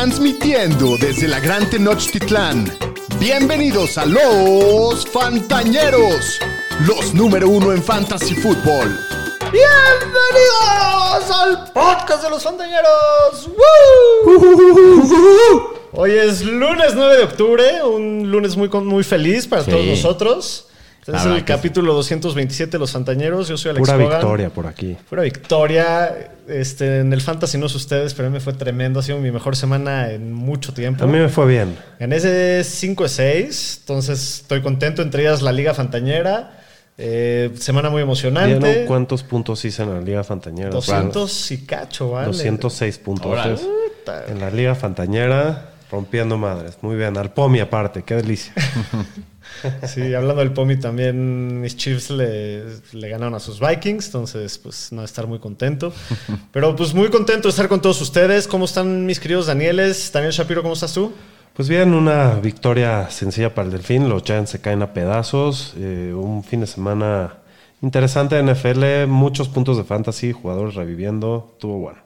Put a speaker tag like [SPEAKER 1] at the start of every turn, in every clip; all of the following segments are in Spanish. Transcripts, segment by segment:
[SPEAKER 1] Transmitiendo desde la Gran Tenochtitlán. Bienvenidos a los Fantañeros, los número uno en Fantasy Football.
[SPEAKER 2] Bienvenidos al podcast de los Fantañeros. Hoy es lunes 9 de octubre, un lunes muy, muy feliz para
[SPEAKER 3] Sí.
[SPEAKER 2] todos nosotros. Este es el
[SPEAKER 3] que sí.
[SPEAKER 2] capítulo 227 de los Fantañeros. Yo soy Alex
[SPEAKER 4] Pura
[SPEAKER 2] Hogan.
[SPEAKER 4] victoria por aquí.
[SPEAKER 2] Pura victoria. Este, en el Fantasy no sé ustedes, pero a mí me fue tremendo. Ha sido mi mejor semana en mucho tiempo.
[SPEAKER 4] A mí me fue bien.
[SPEAKER 2] Gané ese 5 de 6, entonces estoy contento. Entre ellas la Liga Fantañera. Eh, semana muy emocionante.
[SPEAKER 4] ¿Vieron cuántos puntos hice en la Liga Fantañera?
[SPEAKER 2] 200 y cacho, ¿vale?
[SPEAKER 4] 206 puntos. En la Liga Fantañera, rompiendo madres. Muy bien. Al Pomi aparte, qué delicia.
[SPEAKER 2] Sí, hablando del Pomi también, mis Chiefs le, le ganaron a sus Vikings, entonces pues no estar muy contento. Pero pues muy contento de estar con todos ustedes. ¿Cómo están mis queridos Danieles? Daniel Shapiro, ¿cómo estás tú?
[SPEAKER 4] Pues bien, una victoria sencilla para el Delfín. Los Giants se caen a pedazos. Eh, un fin de semana interesante de NFL. Muchos puntos de fantasy, jugadores reviviendo. Estuvo bueno.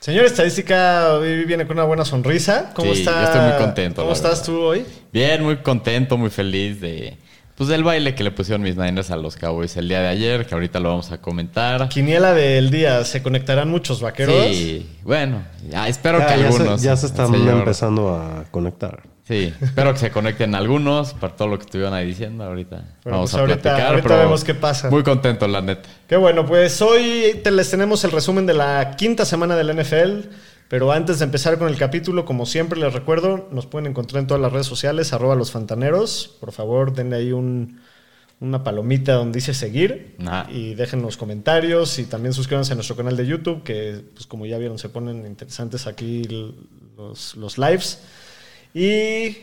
[SPEAKER 2] Señor Estadística, hoy viene con una buena sonrisa. ¿Cómo
[SPEAKER 3] Sí,
[SPEAKER 2] está?
[SPEAKER 3] yo estoy muy contento,
[SPEAKER 2] ¿Cómo estás
[SPEAKER 3] verdad.
[SPEAKER 2] tú hoy?
[SPEAKER 3] Bien, muy contento, muy feliz de pues del baile que le pusieron mis Niners a los Cowboys el día de ayer, que ahorita lo vamos a comentar.
[SPEAKER 2] Quiniela del día, ¿se conectarán muchos vaqueros?
[SPEAKER 3] Sí, bueno, ya espero
[SPEAKER 4] Ya,
[SPEAKER 3] que
[SPEAKER 4] ya se-
[SPEAKER 3] algunos.
[SPEAKER 4] ya se están
[SPEAKER 3] señor.
[SPEAKER 4] empezando a conectar.
[SPEAKER 3] Sí, espero que se conecten algunos para todo lo que estuvieron ahí diciendo ahorita.
[SPEAKER 2] Bueno,
[SPEAKER 3] vamos
[SPEAKER 2] pues
[SPEAKER 3] a
[SPEAKER 2] ahorita-
[SPEAKER 3] platicar,
[SPEAKER 2] ahorita
[SPEAKER 3] pero
[SPEAKER 2] vemos qué pasa.
[SPEAKER 3] Muy contento, la neta.
[SPEAKER 2] Qué bueno, pues hoy te les tenemos el resumen de la quinta semana del NFL. Pero antes de empezar con el capítulo, como siempre les recuerdo, nos pueden encontrar en todas las redes sociales, arroba los fantaneros. Por favor, denle ahí un- una palomita donde dice seguir
[SPEAKER 3] Ajá.
[SPEAKER 2] y dejen los comentarios y también suscríbanse a nuestro canal de YouTube, que pues como ya vieron se ponen interesantes aquí los, los lives. Y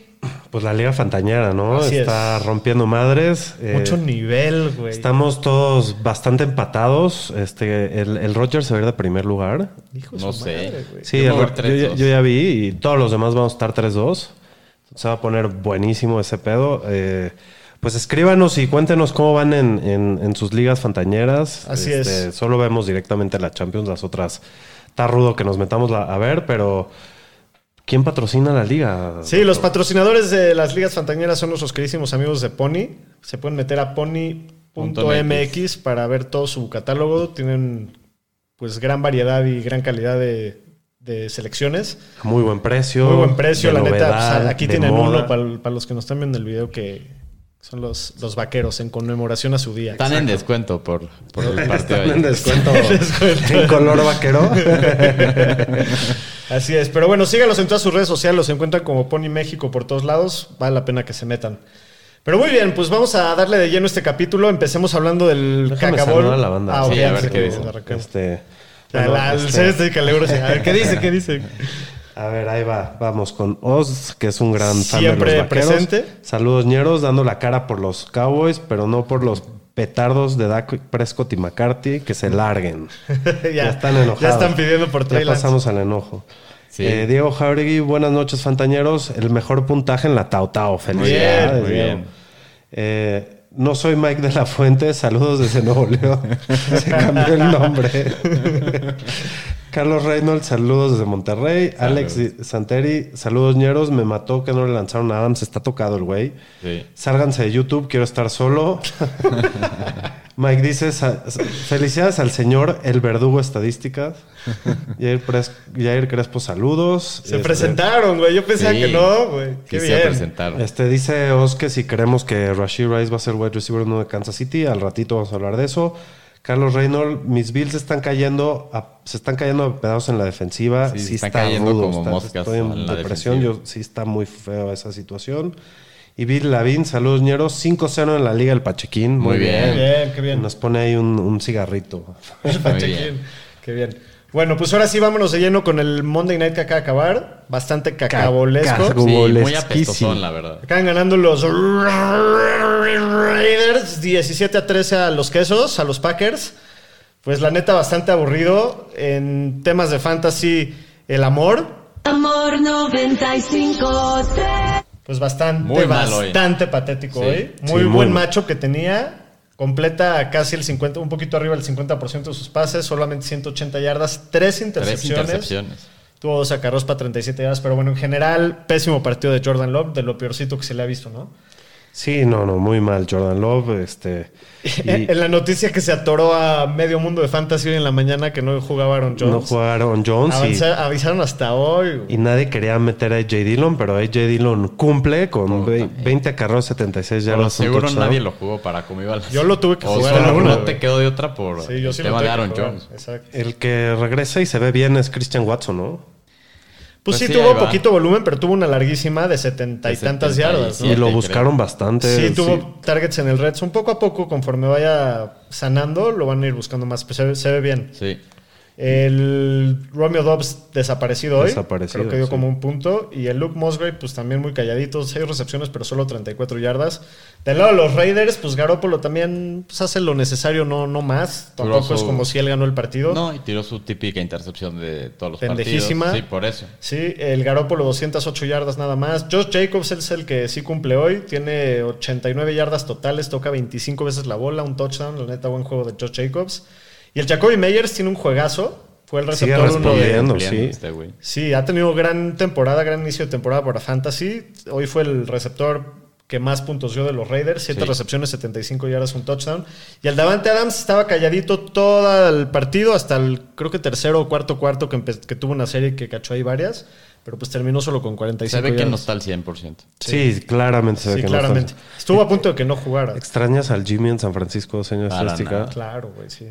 [SPEAKER 4] Pues la Liga Fantañera, ¿no?
[SPEAKER 2] Así
[SPEAKER 4] Está
[SPEAKER 2] es.
[SPEAKER 4] rompiendo madres. Eh,
[SPEAKER 2] mucho nivel, güey.
[SPEAKER 4] Estamos todos bastante empatados. Este, el, el Rogers se va a ir de primer lugar.
[SPEAKER 2] Hijo de
[SPEAKER 3] No
[SPEAKER 2] su
[SPEAKER 3] sé.
[SPEAKER 2] madre, güey.
[SPEAKER 4] Sí,
[SPEAKER 3] Yo
[SPEAKER 4] el yo, ya-
[SPEAKER 3] 3-2.
[SPEAKER 4] yo ya vi y todos los demás vamos a estar 3-2. Se va a poner buenísimo ese pedo. Eh, pues escríbanos y cuéntenos cómo van en, en- en sus ligas fantañeras.
[SPEAKER 2] Así
[SPEAKER 4] Este,
[SPEAKER 2] es.
[SPEAKER 4] Solo vemos directamente la Champions, las otras. Está rudo que nos metamos la- a ver, pero ¿quién patrocina la liga?
[SPEAKER 2] Sí, los patrocinadores de las ligas fantañeras son nuestros queridísimos amigos de Pony. Se pueden meter a pony.mx para ver todo su catálogo. Tienen pues gran variedad y gran calidad de, de selecciones.
[SPEAKER 4] Muy buen precio.
[SPEAKER 2] Muy buen precio, la neta.
[SPEAKER 4] novedad,
[SPEAKER 2] pues, aquí tienen
[SPEAKER 4] moda.
[SPEAKER 2] uno para, para los que nos están viendo el video que son los, los vaqueros en conmemoración a su día.
[SPEAKER 3] Están en descuento por, por el partido.
[SPEAKER 4] Están en descuento en color vaquero.
[SPEAKER 2] Así es, pero bueno, síganos en todas sus redes sociales, los encuentran como Pony México por todos lados, vale la pena que se metan. Pero muy bien, pues vamos a darle de lleno este capítulo. Empecemos hablando del
[SPEAKER 4] Déjame
[SPEAKER 2] cacabol.
[SPEAKER 4] a la banda.
[SPEAKER 2] Ah,
[SPEAKER 4] Sí,
[SPEAKER 3] a ver qué
[SPEAKER 2] arrancar.
[SPEAKER 4] Este, bueno, este-
[SPEAKER 2] ser este. A ver, ¿qué dice? ¿Qué dice?
[SPEAKER 4] A ver, ahí va. Vamos con Oz, que es un gran fan
[SPEAKER 2] Siempre
[SPEAKER 4] de los vaqueros.
[SPEAKER 2] presente.
[SPEAKER 4] Saludos, ñeros, dando la cara por los Cowboys, pero no por los petardos de Dak Prescott y McCarthy, que se larguen. ya, están enojados.
[SPEAKER 2] Ya están pidiendo por
[SPEAKER 4] Ya
[SPEAKER 2] Trey Lance.
[SPEAKER 4] pasamos al enojo.
[SPEAKER 3] Sí.
[SPEAKER 4] Eh, Diego Jauregui, buenas noches, fantañeros. El mejor puntaje en la Tao Tao. Felicidades,
[SPEAKER 3] Muy bien, muy
[SPEAKER 4] Diego.
[SPEAKER 3] bien.
[SPEAKER 4] Eh, no soy Mike de la Fuente, saludos desde Nuevo León. Se cambió el nombre. Carlos Reynolds, saludos desde Monterrey. Alex Santeri, saludos ñeros. Me mató que no le lanzaron a Adams, está tocado el güey.
[SPEAKER 3] Sí.
[SPEAKER 4] Sálganse de YouTube, quiero estar solo. Mike dice, "Sa- felicidades al señor El Verdugo Estadísticas. Jair, Jair Crespo, saludos.
[SPEAKER 2] Se
[SPEAKER 4] Este,
[SPEAKER 2] presentaron, güey. Yo pensaba
[SPEAKER 3] Sí.
[SPEAKER 2] que no, güey. Qué
[SPEAKER 3] Sí, se
[SPEAKER 2] bien.
[SPEAKER 3] presentaron.
[SPEAKER 4] Este dice Oz que si creemos que Rashid Rice va a ser wide receiver uno de Kansas City, al ratito vamos a hablar de eso. Carlos Reynolds, mis Bills están cayendo, a- se están cayendo a pedazos en la defensiva.
[SPEAKER 3] Sí,
[SPEAKER 4] Sí,
[SPEAKER 3] están
[SPEAKER 4] está
[SPEAKER 3] cayendo
[SPEAKER 4] rudo,
[SPEAKER 3] como
[SPEAKER 4] está-
[SPEAKER 3] moscas
[SPEAKER 4] Estoy en
[SPEAKER 3] en la
[SPEAKER 4] depresión,
[SPEAKER 3] defensiva.
[SPEAKER 4] yo sí está muy feo esa situación. Y Bill Lavin, saludos ñeros, 5-0 en la Liga del Pachequín. Muy,
[SPEAKER 3] Muy
[SPEAKER 4] bien.
[SPEAKER 3] bien.
[SPEAKER 2] Qué bien.
[SPEAKER 4] Nos pone ahí un, un cigarrito.
[SPEAKER 2] Pachequín.
[SPEAKER 3] bien.
[SPEAKER 2] Qué bien. Bueno, pues ahora sí vámonos de lleno con el Monday Night que acaba de acabar. Bastante cacabolesco.
[SPEAKER 4] Caca-
[SPEAKER 3] Sí, muy apestosón, la verdad.
[SPEAKER 2] Acaban ganando los Raiders 17 a 13 a los quesos, a los Packers. Pues la neta, bastante aburrido. En temas de fantasy, el amor.
[SPEAKER 5] Amor 95
[SPEAKER 2] Pues bastante,
[SPEAKER 3] Muy hoy.
[SPEAKER 2] bastante patético
[SPEAKER 3] Sí.
[SPEAKER 2] hoy. Muy
[SPEAKER 4] Sí, muy
[SPEAKER 2] buen
[SPEAKER 4] mal.
[SPEAKER 2] macho que tenía. Completa casi el 50, un poquito arriba del 50% de sus pases, solamente 180 yardas, tres
[SPEAKER 3] Tres
[SPEAKER 2] intercepciones.
[SPEAKER 3] intercepciones.
[SPEAKER 2] Tuvo dos acarreos para 37 yardas, pero bueno, en general, pésimo partido de Jordan Love, de lo peorcito que se le ha visto, ¿no?
[SPEAKER 4] Sí, no, no, muy mal Jordan Love. Este, y
[SPEAKER 2] En la noticia que se atoró a medio mundo de fantasy hoy en la mañana que no jugaba Aaron Jones.
[SPEAKER 4] no jugaron Jones y,
[SPEAKER 2] avisaron hasta hoy.
[SPEAKER 4] y nadie quería meter a AJ Dillon, pero AJ Dillon cumple con ve- 20 acarreos, 76
[SPEAKER 3] Pero
[SPEAKER 4] yardas.
[SPEAKER 3] seguro
[SPEAKER 4] touchdown.
[SPEAKER 3] nadie lo jugó para iba la
[SPEAKER 2] Yo lo tuve que
[SPEAKER 3] o
[SPEAKER 2] jugar
[SPEAKER 3] solo
[SPEAKER 2] en alguna,
[SPEAKER 3] no
[SPEAKER 2] güey.
[SPEAKER 3] te quedó de otra por
[SPEAKER 2] Sí, yo
[SPEAKER 3] el
[SPEAKER 2] sí
[SPEAKER 3] tema de Aaron. Jones.
[SPEAKER 2] Exacto.
[SPEAKER 4] El que regresa y se ve bien es Christian Watson, ¿no?
[SPEAKER 2] Pues,
[SPEAKER 3] Pues
[SPEAKER 2] sí,
[SPEAKER 3] sí,
[SPEAKER 2] tuvo
[SPEAKER 3] va.
[SPEAKER 2] poquito volumen, pero tuvo una larguísima de setenta y tantas
[SPEAKER 3] 70 y
[SPEAKER 2] yardas.
[SPEAKER 4] y lo buscaron bastante.
[SPEAKER 2] Sí,
[SPEAKER 4] sí.
[SPEAKER 2] tuvo targets en el red. Un poco a poco, conforme vaya sanando, lo van a ir buscando más. Pues se, ve- se ve bien.
[SPEAKER 3] Sí.
[SPEAKER 2] El Romeo Dobbs desaparecido hoy.
[SPEAKER 4] Desaparecido,
[SPEAKER 2] Creo que dio
[SPEAKER 4] sí.
[SPEAKER 2] como un punto. Y el Luke Musgrave, pues también muy calladito. Seis recepciones, pero solo 34 yardas. Del lado de los Raiders, pues Garoppolo también pues, hace lo necesario, no, no más. Tampoco es como si él ganó el partido.
[SPEAKER 3] No, y tiró su típica intercepción de todos los
[SPEAKER 2] Pendejísima.
[SPEAKER 3] partidos. Sí, por eso.
[SPEAKER 2] Sí, el Garópolo 208 yardas nada más. Josh Jacobs es el que sí cumple hoy. Tiene 89 yardas totales, toca 25 veces la bola, un touchdown. La neta, buen juego de Josh Jacobs. Y el Jacoby Meyers tiene un juegazo. Fue el
[SPEAKER 4] Sigue
[SPEAKER 2] receptor uno de...
[SPEAKER 4] sí.
[SPEAKER 3] Este.
[SPEAKER 2] Sí, ha tenido gran temporada, gran inicio de temporada para Fantasy. Hoy fue el receptor que más puntos dio de los Raiders. Siete
[SPEAKER 3] Sí.
[SPEAKER 2] recepciones, 75 yardas, un touchdown. Y el Davante Adams estaba calladito todo el partido hasta el, creo que tercero o cuarto cuarto que, que tuvo una serie que cachó ahí varias. Pero pues terminó solo con 45
[SPEAKER 3] Se ve que
[SPEAKER 2] yardas.
[SPEAKER 3] no está al 100%.
[SPEAKER 4] Sí, claramente se ve
[SPEAKER 2] Sí,
[SPEAKER 4] que no está-
[SPEAKER 2] claramente. Estuvo a punto de que no jugara.
[SPEAKER 4] ¿Extrañas al Jimmy en San Francisco, señor estadística?
[SPEAKER 2] Claro, güey, sí.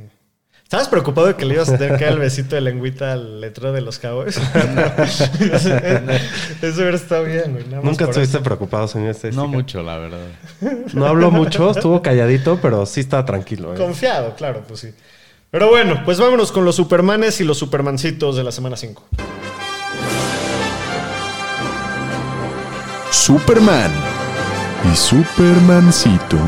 [SPEAKER 2] ¿Estabas preocupado de que le ibas a tener que dar el besito de lengüita al letrero de los Cowboys? Eso hubiera estado bien, güey.
[SPEAKER 4] Nunca estuviste
[SPEAKER 2] eso.
[SPEAKER 4] preocupado, señor.
[SPEAKER 3] No mucho, la verdad.
[SPEAKER 4] No habló mucho, estuvo calladito, pero sí estaba tranquilo. ¿eh?
[SPEAKER 2] Confiado, claro, pues sí. Pero bueno, pues vámonos con los Supermanes y los Supermancitos de la semana 5.
[SPEAKER 1] Superman y Supermancito.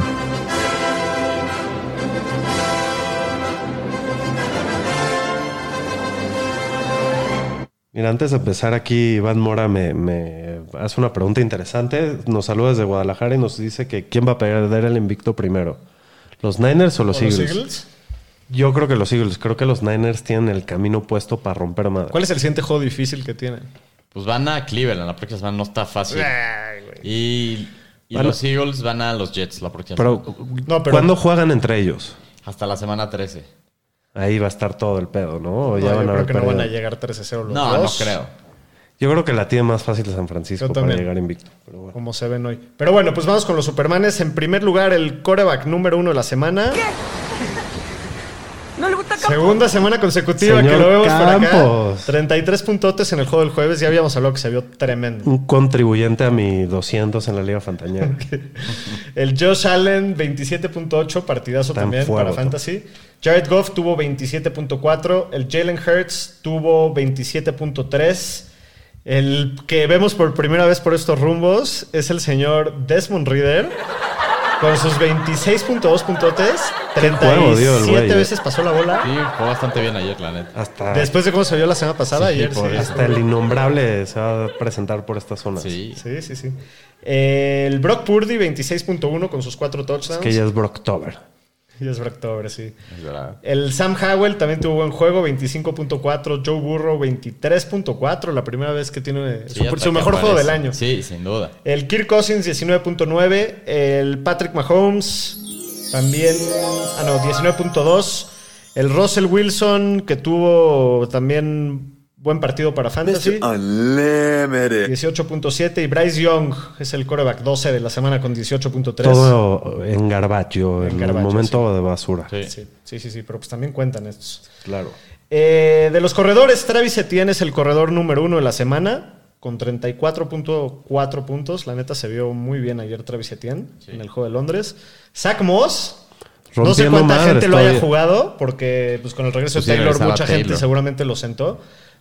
[SPEAKER 4] Mira, antes de empezar aquí, Iván Mora me, me hace una pregunta interesante. Nos saluda desde Guadalajara y nos dice que quién va a perder el invicto primero. ¿Los Niners o los, Eagles? Yo creo que los Eagles. Creo que los Niners tienen el camino puesto para romper madre.
[SPEAKER 2] ¿Cuál es el siguiente juego difícil que tienen?
[SPEAKER 3] Pues van a Cleveland la próxima semana, no está fácil.
[SPEAKER 2] Ay.
[SPEAKER 3] Y, y
[SPEAKER 4] a-
[SPEAKER 3] los Eagles van a los Jets la próxima
[SPEAKER 4] Pero.
[SPEAKER 2] No, pero-
[SPEAKER 4] ¿cuándo juegan entre ellos?
[SPEAKER 3] Hasta la semana 13.
[SPEAKER 4] Ahí va a estar todo el pedo, ¿no? O
[SPEAKER 2] No,
[SPEAKER 4] ya
[SPEAKER 2] yo
[SPEAKER 4] van a
[SPEAKER 2] creo que no van a llegar 13-0 los
[SPEAKER 3] No,
[SPEAKER 2] dos.
[SPEAKER 3] no creo.
[SPEAKER 4] Yo creo que la tiene más fácil de San Francisco
[SPEAKER 2] Yo
[SPEAKER 4] para llegar invicto. Pero bueno.
[SPEAKER 2] Como se ven hoy. Pero bueno, pues vamos con los Supermanes. En primer lugar, el coreback número uno de la semana.
[SPEAKER 5] No le gusta
[SPEAKER 2] Segunda semana consecutiva
[SPEAKER 4] Señor
[SPEAKER 2] que lo vemos por acá.
[SPEAKER 4] Campos.
[SPEAKER 2] 33 puntotes en el juego del jueves. Ya habíamos hablado que se vio tremendo.
[SPEAKER 4] Un contribuyente a mi 200 en la Liga Fantañera.
[SPEAKER 2] El Josh Allen, 27.8, partidazo también
[SPEAKER 4] fuego,
[SPEAKER 2] para. Fantasy. Jared Goff tuvo 27.4. El Jalen Hurts tuvo 27.3. El que vemos por primera vez por estos rumbos es el señor Desmond Reader. Con sus 26.2 puntotes,
[SPEAKER 4] juego dio el
[SPEAKER 2] 37
[SPEAKER 4] güey, eh.
[SPEAKER 2] veces pasó la bola.
[SPEAKER 3] Sí, jugó bastante bien ayer, la neta.
[SPEAKER 4] Hasta,
[SPEAKER 2] Después de cómo se vio la semana pasada,
[SPEAKER 3] Sí,
[SPEAKER 2] ayer sí.
[SPEAKER 3] eso.
[SPEAKER 4] hasta el innombrable se va a presentar por estas zonas.
[SPEAKER 3] Sí.
[SPEAKER 2] Sí, sí, sí. El Brock Purdy, 26.1 con sus cuatro touchdowns.
[SPEAKER 4] Que ya es Brocktober.
[SPEAKER 2] Y es Brocktober, sí.
[SPEAKER 3] Es verdad.
[SPEAKER 2] El Sam Howell también tuvo buen juego, 25.4. Joe Burrow, 23.4. La primera vez que tiene
[SPEAKER 3] Sí,
[SPEAKER 2] su, su mejor juego del año.
[SPEAKER 3] Sí, sin duda.
[SPEAKER 2] El Kirk Cousins, 19.9. El Patrick Mahomes, también. Ah, no, 19.2. El Russell Wilson, que tuvo también buen partido para Fantasy.
[SPEAKER 6] Unlimited.
[SPEAKER 2] 18.7 y Bryce Young es el coreback 12 de la semana con 18.3.
[SPEAKER 4] Todo en garbacho, en,
[SPEAKER 2] garbacho,
[SPEAKER 4] el momento de basura.
[SPEAKER 3] Sí.
[SPEAKER 2] Sí, sí, sí, sí, pero pues también cuentan estos.
[SPEAKER 4] Claro.
[SPEAKER 2] Eh, de los corredores, Travis Etienne es el corredor número uno de la semana con 34.4 puntos. La neta se vio muy bien ayer Travis Etienne en el juego de Londres. Zach Moss. No sé cuánta gente lo haya jugado, porque pues, con el regreso
[SPEAKER 3] Pues
[SPEAKER 2] de Taylor,
[SPEAKER 3] regresaba
[SPEAKER 2] mucha gente
[SPEAKER 3] Taylor.
[SPEAKER 2] seguramente lo sentó.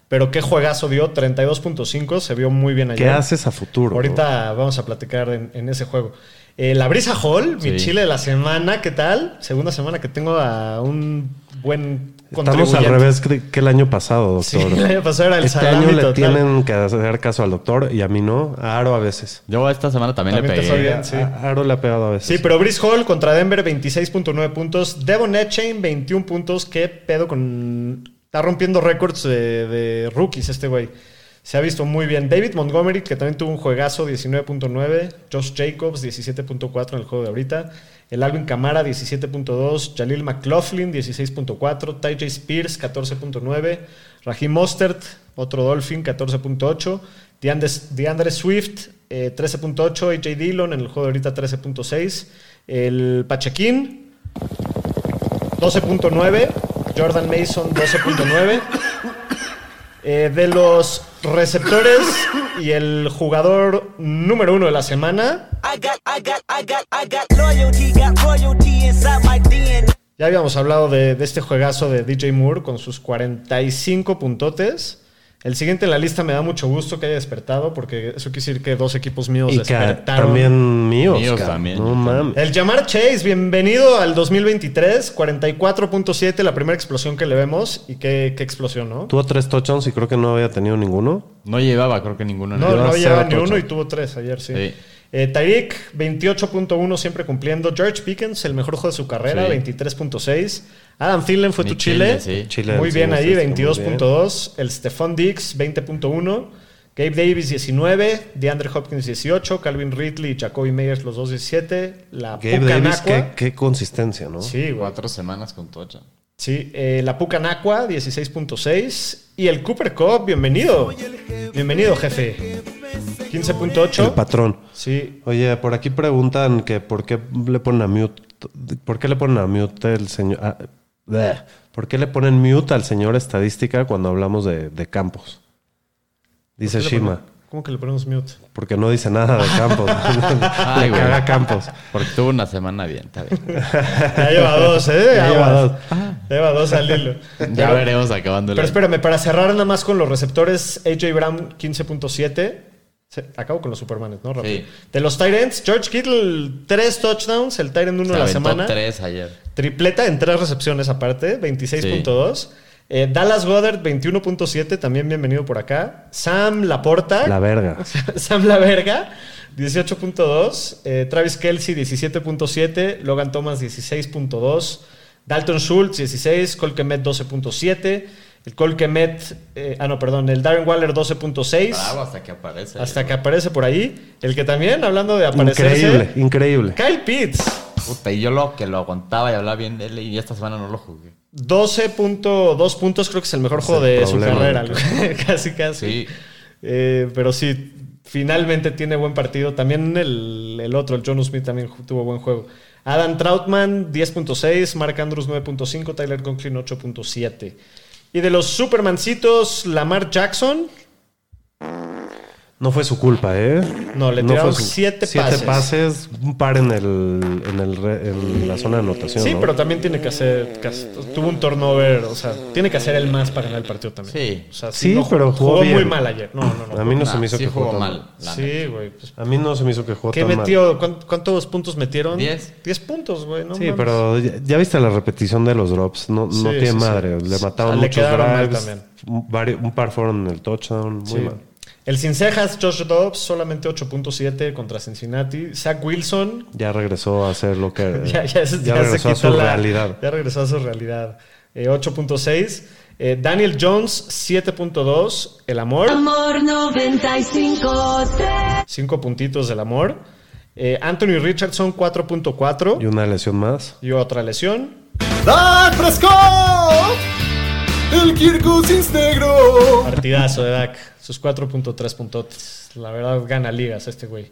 [SPEAKER 2] Pero qué juegazo dio, 32.5, se vio muy bien ayer.
[SPEAKER 4] ¿Qué haces a futuro?
[SPEAKER 2] Ahorita vamos a platicar en, en ese juego. Eh, la Brisa Hall, mi
[SPEAKER 3] Sí.
[SPEAKER 2] chile de la semana, ¿qué tal? Segunda semana que tengo a un buen
[SPEAKER 4] Estamos al revés que, que el año pasado,
[SPEAKER 2] Sí,
[SPEAKER 4] doctor.
[SPEAKER 2] el año pasado era el
[SPEAKER 4] este
[SPEAKER 2] salami
[SPEAKER 4] año le
[SPEAKER 2] total.
[SPEAKER 4] tienen que hacer caso al doctor y a mí no. A Aro a veces.
[SPEAKER 3] Yo esta semana también,
[SPEAKER 2] También
[SPEAKER 3] le pegué.
[SPEAKER 2] bien. Sí.
[SPEAKER 4] A Aro le ha pegado a veces.
[SPEAKER 2] Sí, pero Brice Hall contra Denver, 26.9 puntos. Devon Etchain, 21 puntos. ¿Qué pedo con...? Está rompiendo récords de, rookies este güey. Se ha visto muy bien. David Montgomery, que también tuvo un juegazo, 19.9. Josh Jacobs, 17.4 en el juego de ahorita. El Alvin Kamara, 17.2. Jalil McLaughlin, 16.4. Ty Spears, 14.9. Raheem Mostert, otro Dolphin, 14.8. DeAndre, DeAndre Swift, eh, 13.8. AJ Dillon en el juego de ahorita, 13.6. El Pachequín, 12.9. Jordan Mason, 12.9. Eh, de los receptores y el jugador número uno de la semana, ya habíamos hablado de, de este juegazo de DJ Moore con sus 45 puntotes. El siguiente en la lista me da mucho gusto que haya despertado porque eso quiere decir que dos equipos míos
[SPEAKER 4] Y
[SPEAKER 2] despertaron.
[SPEAKER 4] también míos.
[SPEAKER 3] Míos también.
[SPEAKER 4] No mames.
[SPEAKER 2] El Jamar Chase, bienvenido al 2023, 44.7, la primera explosión que le vemos. ¿Y qué, qué explosión, no?
[SPEAKER 4] Tuvo tres touchdowns y creo que no había tenido ninguno.
[SPEAKER 3] No llevaba, creo que ninguno.
[SPEAKER 2] No, no
[SPEAKER 4] cero
[SPEAKER 2] lleva ni uno y tuvo tres ayer, sí.
[SPEAKER 3] Sí.
[SPEAKER 2] Eh, Tyreek, 28.1 siempre cumpliendo. George Pickens, el mejor juego de su carrera,
[SPEAKER 3] Sí.
[SPEAKER 2] 23.6. Adam Thielen fue tu Chile.
[SPEAKER 3] Chile, sí.
[SPEAKER 4] Chile,
[SPEAKER 2] Muy
[SPEAKER 4] sí,
[SPEAKER 2] bien ahí,
[SPEAKER 4] está muy
[SPEAKER 2] 22.2. El Stephon Diggs, 20.1. Gabe Davis, 19. DeAndre Hopkins, 18. Calvin Ridley y Jacoby Meyers, los dos 17. La
[SPEAKER 4] Gabe
[SPEAKER 2] Puka
[SPEAKER 4] Davis, qué, consistencia, ¿no?
[SPEAKER 2] Sí, güey.
[SPEAKER 3] Cuatro semanas con Tocha.
[SPEAKER 2] Sí, eh, la Puka Nakua, 16.6. Y el Cooper Cup, bienvenido. Bienvenido, jefe. 15.8.
[SPEAKER 4] El patrón.
[SPEAKER 2] Sí,
[SPEAKER 4] Oye, por aquí preguntan que por qué le ponen a mute. ¿Por qué le ponen a mute el señor? ah, bleh. ¿Por qué le ponen mute al señor estadística cuando hablamos de, de campos? Dice
[SPEAKER 2] ¿Qué le
[SPEAKER 4] Shima.
[SPEAKER 2] ¿Cómo que le ponemos mute?
[SPEAKER 4] Porque no dice nada de campos.
[SPEAKER 3] Ay,
[SPEAKER 4] le caga campos.
[SPEAKER 3] Porque tuvo una semana bien, está bien.
[SPEAKER 2] Ya lleva dos, ¿eh?
[SPEAKER 4] Ya lleva dos.
[SPEAKER 2] Ya lleva dos al hilo.
[SPEAKER 3] Ya veremos acabando el
[SPEAKER 2] Pero espérame, para cerrar nada más con los receptores, AJ Brown 15.7. Se- Acabo con los Supermanes, ¿no? Rápido.
[SPEAKER 3] Sí.
[SPEAKER 2] De los Tyrants, George Kittle, tres touchdowns, el Tyrant uno
[SPEAKER 3] Se
[SPEAKER 2] de la semana.
[SPEAKER 3] tres ayer.
[SPEAKER 2] Tripleta en tres recepciones aparte, 26.2. Eh, Dallas Goddard, 21.7, también bienvenido por acá. Sam Laporta,
[SPEAKER 4] La verga.
[SPEAKER 2] Sam La Verga, 18.2. Eh, Travis Kelsey, 17.7. Logan Thomas, 16.2. Dalton Schultz, 16. Cole Kmet, 12.7. El Cole Kmet, eh, ah, no, perdón, el Darren Waller, 12.6.
[SPEAKER 3] Bravo hasta que aparece.
[SPEAKER 2] Hasta que aparece por ahí. El que también, hablando de aparecerse,
[SPEAKER 4] Increíble, increíble.
[SPEAKER 2] Kyle Pitts.
[SPEAKER 3] Puta, y yo lo que lo aguantaba y hablaba bien de él y esta semana no lo jugué.
[SPEAKER 2] 12.2 puntos, creo que es el mejor juego
[SPEAKER 4] el
[SPEAKER 2] de su
[SPEAKER 4] problema.
[SPEAKER 2] carrera. casi, casi.
[SPEAKER 3] Sí.
[SPEAKER 2] Eh, pero sí, finalmente tiene buen partido. También el, el otro, el John Smith, también tuvo buen juego. Adam Troutman, 10.6. Mark Andrews, 9.5. Tyler Conklin, 8.7. Y de los Supermancitos, Lamar Jackson.
[SPEAKER 4] No fue su culpa, ¿eh?
[SPEAKER 2] No, le tiraron
[SPEAKER 4] su-
[SPEAKER 2] siete
[SPEAKER 4] siete
[SPEAKER 2] pases.
[SPEAKER 4] pases, un par en, el, en, el re- en la zona de anotación.
[SPEAKER 2] Sí,
[SPEAKER 4] ¿no?
[SPEAKER 2] pero también tiene que hacer. tuvo un turnover, o sea, tiene que hacer el más para ganar el partido también.
[SPEAKER 3] Sí.
[SPEAKER 2] O sea,
[SPEAKER 4] Sí,
[SPEAKER 2] no-
[SPEAKER 4] pero jugó
[SPEAKER 2] muy
[SPEAKER 4] bien.
[SPEAKER 2] mal ayer. No, no, no.
[SPEAKER 4] A mí no
[SPEAKER 3] Nah,
[SPEAKER 4] se me hizo
[SPEAKER 3] sí
[SPEAKER 4] que
[SPEAKER 3] jugó
[SPEAKER 4] jugó
[SPEAKER 3] mal.
[SPEAKER 2] Sí, güey. pues,
[SPEAKER 4] A mí no se me hizo que jugó
[SPEAKER 2] ¿Qué
[SPEAKER 4] tan mal.
[SPEAKER 2] metió? ¿Cuán- ¿Cuántos puntos metieron?
[SPEAKER 3] Diez.
[SPEAKER 2] 10 puntos, güey. No
[SPEAKER 4] Sí,
[SPEAKER 2] mames.
[SPEAKER 4] pero ya, ya viste la repetición de los drops. No, no
[SPEAKER 2] Sí,
[SPEAKER 4] tiene
[SPEAKER 2] sí,
[SPEAKER 4] madre.
[SPEAKER 2] sí.
[SPEAKER 4] Le mataron
[SPEAKER 2] Ah, le
[SPEAKER 4] muchos
[SPEAKER 2] mal
[SPEAKER 4] drives.
[SPEAKER 2] también.
[SPEAKER 4] Un, un par fueron en el touchdown. Muy
[SPEAKER 2] Sí.
[SPEAKER 4] mal.
[SPEAKER 2] El sin cejas, Josh Dobbs, solamente 8.7 contra Cincinnati. Zach Wilson,
[SPEAKER 4] Ya regresó a hacer lo que.
[SPEAKER 2] ya, ya, se-
[SPEAKER 4] ya
[SPEAKER 2] ya se
[SPEAKER 4] regresó a su
[SPEAKER 2] la-
[SPEAKER 4] realidad.
[SPEAKER 2] Ya regresó a su realidad. Eh, 8.6. Eh, Daniel Jones, 7.2. El amor,
[SPEAKER 5] Amor 95
[SPEAKER 2] 5 puntitos del amor. Eh, Anthony Richardson, 4.4.
[SPEAKER 4] Y una lesión más.
[SPEAKER 2] Y otra lesión.
[SPEAKER 1] ¡Dak Prescott! ¡El Kirk Cousins negro!
[SPEAKER 2] Partidazo de Dak. Sus 4.3 puntotes. La verdad, gana ligas este güey.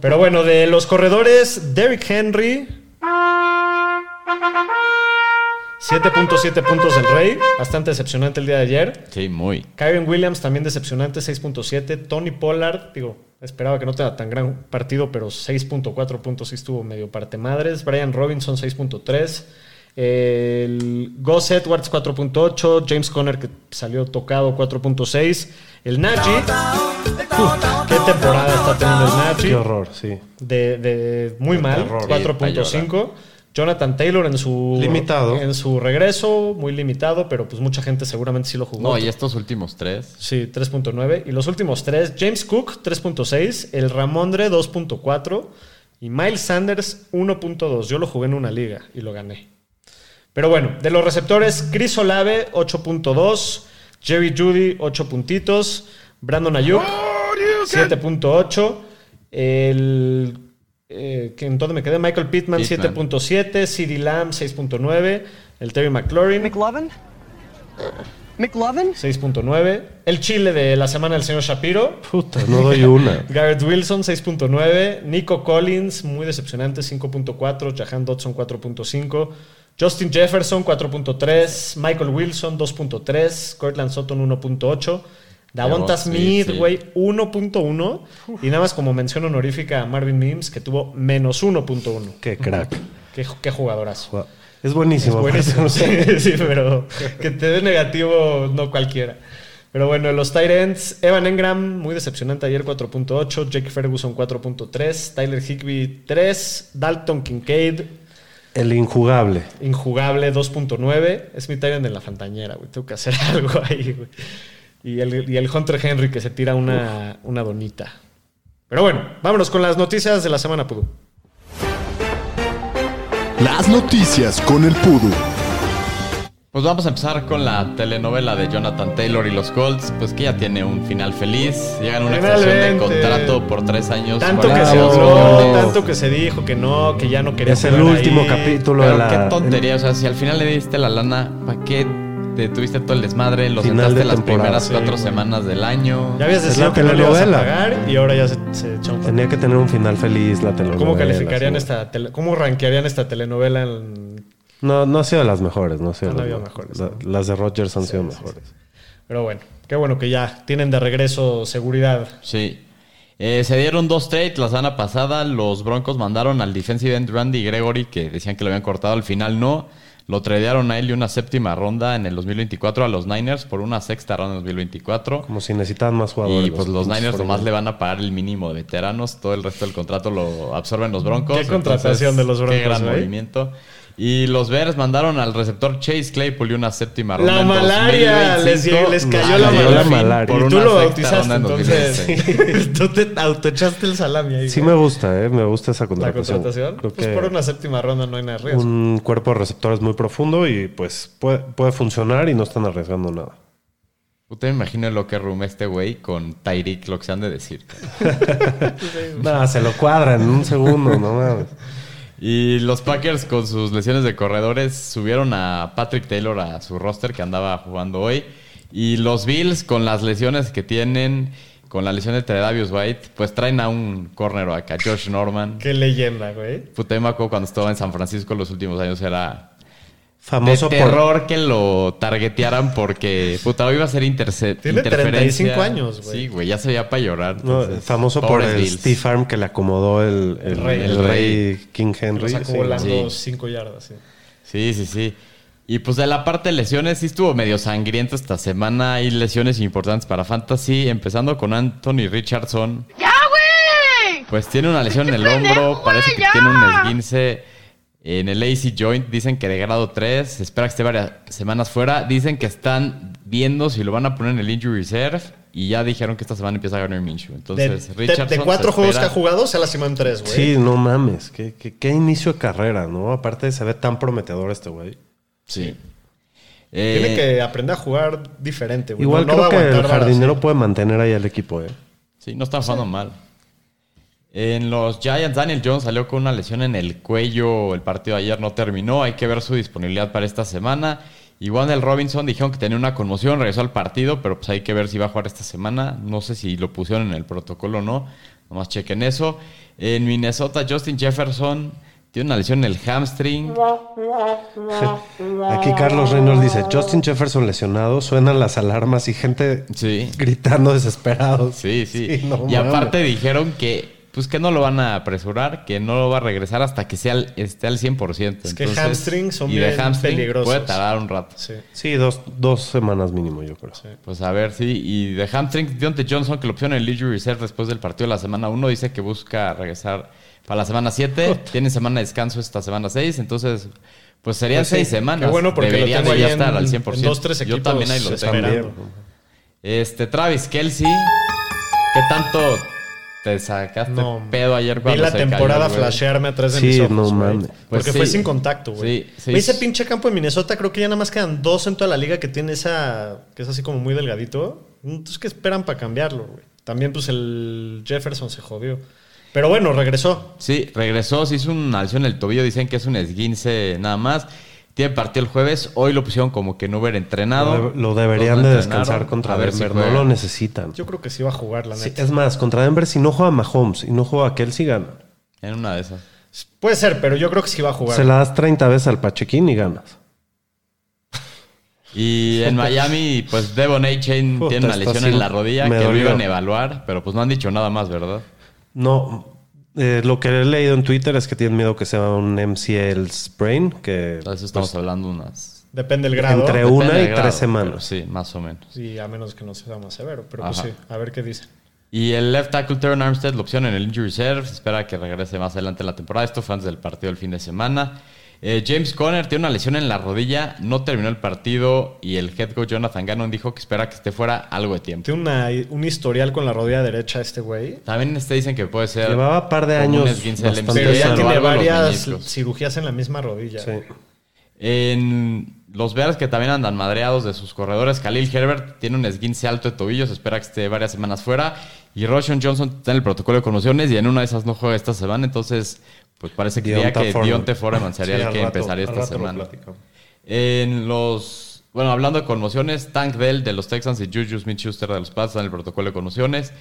[SPEAKER 2] Pero bueno, de los corredores, Derrick Henry. 7.7 puntos del Rey. Bastante decepcionante el día de ayer.
[SPEAKER 3] Sí, muy.
[SPEAKER 2] Kyron Williams también decepcionante, 6.7. Tony Pollard, digo, esperaba que no tenga tan gran partido, pero 6.4 puntos sí estuvo medio parte madres. Brian Robinson, 6.3. El Gus Edwards, 4.8. James Conner, que salió tocado, 4.6. El Najee. Uf, qué temporada está teniendo el Najee.
[SPEAKER 4] Qué horror, sí.
[SPEAKER 2] De, de muy mal,
[SPEAKER 4] terror.
[SPEAKER 2] 4.5. Jonathan Taylor en su
[SPEAKER 4] Limitado.
[SPEAKER 2] en su regreso, muy limitado, pero pues mucha gente seguramente sí lo jugó.
[SPEAKER 3] No, y estos últimos tres.
[SPEAKER 2] Sí, 3.9. Y los últimos tres, James Cook, 3.6. El Ramondre, 2.4. Y Miles Sanders, 1.2. Yo lo jugué en una liga y lo gané. Pero bueno, de los receptores, Chris Olave, 8.2. Jerry Judy, 8 puntitos. Brandon Ayuk, 7.8. El. Eh, que ¿Dónde me quedé? Michael Pittman,
[SPEAKER 3] Pittman.
[SPEAKER 2] 7.7. CD Lamb, 6.9. El Terry McLaurin,
[SPEAKER 7] McLovin? McLovin?
[SPEAKER 2] 6.9. El Chile de la semana del señor Shapiro.
[SPEAKER 4] Puta, no doy una.
[SPEAKER 2] Garrett Wilson, 6.9. Nico Collins, muy decepcionante, 5.4. Jahan Dodson, 4.5. Justin Jefferson, 4.3. Michael Wilson, 2.3. Cortland Sutton, 1.8. Davonta Smith,
[SPEAKER 3] sí.
[SPEAKER 2] güey, 1.1. Y nada más como mención honorífica a Marvin Mims, que tuvo menos 1.1.
[SPEAKER 4] Qué crack.
[SPEAKER 2] Qué, qué jugadorazo.
[SPEAKER 4] Es buenísimo.
[SPEAKER 2] Buenísimo,
[SPEAKER 4] aparte,
[SPEAKER 2] sí, sí, pero que te dé negativo no cualquiera. Pero bueno, los tight ends, Evan Engram, muy decepcionante ayer, 4.8, Jake Ferguson, 4.3, Tyler Higby, 3, Dalton Kincaid,
[SPEAKER 4] El injugable.
[SPEAKER 2] injugable, 2.9, es mi end en la fantañera, güey, tengo que hacer algo ahí, güey. Y el, y el Hunter Henry que se tira una, una donita. Pero bueno, vámonos con las noticias de la semana, Pudu.
[SPEAKER 1] Las noticias con el Pudu.
[SPEAKER 3] Pues vamos a empezar con la telenovela de Jonathan Taylor y los Colts, pues que ya tiene un final feliz. Llegan a una extensión de contrato por tres años.
[SPEAKER 2] Tanto que se
[SPEAKER 3] 42
[SPEAKER 2] habló,
[SPEAKER 3] millones.
[SPEAKER 2] tanto que se dijo que no, que ya no quería
[SPEAKER 4] Es el último
[SPEAKER 2] ahí.
[SPEAKER 4] capítulo de la.
[SPEAKER 3] qué tontería, o sea, si al final le diste la lana, ¿para qué te tuviste todo el desmadre? Lo
[SPEAKER 4] Final
[SPEAKER 3] sentaste
[SPEAKER 4] de
[SPEAKER 3] las primeras
[SPEAKER 2] Sí,
[SPEAKER 3] cuatro
[SPEAKER 2] güey.
[SPEAKER 3] semanas del año.
[SPEAKER 2] Ya habías decidido
[SPEAKER 4] la
[SPEAKER 2] que no le ibas a
[SPEAKER 4] telenovela.
[SPEAKER 2] pagar y ahora ya se, se echó un
[SPEAKER 4] Tenía que tener un final feliz la telenovela.
[SPEAKER 2] ¿Cómo calificarían
[SPEAKER 4] sí.
[SPEAKER 2] esta tele- cómo rankearían esta telenovela en-
[SPEAKER 4] No, no ha sido de las mejores, no ha sido
[SPEAKER 2] No,
[SPEAKER 4] las mejores. La- Las de Rodgers han sido mejores.
[SPEAKER 2] Pero bueno, qué bueno que ya tienen de regreso seguridad.
[SPEAKER 3] Sí. Eh, se dieron dos trades la semana pasada. Los Broncos mandaron al defensive end Randy Gregory, que decían que lo habían cortado, al final no. Lo tradearon a él y una séptima ronda en el 2024 a los Niners por una sexta ronda en 2024.
[SPEAKER 4] Como si necesitaban más jugadores.
[SPEAKER 3] Y pues los
[SPEAKER 4] pinches
[SPEAKER 3] Niners nomás
[SPEAKER 4] 49ers.
[SPEAKER 3] le van a pagar el mínimo de veteranos. Todo el resto del contrato lo absorben los Broncos.
[SPEAKER 2] Qué contratación de los Broncos,
[SPEAKER 3] Qué gran
[SPEAKER 2] güey.
[SPEAKER 3] movimiento. Y los Bears mandaron al receptor Chase Claypool y una séptima ronda.
[SPEAKER 2] La
[SPEAKER 3] en
[SPEAKER 2] malaria,
[SPEAKER 3] 2025.
[SPEAKER 2] les, les cayó la
[SPEAKER 4] cayó
[SPEAKER 2] malaria.
[SPEAKER 4] la malaria.
[SPEAKER 2] Y
[SPEAKER 3] Por
[SPEAKER 2] tú lo bautizaste, entonces. tú te autoechaste el salami ahí.
[SPEAKER 4] Sí
[SPEAKER 2] güey.
[SPEAKER 4] me gusta, ¿eh? Me gusta esa
[SPEAKER 2] La
[SPEAKER 4] contratación.
[SPEAKER 2] contratación.
[SPEAKER 4] Creo
[SPEAKER 2] Pues por una séptima ronda no hay nada de riesgo.
[SPEAKER 4] un cuerpo de receptores muy profundo y pues puede, puede funcionar y no están arriesgando nada.
[SPEAKER 3] Usted me imagina lo que room este güey con Tyreek, lo que se han de decir.
[SPEAKER 4] Nada, se lo cuadran en un segundo, no mames.
[SPEAKER 3] Y los Packers con sus lesiones de corredores subieron a Patrick Taylor a su roster que andaba jugando hoy. Y los Bills con las lesiones que tienen, con la lesión de Tredavious White, pues traen a un corner acá, Josh Norman.
[SPEAKER 2] Qué leyenda, güey.
[SPEAKER 3] Acuerdo cuando estaba en San Francisco los últimos años era
[SPEAKER 4] Famoso
[SPEAKER 3] de
[SPEAKER 4] por
[SPEAKER 3] terror que lo targetearan porque puta hoy iba a ser interce
[SPEAKER 2] Tiene
[SPEAKER 3] interferencia.
[SPEAKER 2] 35 años, güey.
[SPEAKER 3] Sí, güey, ya se veía para llorar.
[SPEAKER 4] no,
[SPEAKER 3] entonces,
[SPEAKER 4] famoso por el
[SPEAKER 3] Bills.
[SPEAKER 4] Steve Arm que le acomodó el, el,
[SPEAKER 2] rey.
[SPEAKER 4] el
[SPEAKER 3] El
[SPEAKER 4] rey King
[SPEAKER 2] Lo
[SPEAKER 4] Henry.
[SPEAKER 2] sacó
[SPEAKER 4] sí.
[SPEAKER 2] volando
[SPEAKER 3] sí.
[SPEAKER 2] 5 yardas. sí.
[SPEAKER 3] Sí, sí, sí. Y pues de la parte de lesiones, sí estuvo medio sangriento esta semana. Hay lesiones importantes para Fantasy, empezando con Anthony Richardson.
[SPEAKER 8] ¡Ya, güey!
[SPEAKER 3] Pues tiene una lesión en el
[SPEAKER 8] pendejo,
[SPEAKER 3] hombro, parece que
[SPEAKER 8] ya!
[SPEAKER 3] tiene un esguince en el AC joint. Dicen que de grado 3, se espera que esté varias semanas fuera. Dicen que están viendo si lo van a poner en el injury reserve. Y ya dijeron que esta semana empieza Garner Minshew.
[SPEAKER 2] De,
[SPEAKER 3] Entonces,
[SPEAKER 2] de- de cuatro juegos que ha jugado, se lastimó en tres, güey.
[SPEAKER 4] Sí, no mames. Qué, qué- qué inicio de carrera, ¿no? Aparte se ve tan prometedor este güey.
[SPEAKER 3] Sí.
[SPEAKER 2] Tiene
[SPEAKER 3] Eh,
[SPEAKER 2] que aprender a jugar diferente, güey.
[SPEAKER 4] Igual
[SPEAKER 2] No- no va
[SPEAKER 4] creo
[SPEAKER 2] a
[SPEAKER 4] que el jardinero puede mantener ahí al equipo, ¿eh?
[SPEAKER 3] Sí, no están jugando mal. En los Giants, Daniel Jones salió con una lesión en el cuello. El partido de ayer no terminó. Hay que ver su disponibilidad para esta semana. Y Wandel Robinson dijeron que tenía una conmoción, regresó al partido, pero pues hay que ver si va a jugar esta semana. No sé si lo pusieron en el protocolo o no. Nomás chequen eso. En Minnesota, Justin Jefferson tiene una lesión en el hamstring.
[SPEAKER 4] Aquí Carlos Reynolds dice, Justin Jefferson lesionado, suenan las alarmas y gente
[SPEAKER 3] Sí.
[SPEAKER 4] gritando desesperados.
[SPEAKER 3] Sí, sí.
[SPEAKER 4] no
[SPEAKER 3] y
[SPEAKER 4] mames.
[SPEAKER 3] aparte dijeron que pues que no lo van a apresurar, que no lo va a regresar hasta que sea al- esté al 100%.
[SPEAKER 2] Es que hamstrings son
[SPEAKER 3] y de
[SPEAKER 2] bien
[SPEAKER 3] hamstring
[SPEAKER 2] peligrosos.
[SPEAKER 3] Puede tardar un rato.
[SPEAKER 2] Sí.
[SPEAKER 4] Sí, dos, dos semanas mínimo, yo creo.
[SPEAKER 3] Pues a ver, sí. Y de hamstring, Deontay Johnson, que lo pusieron en el injury reserve después del partido de la semana 1, dice que busca regresar para la semana 7. Tiene semana de descanso esta semana 6, entonces... Pues serían
[SPEAKER 2] Pues sí,
[SPEAKER 3] seis semanas.
[SPEAKER 2] qué bueno porque lo
[SPEAKER 3] Debería
[SPEAKER 2] tengo
[SPEAKER 3] ya
[SPEAKER 2] en-
[SPEAKER 3] estar al
[SPEAKER 2] en
[SPEAKER 3] 100%.
[SPEAKER 2] dos, tres
[SPEAKER 3] Yo
[SPEAKER 2] equipos
[SPEAKER 3] también ahí lo tengo.
[SPEAKER 2] esperando.
[SPEAKER 3] Este, Travis Kelsey, que tanto Te sacaste
[SPEAKER 2] No,
[SPEAKER 3] pedo ayer
[SPEAKER 2] Vi
[SPEAKER 3] cuando
[SPEAKER 2] la
[SPEAKER 3] se
[SPEAKER 2] temporada flashearme atrás de
[SPEAKER 4] Sí,
[SPEAKER 2] mis ojos.
[SPEAKER 4] no mames.
[SPEAKER 2] Porque
[SPEAKER 3] Pues
[SPEAKER 2] fue
[SPEAKER 3] sí.
[SPEAKER 2] sin contacto, güey.
[SPEAKER 3] Sí,
[SPEAKER 2] Ese pinche campo en Minnesota, creo que ya nada más quedan dos en toda la liga que tiene esa. que es así como muy delgadito. Entonces, ¿qué esperan para cambiarlo, güey? También, pues el Jefferson se jodió. Pero bueno, regresó.
[SPEAKER 3] Sí, regresó, se hizo una lesión en el tobillo, dicen que es un esguince nada más. Tiene partido el jueves, hoy lo pusieron como que no hubiera entrenado.
[SPEAKER 4] Lo, lo deberían de descansar contra
[SPEAKER 3] a ver si
[SPEAKER 4] Denver. no lo necesitan.
[SPEAKER 2] Yo creo que sí va a jugar, la
[SPEAKER 4] Sí,
[SPEAKER 2] neta.
[SPEAKER 4] es más, contra Denver, si no juega Mahomes y no juega Kelsey, gana.
[SPEAKER 3] En una de esas.
[SPEAKER 2] Puede ser, pero yo creo que sí va a jugar.
[SPEAKER 4] Se la das 30 veces al Pachequín y ganas.
[SPEAKER 3] Y en Miami, pues Devon A. Chain
[SPEAKER 4] Puta,
[SPEAKER 3] tiene una lesión en la rodilla que lo iban a evaluar, pero pues no han dicho nada más, ¿verdad?
[SPEAKER 4] No, eh, lo que he leído en Twitter es que tienen miedo que sea un MCL sprain, que
[SPEAKER 3] Entonces estamos hablando unas...
[SPEAKER 2] Depende del grado.
[SPEAKER 4] entre
[SPEAKER 3] Depende
[SPEAKER 4] una y
[SPEAKER 3] grado,
[SPEAKER 4] tres semanas.
[SPEAKER 3] Sí, más o menos.
[SPEAKER 2] Sí, a menos que no sea más severo. Pero pues sí, a ver qué dice.
[SPEAKER 3] Y el left tackle Teron Armstead, la opción en el injury reserve, se espera que regrese más adelante en la temporada. Esto fue antes del partido del fin de semana. Eh, James Conner tiene una lesión en la rodilla, no terminó el partido y el head coach Jonathan Gannon dijo que espera que esté fuera algo de tiempo.
[SPEAKER 2] Tiene una- un historial con la rodilla derecha este güey.
[SPEAKER 3] También este dicen que puede ser
[SPEAKER 4] Llevaba par de años bastante
[SPEAKER 2] Pero ya tiene varias cirugías en la misma rodilla.
[SPEAKER 4] Sí.
[SPEAKER 3] En los Bears que también andan madreados de sus corredores, Khalil Herbert tiene un esguince alto de tobillo, se espera que esté varias semanas fuera. Y Roshan Johnson está en el protocolo de conmociones y en una de esas no juega esta semana, entonces pues parece que diría que. Dionte Foreman sería
[SPEAKER 4] Sí,
[SPEAKER 3] el que
[SPEAKER 4] rato-
[SPEAKER 3] empezaría esta
[SPEAKER 4] lo
[SPEAKER 3] semana.
[SPEAKER 4] platicamos.
[SPEAKER 3] En los. Bueno, hablando de conmociones, Tank Dell de los Texans y Juju Smith Schuster de los Pats están en el protocolo de conmociones.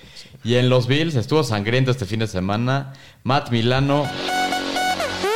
[SPEAKER 3] Y en los Bills estuvo sangriento este fin de semana. Matt Milano.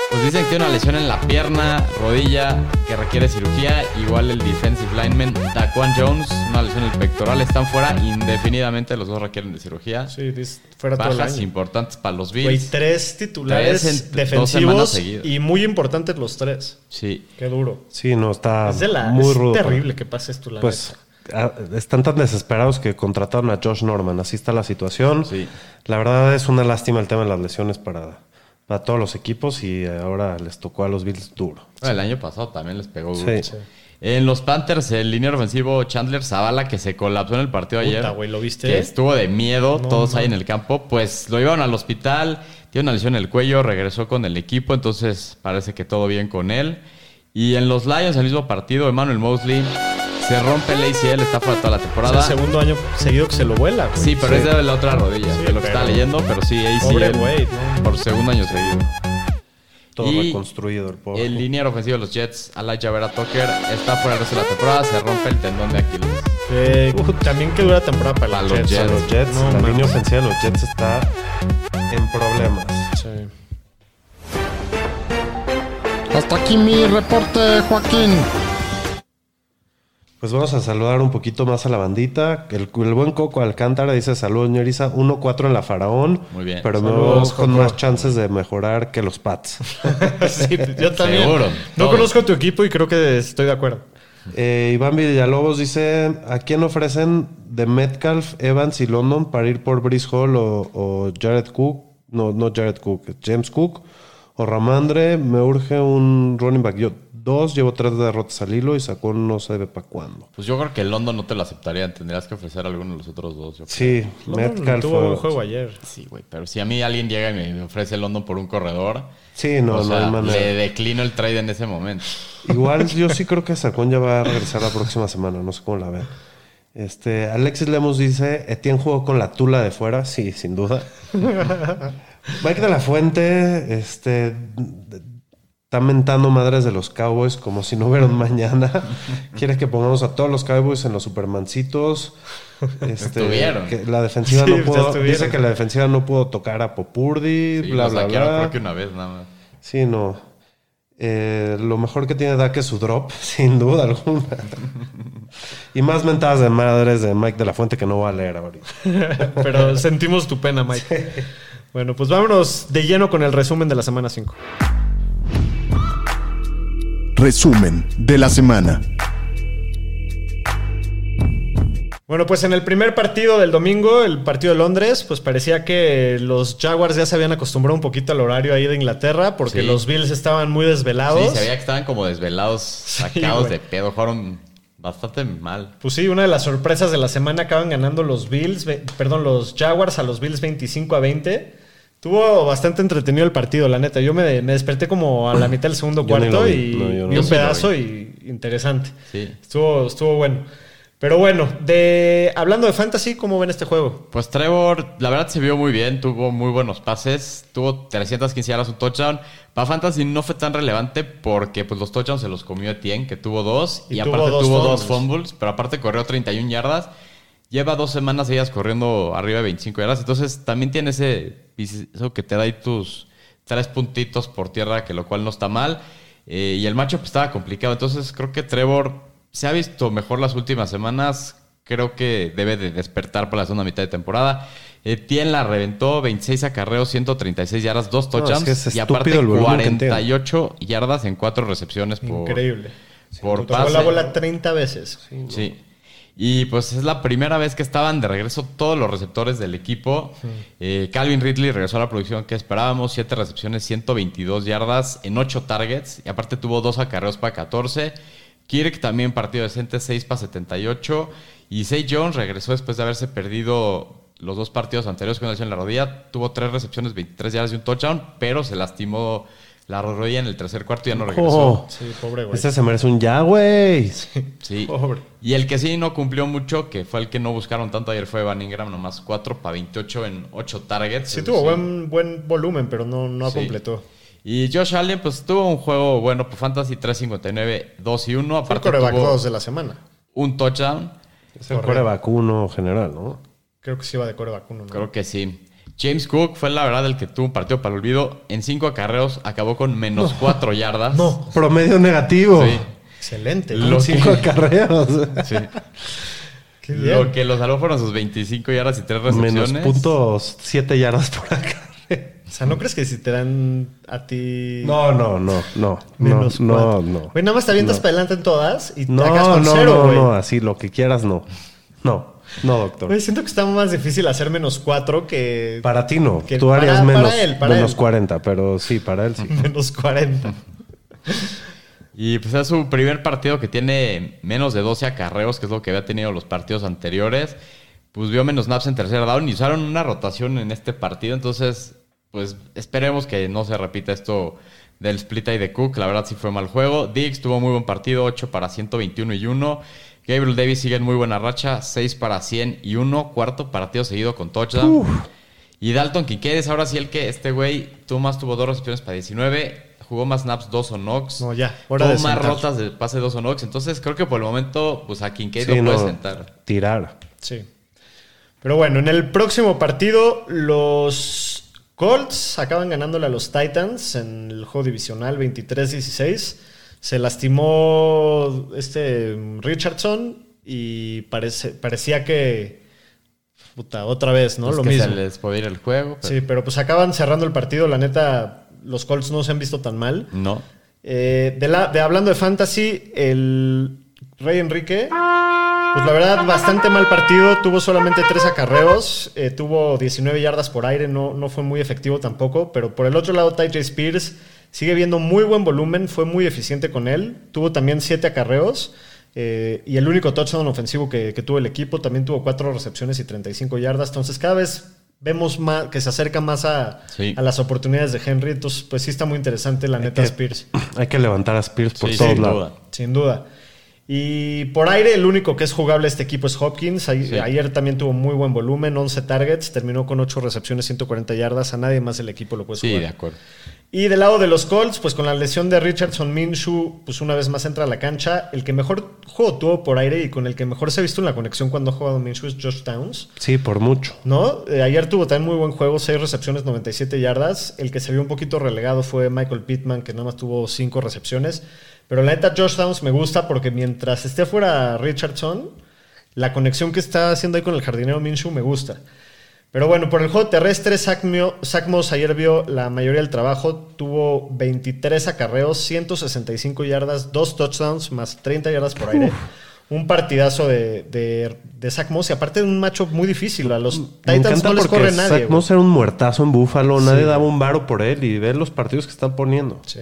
[SPEAKER 3] Pues dicen que tiene una lesión en la pierna, rodilla, que requiere cirugía. Igual el defensive lineman Daquan Jones, una lesión en el pectoral. Están fuera indefinidamente, los dos requieren de cirugía.
[SPEAKER 2] Sí, dice, fuera todo el
[SPEAKER 3] Bajas
[SPEAKER 2] año.
[SPEAKER 3] importantes para los
[SPEAKER 2] Güey,
[SPEAKER 3] Bills.
[SPEAKER 2] tres titulares
[SPEAKER 3] Tres semanas
[SPEAKER 2] defensivos y muy importantes los tres.
[SPEAKER 3] Sí.
[SPEAKER 2] Qué duro.
[SPEAKER 4] Sí, no, está
[SPEAKER 2] es de la,
[SPEAKER 4] muy
[SPEAKER 2] es
[SPEAKER 4] rudo.
[SPEAKER 2] terrible que pase esto, la
[SPEAKER 4] Pues
[SPEAKER 2] neta.
[SPEAKER 4] ah, están tan desesperados que contrataron a Josh Norman. Así está la situación.
[SPEAKER 3] Sí.
[SPEAKER 4] La verdad es una lástima el tema de las lesiones para, para todos los equipos y ahora les tocó a los Bills duro.
[SPEAKER 3] Bueno, el año pasado también les pegó duro.
[SPEAKER 4] Sí.
[SPEAKER 3] En los Panthers, el liniero ofensivo Chandler Zavala, que se colapsó en el partido
[SPEAKER 2] Puta,
[SPEAKER 3] ayer.
[SPEAKER 2] güey, ¿lo viste?
[SPEAKER 3] Que estuvo de miedo,
[SPEAKER 2] No,
[SPEAKER 3] todos
[SPEAKER 2] no.
[SPEAKER 3] ahí en el campo. Pues lo llevaron al hospital, tiene una lesión en el cuello, regresó con el equipo, entonces parece que todo bien con él. Y en los Lions, el mismo partido, Emmanuel Mosley se rompe el ACL, está fuera toda la
[SPEAKER 2] Es
[SPEAKER 3] temporada.
[SPEAKER 2] el segundo año seguido que se lo vuela, güey.
[SPEAKER 3] Sí, pero es de la otra rodilla,
[SPEAKER 2] Sí,
[SPEAKER 3] de lo que estaba leyendo, pero sí, ACL
[SPEAKER 2] Pobre güey, ¿no?
[SPEAKER 3] por segundo año seguido.
[SPEAKER 4] Todo
[SPEAKER 3] Y
[SPEAKER 4] reconstruido el pobre.
[SPEAKER 3] El liniero ofensivo de los Jets, Elijah Vera Tucker, está fuera el resto de la temporada, se rompe el tendón de Aquiles.
[SPEAKER 2] Eh, también que dura temporada para,
[SPEAKER 3] Para
[SPEAKER 2] los Jets.
[SPEAKER 3] Jets.
[SPEAKER 4] los Jets,
[SPEAKER 2] No,
[SPEAKER 4] la línea ofensiva de los Jets está en problemas.
[SPEAKER 2] Sí.
[SPEAKER 1] Hasta aquí mi reporte, Joaquín.
[SPEAKER 4] Pues vamos a saludar un poquito más a la bandita. El, el buen Coco Alcántara dice saludos, ñoriza. 1-4 en la Faraón.
[SPEAKER 3] Muy bien.
[SPEAKER 4] Pero me
[SPEAKER 2] Saludos,
[SPEAKER 4] veo con
[SPEAKER 2] Coco.
[SPEAKER 4] más chances de mejorar que los Pats.
[SPEAKER 2] Sí, yo también.
[SPEAKER 3] Seguro,
[SPEAKER 2] No conozco tu equipo y creo que estoy de acuerdo.
[SPEAKER 4] Eh, Iván Villalobos dice: ¿A quién ofrecen de Metcalf, Evans y London para ir por Brice Hall o, o Jared Cook? No, no Jared Cook, James Cook o Ramandre. Me urge un running back. Yo dos, llevo tres derrotas al hilo y sacó no sé para cuándo.
[SPEAKER 3] Pues yo creo que el London no te lo aceptaría, tendrías que ofrecer a alguno de los otros dos. yo creo.
[SPEAKER 4] Sí, Metcalf.
[SPEAKER 2] tuvo un juego ayer.
[SPEAKER 3] Sí, güey, pero si a mí alguien llega y me ofrece el London por un corredor,
[SPEAKER 4] Sí, no,
[SPEAKER 3] o
[SPEAKER 4] no
[SPEAKER 3] sea,
[SPEAKER 4] hay manera.
[SPEAKER 3] le declino el trade en ese momento.
[SPEAKER 4] Igual yo sí creo que Sacón ya va a regresar la próxima semana, no sé cómo la ven. Este, Alexis Lemos dice, Etienne jugó con la tula de fuera, sí, sin duda. Mike de la Fuente, este, está mentando madres de los Cowboys como si no hubiera un mañana. Quiere que pongamos a todos los Cowboys en los Supermancitos. Este,
[SPEAKER 3] Estuvieron.
[SPEAKER 4] que la defensiva
[SPEAKER 2] Sí,
[SPEAKER 4] no pudo, dice que la defensiva no pudo tocar a Popurdi,
[SPEAKER 3] Sí,
[SPEAKER 4] bla, bla, bla.
[SPEAKER 3] creo que una vez nada más.
[SPEAKER 4] Sí, no. Eh, lo mejor que tiene Dak es su drop, sin duda alguna. y más mentadas de madres de Mike de la Fuente que no voy a leer ahorita.
[SPEAKER 2] Pero sentimos tu pena, Mike. Bueno, pues vámonos de lleno con el resumen de la semana 5.
[SPEAKER 1] Resumen de la semana.
[SPEAKER 2] Bueno, pues en el primer partido del domingo, el partido de Londres, pues parecía que los Jaguars ya se habían acostumbrado un poquito al horario ahí de Inglaterra, porque
[SPEAKER 3] Sí.
[SPEAKER 2] los Bills estaban muy desvelados.
[SPEAKER 3] Sí, se veía que estaban como desvelados, sacados de pedo. Jugaron Bastante mal.
[SPEAKER 2] Pues sí, una de las sorpresas de la semana acaban ganando los Bills, perdón, los Jaguars a los Bills 25 a 20. Tuvo bastante entretenido el partido, la neta. Yo me, me desperté como a la mitad del segundo cuarto
[SPEAKER 4] vi.
[SPEAKER 2] y
[SPEAKER 4] No,
[SPEAKER 2] vi un
[SPEAKER 3] vi.
[SPEAKER 2] pedazo y interesante.
[SPEAKER 3] Sí.
[SPEAKER 2] Estuvo, estuvo bueno. Pero bueno, de hablando de fantasy, ¿cómo ven este juego?
[SPEAKER 3] Pues Trevor, la verdad se vio muy bien, tuvo muy buenos pases, tuvo 315 yardas, un touchdown. Para Fantasy no fue tan relevante porque pues los touchdowns se los comió Etienne, que tuvo dos,
[SPEAKER 2] Y
[SPEAKER 3] y,
[SPEAKER 2] tuvo
[SPEAKER 3] aparte
[SPEAKER 2] dos
[SPEAKER 3] tuvo
[SPEAKER 2] fumbles.
[SPEAKER 3] dos fumbles, pero aparte corrió 31 yardas. Lleva dos semanas ellas corriendo arriba de 25 yardas, entonces también tiene ese eso que te da ahí tus tres puntitos por tierra, que lo cual no está mal. Eh, y el matchup estaba complicado, entonces creo que Trevor se ha visto mejor las últimas semanas. Creo que debe de despertar para la segunda mitad de temporada. Etienne la reventó, 26 acarreos, 136 yardas, dos
[SPEAKER 4] No, es
[SPEAKER 3] touchdowns
[SPEAKER 4] que es
[SPEAKER 3] y aparte
[SPEAKER 4] estúpido el volumen que tiene.
[SPEAKER 3] 48 yardas en cuatro recepciones por,
[SPEAKER 2] Increíble.
[SPEAKER 3] por
[SPEAKER 2] Tocó
[SPEAKER 3] pase.
[SPEAKER 2] la bola 30 veces.
[SPEAKER 3] Sí. Y pues es la primera vez que estaban de regreso todos los receptores del equipo. Eh, Calvin Ridley regresó a la producción que esperábamos, 7 recepciones, 122 yardas en 8 targets. Y aparte tuvo 2 acarreos para 14. Kirk también partido decente, 6 para 78. Y Zay Jones regresó después de haberse perdido los dos partidos anteriores con en la rodilla. Tuvo 3 recepciones, 23 yardas y un touchdown, pero se lastimó la rodilla en el tercer cuarto y ya no regresó.
[SPEAKER 4] Oh,
[SPEAKER 2] Sí, pobre güey.
[SPEAKER 4] este se merece un ya, güey.
[SPEAKER 3] Sí.
[SPEAKER 2] Pobre.
[SPEAKER 3] Y el que sí no cumplió mucho, que fue el que no buscaron tanto ayer, fue Van Ingram, nomás 4 para 28 en 8 targets.
[SPEAKER 2] Sí tuvo buen, buen volumen, pero no, no
[SPEAKER 3] Sí.
[SPEAKER 2] completó.
[SPEAKER 3] Y Josh Allen, pues tuvo un juego bueno por Fantasy 359, 2 y 1.
[SPEAKER 2] Fue el
[SPEAKER 3] Aparte
[SPEAKER 2] coreback
[SPEAKER 3] tuvo
[SPEAKER 2] 2 de la semana.
[SPEAKER 3] un touchdown.
[SPEAKER 4] Es el core vacuno general, ¿no?
[SPEAKER 2] Creo que sí iba de coreback 1.
[SPEAKER 3] Creo que sí. James Cook fue la verdad el que tuvo un partido para el olvido. En 5 acarreos acabó con menos 4 yardas.
[SPEAKER 2] No.
[SPEAKER 4] Promedio negativo.
[SPEAKER 3] Sí.
[SPEAKER 2] Excelente.
[SPEAKER 3] Lo
[SPEAKER 4] Cinco
[SPEAKER 3] que-
[SPEAKER 4] acarreos.
[SPEAKER 3] Sí.
[SPEAKER 2] Qué bien.
[SPEAKER 3] Lo que lo salvó fueron sus 25 yardas y 3 recepciones.
[SPEAKER 4] Menos puntos siete yardas por acá.
[SPEAKER 2] O sea, ¿no crees que si te dan a ti
[SPEAKER 4] No, no, no, no.
[SPEAKER 2] menos
[SPEAKER 4] no,
[SPEAKER 2] cuatro?
[SPEAKER 4] no, no.
[SPEAKER 2] Güey, nada más te avientas
[SPEAKER 4] No.
[SPEAKER 2] para adelante en todas y te
[SPEAKER 4] No,
[SPEAKER 2] acabas con
[SPEAKER 4] no,
[SPEAKER 2] cero,
[SPEAKER 4] no,
[SPEAKER 2] güey.
[SPEAKER 4] no, así lo que quieras, no. No, no, doctor.
[SPEAKER 2] Güey, siento que está más difícil hacer menos cuatro que
[SPEAKER 4] Para ti no.
[SPEAKER 2] que
[SPEAKER 4] Tú harías
[SPEAKER 2] para-
[SPEAKER 4] menos,
[SPEAKER 2] para él, para
[SPEAKER 4] menos
[SPEAKER 2] él.
[SPEAKER 4] 40, pero sí, para él sí.
[SPEAKER 2] menos 40.
[SPEAKER 3] Y pues es su primer partido que tiene menos de 12 acarreos, que es lo que había tenido los partidos anteriores. Pues vio menos snaps en tercer down y usaron una rotación en este partido. Entonces, pues esperemos que no se repita esto del split eye de Cook. La verdad sí fue mal juego. Diggs tuvo muy buen partido, 8 para 121 y 1. Gabriel Davis sigue en muy buena racha, 6 para 100 y 1. Cuarto partido seguido con touchdown. Y Dalton Kincaid es ahora sí el que este güey tuvo más, tuvo dos recepciones para 19. Jugó más snaps, dos o Knox.
[SPEAKER 2] No, ya, hora
[SPEAKER 3] Tuvo
[SPEAKER 2] de
[SPEAKER 3] más
[SPEAKER 2] sentar.
[SPEAKER 3] rotas de pase dos o Knox. Entonces creo que por el momento, pues a Kincaid
[SPEAKER 4] Sí,
[SPEAKER 3] lo puede
[SPEAKER 4] no,
[SPEAKER 3] sentar.
[SPEAKER 4] Tirar.
[SPEAKER 2] Sí. Pero bueno, en el próximo partido, los Colts acaban ganándole a los Titans en el juego divisional 23-16. Se lastimó este Richardson y parece, parecía que. Puta, otra vez, ¿no?
[SPEAKER 3] Pues
[SPEAKER 2] Lo
[SPEAKER 3] que
[SPEAKER 2] mismo.
[SPEAKER 3] se les podía ir el juego. pero
[SPEAKER 2] Sí, pero pues acaban cerrando el partido. La neta, los Colts no se han visto tan mal.
[SPEAKER 3] No.
[SPEAKER 2] Eh, de la, de, hablando de fantasy, el Rey Enrique, pues la verdad, bastante mal partido. Tuvo solamente tres acarreos, eh, tuvo 19 yardas por aire, no, no fue muy efectivo tampoco. Pero por el otro lado, Ty Spears sigue viendo muy buen volumen, fue muy eficiente con él. Tuvo también siete acarreos. eh, y el único touchdown ofensivo que, que tuvo el equipo también tuvo cuatro recepciones y 35 yardas. Entonces, cada vez vemos más que se acerca más a,
[SPEAKER 3] Sí.
[SPEAKER 2] a las oportunidades de Henry. Entonces, pues sí está muy interesante la neta
[SPEAKER 4] que-
[SPEAKER 2] Spears.
[SPEAKER 4] Hay que levantar a Spears por
[SPEAKER 3] Sí,
[SPEAKER 4] todos
[SPEAKER 3] sin
[SPEAKER 4] lados.
[SPEAKER 3] duda.
[SPEAKER 2] Sin duda. Y por aire, el único que es jugable este equipo es Hopkins.
[SPEAKER 3] Sí.
[SPEAKER 2] Ayer también tuvo muy buen volumen, 11 targets, terminó con 8 recepciones, 140 yardas. A nadie más del equipo lo puede
[SPEAKER 3] Sí,
[SPEAKER 2] jugar.
[SPEAKER 3] de acuerdo.
[SPEAKER 2] Y del lado de los Colts, pues con la lesión de Richardson Minshew, pues una vez más entra a la cancha. El que mejor juego tuvo por aire y con el que mejor se ha visto en la conexión cuando ha jugado Minshew es Josh Downs.
[SPEAKER 4] Sí, por mucho.
[SPEAKER 2] ¿No? Eh, ayer tuvo también muy buen juego, 6 recepciones, 97 yardas. El que se vio un poquito relegado fue Michael Pittman, que nada más tuvo 5 recepciones. Pero la neta, Josh Downs me gusta porque mientras esté fuera Richardson, la conexión que está haciendo ahí con el jardinero Minshew me gusta. Pero bueno, por el juego terrestre, Moss ayer vio la mayoría del trabajo. Tuvo 23 acarreos, 165 yardas, 2 touchdowns, más 30 yardas por aire. Un partidazo de, de, de Zach Moss y aparte de un macho muy difícil. A los
[SPEAKER 4] Me
[SPEAKER 2] Titans no les corre nadie.
[SPEAKER 4] Zach. Moss era un muertazo en Búfalo, nadie
[SPEAKER 2] Sí,
[SPEAKER 4] daba un varo por él y ver los partidos que están poniendo.
[SPEAKER 2] Sí.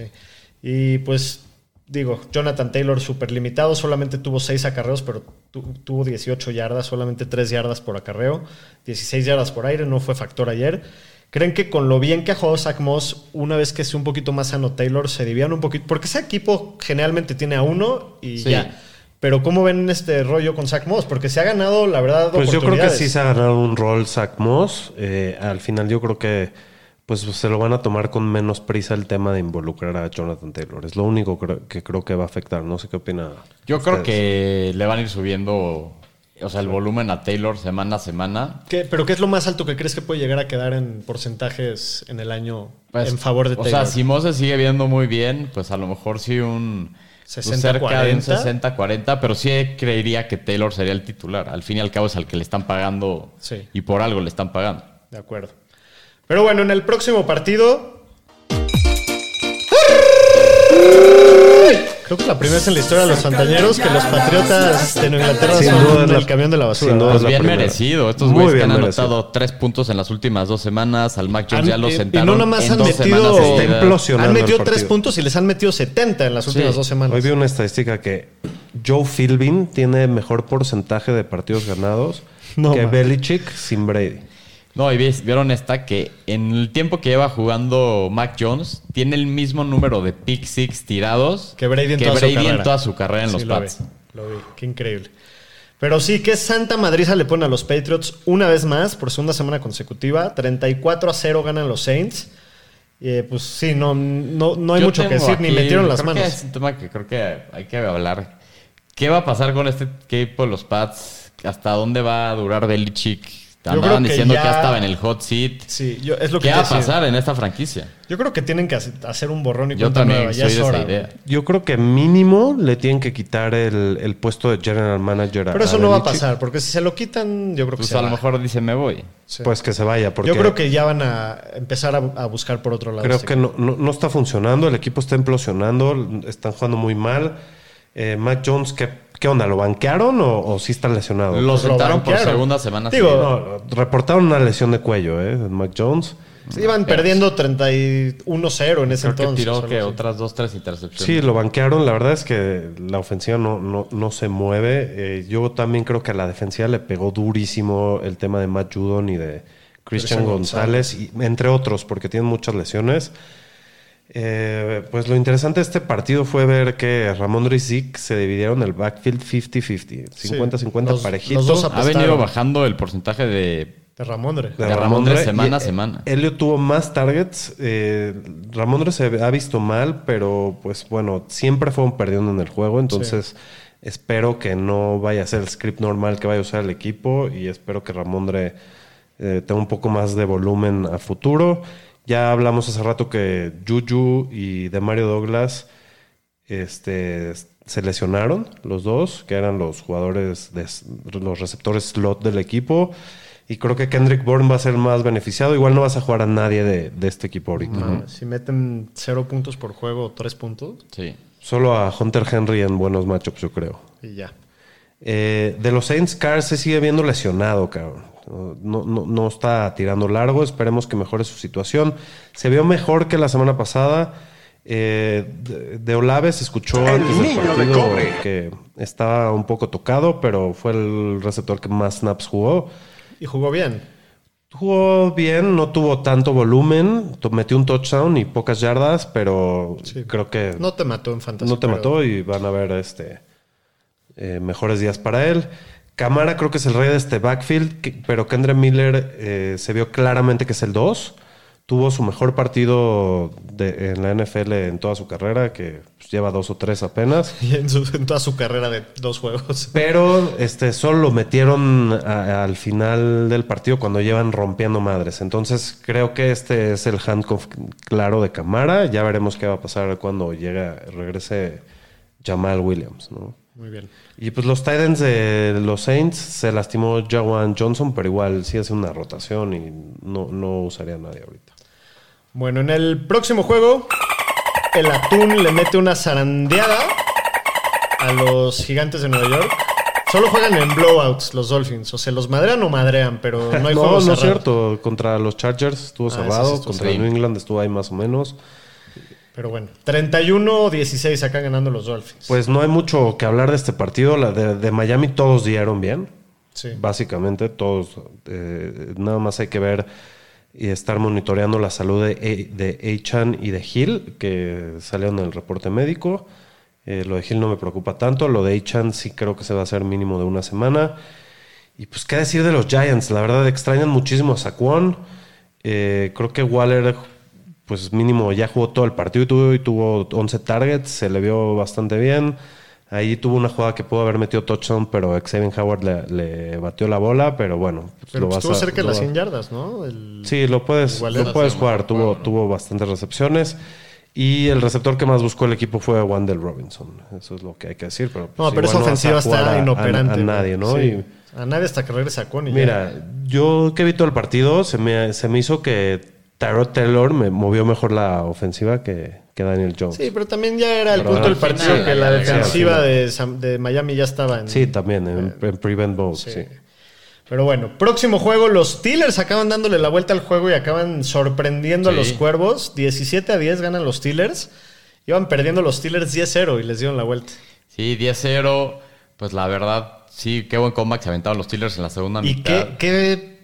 [SPEAKER 2] Y pues digo, Jonathan Taylor súper limitado, solamente tuvo 6 acarreos, pero tu- tuvo 18 yardas, solamente 3 yardas por acarreo, 16 yardas por aire, no fue factor ayer. ¿Creen que con lo bien que ha jugado Zach Moss, una vez que esté un poquito más sano Taylor, se divían un poquito? Porque ese equipo generalmente tiene a uno y
[SPEAKER 3] Sí.
[SPEAKER 2] ya. Pero ¿cómo ven este rollo con Zach Moss? Porque se ha ganado, la verdad,
[SPEAKER 4] Pues yo creo que sí se ha ganado un rol Zach Moss. Eh, al final yo creo que pues se lo van a tomar con menos prisa el tema de involucrar a Jonathan Taylor. Es lo único creo- que creo que va a afectar. No sé qué opina.
[SPEAKER 3] Yo creo que le van a ir subiendo, o sea, el volumen a Taylor semana a semana.
[SPEAKER 2] ¿Qué- ¿Pero qué es lo más alto que crees que puede llegar a quedar en porcentajes en el año
[SPEAKER 3] Pues,
[SPEAKER 2] en favor de
[SPEAKER 3] O
[SPEAKER 2] Taylor?
[SPEAKER 3] sea, si Moss se sigue viendo muy bien, pues a lo mejor sí un... pues
[SPEAKER 2] 60,
[SPEAKER 3] cerca de un
[SPEAKER 2] 40.
[SPEAKER 3] 60-40, pero sí creería que Taylor sería el titular. Al fin y al cabo es al que le están pagando
[SPEAKER 2] Sí.
[SPEAKER 3] y por algo le están pagando.
[SPEAKER 2] De acuerdo. Pero bueno, en el próximo partido. Creo que es la primera vez en la historia de los fantañeros que los patriotas de Nueva Inglaterra
[SPEAKER 4] Sin
[SPEAKER 2] son el camión de la basura.
[SPEAKER 4] sin.
[SPEAKER 3] Pues
[SPEAKER 4] la
[SPEAKER 3] bien
[SPEAKER 4] primera.
[SPEAKER 3] merecido. Estos güeyes que han
[SPEAKER 4] merecido.
[SPEAKER 3] anotado tres puntos en las últimas dos semanas. Al Mac Jones ya lo
[SPEAKER 2] y- y
[SPEAKER 3] sentaron.
[SPEAKER 2] no nomás
[SPEAKER 3] en
[SPEAKER 2] han metido-
[SPEAKER 4] implosionando
[SPEAKER 2] Han metido tres puntos y les han metido 70 en las últimas
[SPEAKER 3] Sí.
[SPEAKER 2] dos semanas.
[SPEAKER 4] Hoy vi una estadística que Joe Philbin tiene mejor porcentaje de partidos ganados
[SPEAKER 2] No,
[SPEAKER 4] que
[SPEAKER 2] man.
[SPEAKER 4] Belichick sin Brady.
[SPEAKER 3] No, y vieron esta que en el tiempo que lleva jugando Mac Jones, tiene el mismo número de pick six tirados
[SPEAKER 2] Que Brady en toda su carrera.
[SPEAKER 3] toda su carrera en
[SPEAKER 2] Sí,
[SPEAKER 3] los
[SPEAKER 2] lo
[SPEAKER 3] Pats.
[SPEAKER 2] vi, lo vi. Qué increíble. Pero sí, que Santa Madriza le pone a los Patriots una vez más por segunda semana consecutiva. 34 a 0 ganan los Saints. Eh, pues sí, no, no, no hay
[SPEAKER 3] Yo
[SPEAKER 2] mucho que decir, ni metieron las
[SPEAKER 3] creo que
[SPEAKER 2] manos.
[SPEAKER 3] es un tema que creo que hay que hablar. ¿Qué va a pasar con este equipo de los Pats? ¿Hasta dónde va a durar Belichick? Andaban
[SPEAKER 2] que
[SPEAKER 3] diciendo
[SPEAKER 2] ya-
[SPEAKER 3] que ya estaba en el hot seat.
[SPEAKER 2] Sí, yo, es lo que
[SPEAKER 3] ¿Qué va a pasar en esta franquicia?
[SPEAKER 2] Yo creo que tienen que hace- hacer un borrón y
[SPEAKER 3] Yo
[SPEAKER 2] cuenta
[SPEAKER 3] también
[SPEAKER 2] nueva. Ya
[SPEAKER 3] soy
[SPEAKER 2] es hora.
[SPEAKER 3] idea.
[SPEAKER 4] Yo creo que mínimo le tienen que quitar el, el puesto de general manager a
[SPEAKER 2] Pero eso no va a pasar, porque si se lo quitan, yo creo que
[SPEAKER 3] Pues
[SPEAKER 2] se
[SPEAKER 3] a lo mejor dice me voy.
[SPEAKER 2] Sí.
[SPEAKER 4] Pues que se vaya. Porque
[SPEAKER 2] Yo creo que ya van a empezar a, a buscar por otro lado.
[SPEAKER 4] Creo
[SPEAKER 2] este
[SPEAKER 4] que no, no, no está funcionando, el equipo está implosionando, están jugando muy mal. Eh, Mac Jones, ¿qué, qué onda? ¿Lo banquearon o, o sí está lesionado?
[SPEAKER 3] Lo
[SPEAKER 2] lo
[SPEAKER 3] sentaron por segunda semana.
[SPEAKER 2] Digo.
[SPEAKER 4] No, reportaron una lesión de cuello, ¿eh? de Mac Jones.
[SPEAKER 2] Sí, Iban perdiendo 31-0 en ese
[SPEAKER 3] creo que
[SPEAKER 2] entonces.
[SPEAKER 3] tiró que otras dos, tres intercepciones.
[SPEAKER 4] Sí, lo banquearon. La verdad es que la ofensiva no, no, no se mueve. Eh, yo también creo que a la defensiva le pegó durísimo el tema de Matt Judon y de Christian
[SPEAKER 2] Christian
[SPEAKER 4] González, y, entre otros, porque tienen muchas lesiones. Eh, pues lo interesante de este partido fue ver que Ramón y Zeke se dividieron el backfield 50-50, 50-50
[SPEAKER 2] los-
[SPEAKER 4] parejito.
[SPEAKER 2] los dos
[SPEAKER 3] Ha venido bajando el porcentaje de
[SPEAKER 2] De Ramondre.
[SPEAKER 3] de Ramondre semana a semana.
[SPEAKER 4] Elliot tuvo más targets. Eh, Ramondre se ha visto mal, pero pues bueno, siempre fueron perdiendo en el juego. Entonces espero que no vaya a ser el script normal que vaya a usar el equipo y espero que Ramondre eh, tenga un poco más de volumen a futuro. Ya hablamos hace rato que Juju y de Mario Douglas este, se lesionaron los dos, que eran los jugadores, de, los receptores slot del equipo. Y creo que Kendrick Bourne va a ser más beneficiado. Igual no vas a jugar a nadie de, de este equipo ahorita.
[SPEAKER 2] Ah, Si meten 0 puntos por juego o 3 puntos,
[SPEAKER 3] Sí.
[SPEAKER 4] Solo a Hunter Henry en buenos matchups, yo creo.
[SPEAKER 2] y ya.
[SPEAKER 4] Eh, de los Saints, Carr se sigue viendo lesionado, cabrón. No, no, no está tirando largo. Esperemos que mejore su situación. Se vio mejor que la semana pasada. Eh, de, de Olave se escuchó antes del partido que estaba un poco tocado, pero fue el receptor que más snaps jugó.
[SPEAKER 2] Y jugó bien.
[SPEAKER 4] Jugó bien, no tuvo tanto volumen, metió un touchdown y pocas yardas, pero
[SPEAKER 2] Sí.
[SPEAKER 4] creo que
[SPEAKER 2] No te mató en fantasía.
[SPEAKER 4] no te
[SPEAKER 2] pero-
[SPEAKER 4] mató y van a ver este eh, mejores días para él. Camara creo que es el rey de este backfield, que- pero Kendra Miller eh, se vio claramente que es el 2. Tuvo su mejor partido de- en la NFL en toda su carrera, que pues, lleva dos o tres apenas.
[SPEAKER 2] Y en, su- en toda su carrera de dos juegos.
[SPEAKER 4] Pero este, solo lo metieron a- al final del partido cuando llevan rompiendo madres. Entonces creo que este es el handcuff claro de Camara. Ya veremos qué va a pasar cuando llegue, regrese Jamal Williams. ¿no?
[SPEAKER 2] Muy bien.
[SPEAKER 4] Y pues los Titans de los Saints se lastimó Jawan Johnson, pero igual sí hace una rotación y no, no usaría a nadie ahorita.
[SPEAKER 2] Bueno, en el próximo juego, el Atún le mete una zarandeada a los gigantes de Nueva York. Solo juegan en blowouts los Dolphins. O sea, los madrean o madrean, pero no hay
[SPEAKER 4] no,
[SPEAKER 2] juegos
[SPEAKER 4] no es cierto. Contra los Chargers estuvo
[SPEAKER 2] Ah, sí
[SPEAKER 4] cerrado,
[SPEAKER 2] estuvo
[SPEAKER 4] contra
[SPEAKER 3] sí.
[SPEAKER 4] New England estuvo ahí más o menos.
[SPEAKER 2] Pero bueno, 31-16 acá ganando los Dolphins.
[SPEAKER 4] Pues no hay mucho que hablar de este partido. La de, de Miami todos dieron bien.
[SPEAKER 2] sí.
[SPEAKER 4] Básicamente todos. eh, nada más hay que ver y estar monitoreando la salud de, de Achan y de Hill, que salieron en el reporte médico. Eh, lo de Hill no me preocupa tanto. Lo de Achan sí creo que se va a hacer mínimo de una semana. Y pues, ¿qué decir de los Giants? La verdad, extrañan muchísimo a Saquon. Eh, creo que Waller, pues mínimo, ya jugó todo el partido y tuvo, y tuvo 11 targets. Se le vio bastante bien. Ahí tuvo una jugada que pudo haber metido touchdown, pero Xavier Howard le, le batió la bola. Pero bueno, pues,
[SPEAKER 2] Pero
[SPEAKER 4] lo
[SPEAKER 2] pues
[SPEAKER 4] vas
[SPEAKER 2] estuvo
[SPEAKER 4] a-
[SPEAKER 2] cerca de las
[SPEAKER 4] va-
[SPEAKER 2] 100 yardas, ¿no? El-
[SPEAKER 4] Sí, lo puedes, lo puedes jugar. Tuvo, tuvo bastantes recepciones. Y el receptor que más buscó el equipo fue Wandel Robinson. Eso es lo que hay que decir. Pero,
[SPEAKER 2] No,
[SPEAKER 4] pues,
[SPEAKER 2] pero esa
[SPEAKER 4] no vas a
[SPEAKER 2] ofensiva está
[SPEAKER 4] a-
[SPEAKER 2] inoperante.
[SPEAKER 4] A, nadie, ¿no?
[SPEAKER 2] Sí.
[SPEAKER 4] Y-
[SPEAKER 2] A nadie hasta que regrese a Coney.
[SPEAKER 4] Mira, yo que vi todo el partido, se me, se me hizo que Tyrod Taylor me movió mejor la ofensiva que, que Daniel Jones.
[SPEAKER 2] Sí, pero también ya era el
[SPEAKER 4] Pero
[SPEAKER 2] punto del partido
[SPEAKER 3] final,
[SPEAKER 2] que la defensiva de, Miami ya estaba en.
[SPEAKER 4] Sí, también, en, en Prevent Bowl, sí.
[SPEAKER 2] Pero bueno, próximo juego, los Steelers acaban dándole la vuelta al juego y acaban sorprendiendo a los cuervos. 17 a 10 ganan los Steelers. Iban perdiendo los Steelers 10-0 y les dieron la vuelta.
[SPEAKER 3] Sí, 10-0. Pues la verdad, sí, qué buen comeback se aventaron los Steelers en la segunda
[SPEAKER 2] Y
[SPEAKER 3] mitad.
[SPEAKER 2] qué, qué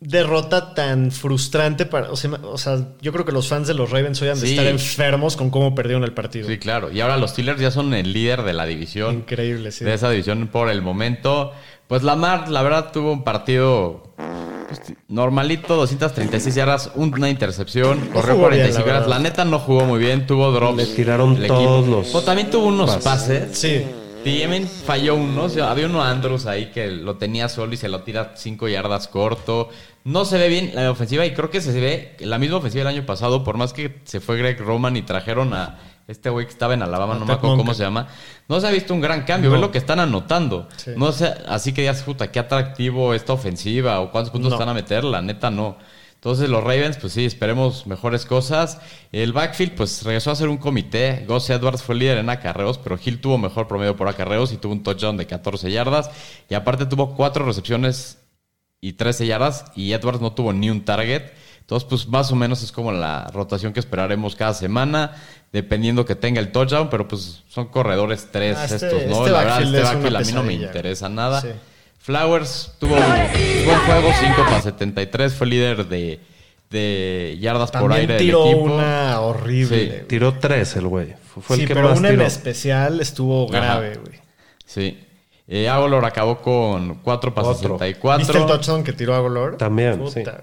[SPEAKER 2] derrota tan frustrante para. O sea, o sea, yo creo que los fans de los Ravens hoy han de
[SPEAKER 3] Sí.
[SPEAKER 2] estar enfermos con cómo perdieron el partido.
[SPEAKER 3] Sí, claro. Y ahora los Steelers ya son el líder de la división.
[SPEAKER 2] Increíble, sí.
[SPEAKER 3] De esa división por el momento. Pues Lamar, la verdad, tuvo un partido pues, normalito, 236 yardas, una intercepción, corrió
[SPEAKER 2] jugó bien,
[SPEAKER 3] 45
[SPEAKER 2] la
[SPEAKER 3] yardas. La,
[SPEAKER 2] verdad.
[SPEAKER 3] neta no jugó muy bien, tuvo drops.
[SPEAKER 4] Le tiraron todos
[SPEAKER 3] equipo.
[SPEAKER 4] los
[SPEAKER 3] Pues también tuvo unos
[SPEAKER 4] pases.
[SPEAKER 3] pases.
[SPEAKER 2] Sí.
[SPEAKER 3] También falló uno. había uno Andrews ahí que lo tenía solo y se lo tira 5 yardas corto. No se ve bien la ofensiva y creo que se ve la misma ofensiva del año pasado, por más que se fue Greg Roman y trajeron a este güey que estaba en Alabama, no me acuerdo cómo se llama. No se ha visto un gran cambio, ve lo que están anotando.
[SPEAKER 2] Sí.
[SPEAKER 3] No sé, así que digas, puta, qué atractivo esta ofensiva o cuántos puntos
[SPEAKER 2] No.
[SPEAKER 3] están a meter, la neta no. Entonces los Ravens, pues sí, esperemos mejores cosas. El backfield, pues regresó a ser un comité. Gus Edwards fue líder en acarreos, pero Hill tuvo mejor promedio por acarreos y tuvo un touchdown de 14 yardas. Y aparte tuvo cuatro recepciones y 13 yardas y Edwards no tuvo ni un target. Entonces, pues más o menos es como la rotación que esperaremos cada semana, dependiendo que tenga el touchdown, pero pues son corredores tres
[SPEAKER 2] Ah, este-
[SPEAKER 3] estos, ¿no?
[SPEAKER 2] este
[SPEAKER 3] la verdad,
[SPEAKER 2] backfield
[SPEAKER 3] este
[SPEAKER 2] es
[SPEAKER 3] backfield a mí no me interesa nada.
[SPEAKER 2] Sí.
[SPEAKER 3] Flowers tuvo un buen juego, 5 para 73, fue líder de, de yardas por aire del
[SPEAKER 2] tiró
[SPEAKER 3] equipo.
[SPEAKER 2] una horrible.
[SPEAKER 3] Sí.
[SPEAKER 2] güey.
[SPEAKER 4] Tiró tres el güey. Fue
[SPEAKER 2] sí,
[SPEAKER 4] el que
[SPEAKER 2] pero
[SPEAKER 4] más
[SPEAKER 2] una en especial estuvo
[SPEAKER 3] Ajá.
[SPEAKER 2] grave, güey.
[SPEAKER 3] Sí. Eh, Agolor acabó con 4 para
[SPEAKER 4] Otro.
[SPEAKER 3] 64.
[SPEAKER 2] ¿Viste el touchdown que tiró a Golor?
[SPEAKER 4] También,
[SPEAKER 2] Puta,
[SPEAKER 4] sí.
[SPEAKER 2] güey.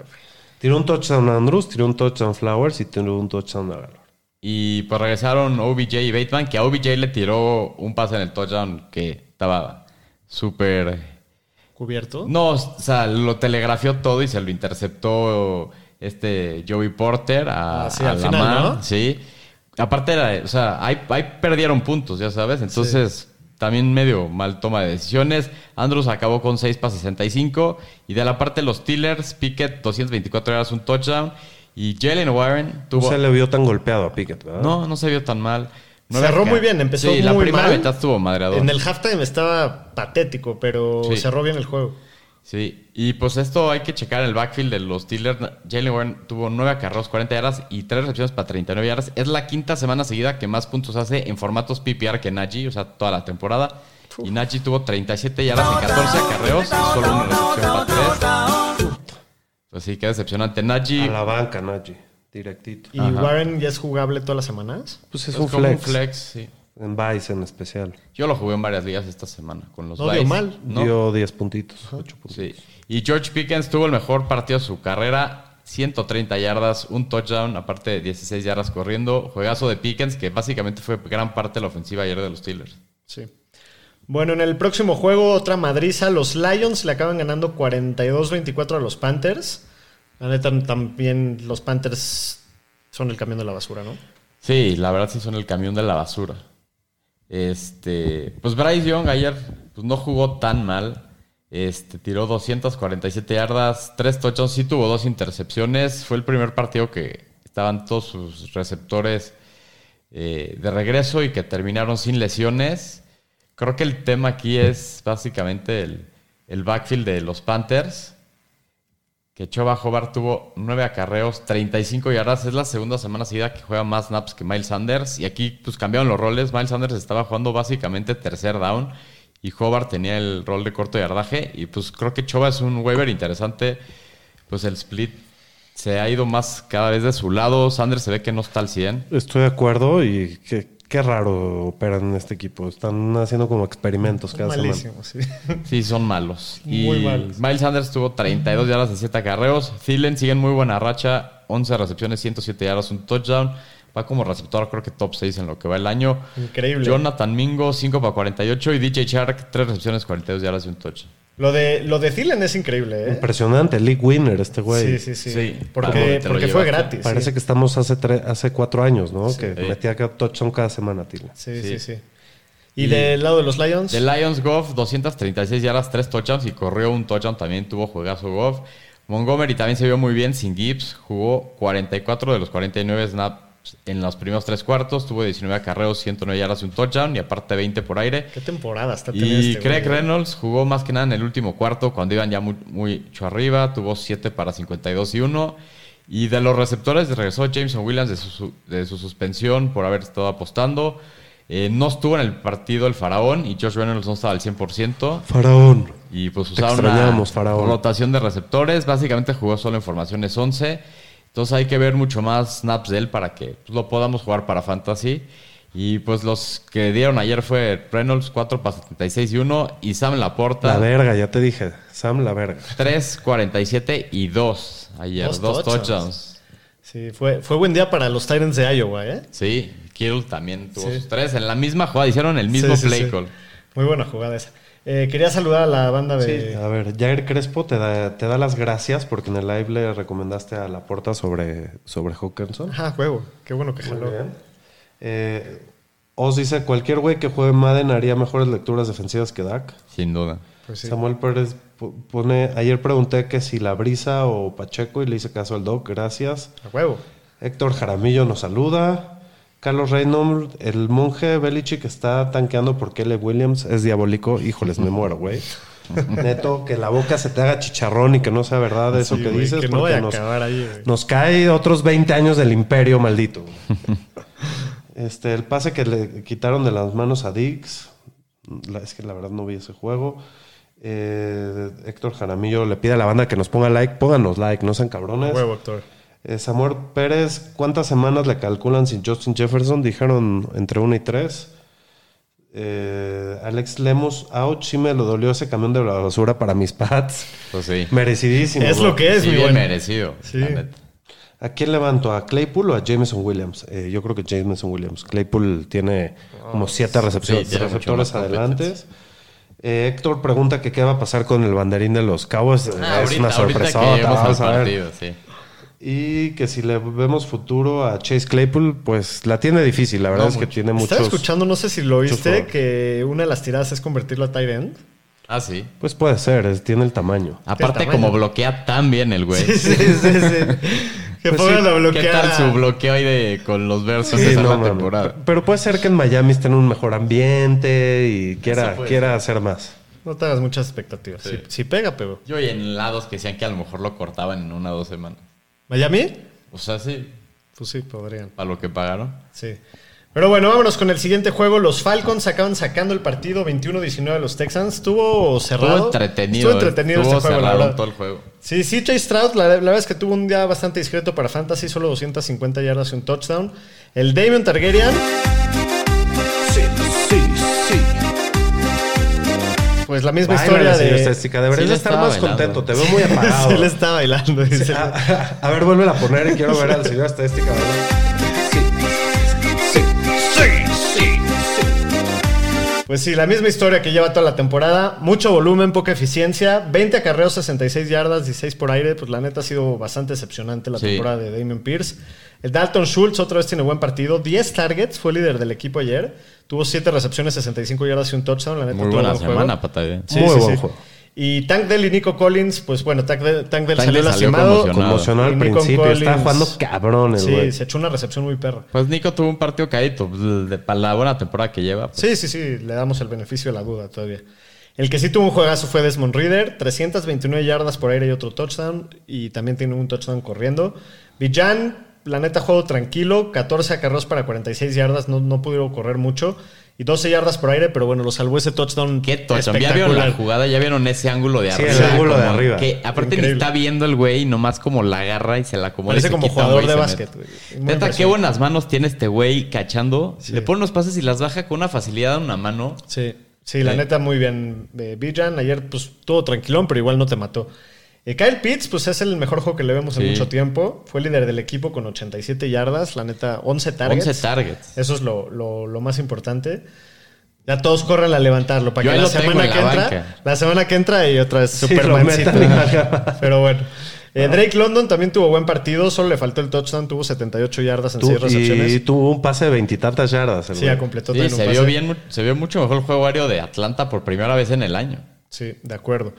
[SPEAKER 4] Tiró un touchdown a Andrews, tiró un touchdown Flowers y tiró un touchdown a Galor.
[SPEAKER 3] Y pues regresaron OBJ y Bateman, que a OBJ le tiró un pase en el touchdown que estaba súper...
[SPEAKER 2] ¿Cubierto?
[SPEAKER 3] No, o sea, lo telegrafió todo y se lo interceptó este Joey Porter a,
[SPEAKER 2] Ah, sí,
[SPEAKER 3] a
[SPEAKER 2] al
[SPEAKER 3] Lamar,
[SPEAKER 2] final, ¿no?
[SPEAKER 3] Sí. Aparte, era, o sea, ahí, ahí perdieron puntos, ya sabes. Entonces, también medio mal toma de decisiones. Andrews acabó con 6 para 65. Y de la parte de los Steelers, Pickett 224 yardas, un touchdown. Y Jalen Warren
[SPEAKER 4] No
[SPEAKER 3] tuvo...
[SPEAKER 4] se le vio tan golpeado a Pickett, ¿verdad?
[SPEAKER 3] No, no se vio tan mal. No
[SPEAKER 2] Cerró muy bien, empezó
[SPEAKER 3] sí, la
[SPEAKER 2] muy
[SPEAKER 3] primera
[SPEAKER 2] mal.
[SPEAKER 3] mitad estuvo madreador.
[SPEAKER 2] En el halftime estaba patético, pero
[SPEAKER 3] Sí.
[SPEAKER 2] cerró bien el juego.
[SPEAKER 3] Sí, y pues esto hay que checar en el backfield de los Steelers. Jalen Warren tuvo 9 acarreos, 40 yardas y 3 recepciones para 39 yardas. Es la quinta semana seguida que más puntos hace en formatos PPR que Najee, o sea, toda la temporada. Y Najee tuvo 37 yardas en 14 acarreos y solo una recepción para 3. Pues sí, qué decepcionante.
[SPEAKER 4] A
[SPEAKER 3] Najee
[SPEAKER 4] la banca, Najee. Directito.
[SPEAKER 2] ¿Y
[SPEAKER 3] Ajá.
[SPEAKER 2] Warren ya es jugable todas las semanas?
[SPEAKER 4] Pues es,
[SPEAKER 3] es
[SPEAKER 4] un
[SPEAKER 3] como
[SPEAKER 4] flex.
[SPEAKER 3] un flex, sí.
[SPEAKER 4] En Vice en especial.
[SPEAKER 3] Yo lo jugué en varias ligas esta semana con los
[SPEAKER 2] No dio
[SPEAKER 3] Vice.
[SPEAKER 2] mal.
[SPEAKER 3] ¿no?
[SPEAKER 4] Dio 10 puntitos, 8 puntitos.
[SPEAKER 3] Sí. Y George Pickens tuvo el mejor partido de su carrera. 130 yardas, un touchdown, aparte de 16 yardas corriendo. Juegazo de Pickens, que básicamente fue gran parte de la ofensiva ayer de los Steelers.
[SPEAKER 2] Sí. Bueno, en el próximo juego, otra madriza. Los Lions le acaban ganando 42-24 a los Panthers. La neta, también los Panthers son el camión de la basura, ¿no?
[SPEAKER 3] Sí, la verdad sí son el camión de la basura. Este, pues Bryce Young ayer pues, no jugó tan mal. Este, tiró 247 yardas, tres touchdowns, sí tuvo dos intercepciones. Fue el primer partido que estaban todos sus receptores eh, de regreso y que terminaron sin lesiones. Creo que el tema aquí es básicamente el, el backfield de los Panthers, que Choba Hobart tuvo 9 acarreos, 35 yardas. Es la segunda semana seguida que juega más snaps que Miles Sanders. Y aquí pues cambiaron los roles. Miles Sanders estaba jugando básicamente tercer down y Hobart tenía el rol de corto yardaje. Y pues creo que Choba es un waiver interesante. Pues el split se ha ido más cada vez de su lado. Sanders se ve que no está al 100.
[SPEAKER 4] Estoy de acuerdo y qué, qué raro operan en este equipo. Están haciendo como experimentos cada semana.
[SPEAKER 2] Malísimo, sí.
[SPEAKER 3] Sí, son malos.
[SPEAKER 2] Muy
[SPEAKER 3] y
[SPEAKER 2] malos.
[SPEAKER 3] Miles Sanders tuvo 32 yardas de 7 acarreos. Thielen sigue en muy buena racha. 11 recepciones, 107 yardas, un touchdown. Va como receptor, creo que top 6 en lo que va el año.
[SPEAKER 2] Increíble.
[SPEAKER 3] Jonathan Mingo, 5 para 48. Y DJ Shark, 3 recepciones, 42 yardas y un touchdown.
[SPEAKER 2] Lo de, lo de Thielen es increíble, ¿eh?
[SPEAKER 4] Impresionante, league winner este güey.
[SPEAKER 2] Sí, sí, sí.
[SPEAKER 3] Sí.
[SPEAKER 2] Porque, porque fue gratis.
[SPEAKER 4] Parece
[SPEAKER 2] sí.
[SPEAKER 4] que estamos hace, tre- hace cuatro años, ¿no? que
[SPEAKER 3] Sí.
[SPEAKER 4] metía cada touchdown cada semana, Tila.
[SPEAKER 2] Sí,
[SPEAKER 3] Sí.
[SPEAKER 2] sí, sí. ¿Y, del lado de los Lions?
[SPEAKER 3] De Lions Goff, 236 yardas, 3 touchdowns y corrió un touchdown. También tuvo juegazo Goff. Montgomery también se vio muy bien sin Gibbs. Jugó 44 de los 49 snaps en los primeros tres cuartos. Tuvo 19 acarreos, 109 yardas y un touchdown. Y aparte 20 por aire.
[SPEAKER 2] ¿Qué temporada está teniendo
[SPEAKER 3] Y
[SPEAKER 2] este
[SPEAKER 3] Craig
[SPEAKER 2] güey?
[SPEAKER 3] Reynolds jugó más que nada en el último cuarto cuando iban ya muy, mucho arriba. Tuvo 7 para 52 y 1. Y de los receptores regresó Jameson Williams de su, de su suspensión por haber estado apostando. Eh, no estuvo en el partido el faraón y Josh Reynolds no estaba al 100%.
[SPEAKER 4] Faraón.
[SPEAKER 3] Y pues usaron una
[SPEAKER 4] Faraón.
[SPEAKER 3] rotación de receptores. Básicamente jugó solo en formaciones 11. Entonces hay que ver mucho más snaps de él para que pues, lo podamos jugar para Fantasy. Y pues los que dieron ayer fue Reynolds 4 para 76 y 1 y Sam Laporta
[SPEAKER 4] La verga, ya te dije. Sam, la verga.
[SPEAKER 3] 3, 47 y 2 ayer.
[SPEAKER 2] Dos
[SPEAKER 3] Dos,
[SPEAKER 2] touchdowns.
[SPEAKER 3] touchdowns.
[SPEAKER 2] Sí, fue, fue buen día para los Titans de Iowa, ¿eh?
[SPEAKER 3] Sí, Kittle también tuvo
[SPEAKER 2] Sí.
[SPEAKER 3] sus tres. En la misma jugada hicieron el mismo
[SPEAKER 2] Sí, sí,
[SPEAKER 3] play
[SPEAKER 2] sí.
[SPEAKER 3] call.
[SPEAKER 2] Muy buena jugada esa. Eh, quería saludar a la banda de...
[SPEAKER 4] A ver, Jair Crespo te da, te da las gracias porque en el live le recomendaste a la porta sobre, sobre Hawkinson.
[SPEAKER 2] Ajá, juego. Qué bueno que jaló.
[SPEAKER 4] Eh, Oz dice, cualquier güey que juegue Madden haría mejores lecturas defensivas que Dak.
[SPEAKER 3] Sin duda.
[SPEAKER 2] Pues sí.
[SPEAKER 4] Samuel Pérez po- pone, ayer pregunté que si la brisa o Pacheco y le hice caso al Doc, gracias.
[SPEAKER 2] A huevo.
[SPEAKER 4] Héctor Jaramillo nos saluda. Carlos Reynolds, el monje Belichick está tanqueando por Kelly Williams, es diabólico. Híjoles, me muero, güey. Neto, que la boca se te haga chicharrón y que no sea verdad eso
[SPEAKER 2] Sí,
[SPEAKER 4] que dices,
[SPEAKER 2] que no
[SPEAKER 4] porque
[SPEAKER 2] a
[SPEAKER 4] nos,
[SPEAKER 2] acabar ahí,
[SPEAKER 4] nos cae otros 20 años del imperio maldito. este, el pase que le quitaron de las manos a Dix, la- es que la verdad no vi ese juego. Eh, Héctor Jaramillo le pide a la banda que nos ponga like, pónganos like, no sean cabrones.
[SPEAKER 2] huevo, Héctor.
[SPEAKER 4] Eh, Samuel Pérez, ¿cuántas semanas le calculan sin Justin Jefferson? Dijeron entre una y tres. Eh, Alex Lemos, ouch, sí me lo dolió ese camión de la basura para mis pads.
[SPEAKER 3] Pues sí.
[SPEAKER 4] Merecidísimo.
[SPEAKER 2] Es
[SPEAKER 4] bro.
[SPEAKER 2] lo que es,
[SPEAKER 3] sí,
[SPEAKER 2] mi
[SPEAKER 3] bien
[SPEAKER 2] buen.
[SPEAKER 3] merecido.
[SPEAKER 2] Sí.
[SPEAKER 4] ¿A quién levanto? ¿A Claypool o a Jameson Williams? Eh, yo creo que Jameson Williams. Claypool tiene como siete recepciones,
[SPEAKER 3] sí,
[SPEAKER 4] receptores adelante. Eh, Héctor pregunta que qué va a pasar con el banderín de los Cowboys.
[SPEAKER 3] Ah,
[SPEAKER 4] es una
[SPEAKER 3] ahorita- ahorita
[SPEAKER 4] sorpresa.
[SPEAKER 3] que lleguemos al
[SPEAKER 4] Vamos a ver.
[SPEAKER 3] partido, sí.
[SPEAKER 4] Y que si le vemos futuro a Chase Claypool, pues la tiene difícil. La verdad
[SPEAKER 3] No
[SPEAKER 4] es que
[SPEAKER 3] mucho.
[SPEAKER 4] tiene muchos.
[SPEAKER 2] Estaba escuchando, no sé si lo oíste, que una de las tiradas es convertirlo a tight end.
[SPEAKER 3] Ah, sí.
[SPEAKER 4] Pues puede ser, es- tiene el tamaño.
[SPEAKER 3] Aparte,
[SPEAKER 2] tamaño.
[SPEAKER 3] como bloquea tan bien el güey.
[SPEAKER 2] Sí, sí, sí. sí. que
[SPEAKER 4] Pues
[SPEAKER 2] pongan
[SPEAKER 4] sí,
[SPEAKER 2] a
[SPEAKER 3] ¿Qué
[SPEAKER 2] bloquear.
[SPEAKER 3] tal su bloqueo ahí de, con los versos
[SPEAKER 4] Sí,
[SPEAKER 3] de esa
[SPEAKER 4] no,
[SPEAKER 3] temporada?
[SPEAKER 4] Pero puede ser que en Miami estén en un mejor ambiente y quiera, quiera hacer más.
[SPEAKER 2] No te hagas muchas expectativas.
[SPEAKER 3] Sí.
[SPEAKER 2] Si, si pega, pero.
[SPEAKER 3] Yo y en lados que decían que a lo mejor lo cortaban en una o dos semanas.
[SPEAKER 2] ¿Miami?
[SPEAKER 3] O sea, sí,
[SPEAKER 2] Pues sí, podrían.
[SPEAKER 3] para lo que pagaron.
[SPEAKER 2] Sí. Pero bueno, vámonos con el siguiente juego. Los Falcons acaban sacando el partido 21-19 de los Texans. Estuvo cerrado.
[SPEAKER 3] Estuvo entretenido.
[SPEAKER 2] Estuvo entretenido
[SPEAKER 3] estuvo
[SPEAKER 2] este juego, la verdad.
[SPEAKER 3] todo el juego.
[SPEAKER 2] Sí, sí, Chase Stroud, la, la verdad es que tuvo un día bastante discreto para Fantasy, solo 250 yardas y un touchdown. El Damian Targaryen. Pues la misma
[SPEAKER 4] Báilale,
[SPEAKER 2] historia
[SPEAKER 4] señor
[SPEAKER 2] de.
[SPEAKER 4] Estadística. Deberías
[SPEAKER 3] Sí
[SPEAKER 4] estar más
[SPEAKER 3] bailando.
[SPEAKER 4] contento. Te veo muy apagado.
[SPEAKER 2] Se le está bailando.
[SPEAKER 4] a, a ver, vuelve a poner y quiero ver al señor Estadística.
[SPEAKER 6] Sí, sí, sí.
[SPEAKER 2] Pues sí, la misma historia que lleva toda la temporada. Mucho volumen, poca eficiencia. 20 acarreos, 66 yardas, 16 por aire. Pues la neta ha sido bastante decepcionante la
[SPEAKER 3] Sí.
[SPEAKER 2] temporada de Damien Pierce. El Dalton Schultz otra vez tiene buen partido. 10 targets, fue líder del equipo ayer. Tuvo 7 recepciones, 65 yardas y un touchdown. La neta
[SPEAKER 3] Muy
[SPEAKER 2] tuvo
[SPEAKER 3] buena semana, pata bien.
[SPEAKER 2] Sí,
[SPEAKER 4] Muy
[SPEAKER 2] sí,
[SPEAKER 4] buen
[SPEAKER 2] sí.
[SPEAKER 4] juego.
[SPEAKER 2] Y Tank Dell y Nico Collins, pues bueno, Tank Dell, Tank Dell
[SPEAKER 3] Tank
[SPEAKER 2] salió
[SPEAKER 3] salió
[SPEAKER 2] lastimado.
[SPEAKER 3] conmocionado.
[SPEAKER 4] Al principio. Está
[SPEAKER 2] Collins-
[SPEAKER 4] jugando cabrón el
[SPEAKER 2] Sí, se echó una recepción muy perra.
[SPEAKER 3] Pues Nico tuvo un partido caído. pues, de- para la buena temporada que lleva. pues,
[SPEAKER 2] Sí, sí, sí, le damos el beneficio de la duda todavía. El que sí tuvo un juegazo fue Desmond Reader, 329 yardas por aire y otro touchdown, y también tiene un touchdown corriendo. Villan, la neta, juego tranquilo, 14 acarreos para 46 yardas, no, no pudieron correr mucho, y 12 yardas por aire, pero bueno, lo salvó ese touchdown.
[SPEAKER 3] ¿Qué touchdown? ¿Ya vieron la jugada? ¿Ya vieron ese ángulo de
[SPEAKER 4] Sí,
[SPEAKER 3] arriba?
[SPEAKER 4] el ángulo de arriba.
[SPEAKER 3] Que aparte ni está viendo el güey, nomás como la agarra y se la acomoda.
[SPEAKER 2] Parece como jugador de básquet,
[SPEAKER 3] Neta, qué buenas manos tiene este güey cachando. Le pone unos pases y las baja con una facilidad a una mano.
[SPEAKER 2] Sí, sí, la
[SPEAKER 3] Sí.
[SPEAKER 2] neta, muy bien. Eh, Bijan ayer, pues, todo tranquilón, pero igual no te mató. Eh, Kyle Pitts, pues es el mejor juego que le vemos en mucho tiempo. Fue líder del equipo con 87 yardas, la neta, 11 targets.
[SPEAKER 3] 11 targets.
[SPEAKER 2] Eso es lo, lo- lo más importante. Ya todos corren a levantarlo para
[SPEAKER 3] Yo
[SPEAKER 2] que la semana que
[SPEAKER 3] la
[SPEAKER 2] entra,
[SPEAKER 3] banca.
[SPEAKER 2] la semana que entra y otra vez
[SPEAKER 4] Sí,
[SPEAKER 2] Pero bueno. Eh, Drake London también tuvo buen partido, solo le faltó el touchdown, tuvo 78 yardas en
[SPEAKER 4] Tu-
[SPEAKER 2] 6 recepciones.
[SPEAKER 4] y tuvo un pase de veintitantas yardas. el
[SPEAKER 2] sí, ya completó
[SPEAKER 3] Sí,
[SPEAKER 2] también un
[SPEAKER 3] se
[SPEAKER 2] pase.
[SPEAKER 3] vio, bien, se vio mucho mejor el juego aéreo de Atlanta por primera vez en el año.
[SPEAKER 2] Sí, de acuerdo.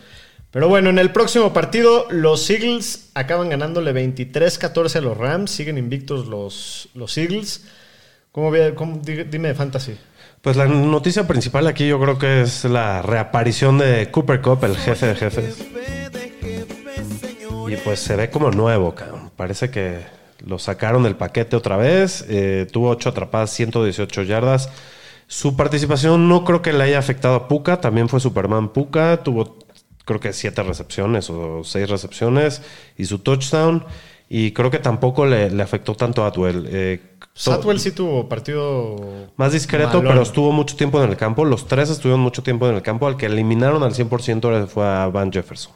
[SPEAKER 2] Pero bueno, en el próximo partido, los Eagles acaban ganándole 23-14 a los Rams. Siguen invictos los, los Eagles. ¿Cómo, cómo- di- dime de fantasy.
[SPEAKER 4] Pues la noticia principal aquí yo creo que es la reaparición de Cooper Cup, el jefe de jefes. Y pues se ve como nuevo, cabrón. Parece que lo sacaron del paquete otra vez. Eh, tuvo 8 atrapadas, 118 yardas. Su participación no creo que le haya afectado a Puka. También fue Superman Puka. Tuvo creo que 7 recepciones o 6 recepciones y su touchdown. Y creo que tampoco le, le afectó tanto a Atwell. Eh,
[SPEAKER 2] Satwell sí tuvo partido.
[SPEAKER 4] más discreto,
[SPEAKER 2] malón.
[SPEAKER 4] pero estuvo mucho tiempo en el campo. Los tres estuvieron mucho tiempo en el campo. Al que eliminaron al 100% fue a Van Jefferson.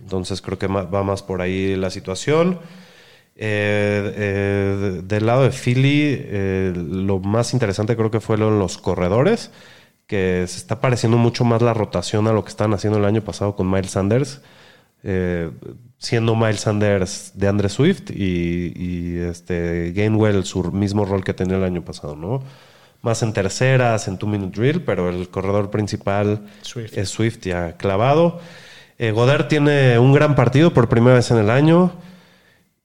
[SPEAKER 4] Entonces creo que va más por ahí la situación. Eh, eh, de- del lado de Philly, eh, lo más interesante creo que fue lo en los corredores, que se está pareciendo mucho más la rotación a lo que estaban haciendo el año pasado con Miles Sanders. eh, siendo Miles Sanders de Andre Swift y, y, este Gainwell su mismo rol que tenía el año pasado, ¿no? Más en terceras, en two minute drill, pero el corredor principal
[SPEAKER 2] Swift.
[SPEAKER 4] es Swift ya clavado. Eh, Goddard tiene un gran partido por primera vez en el año.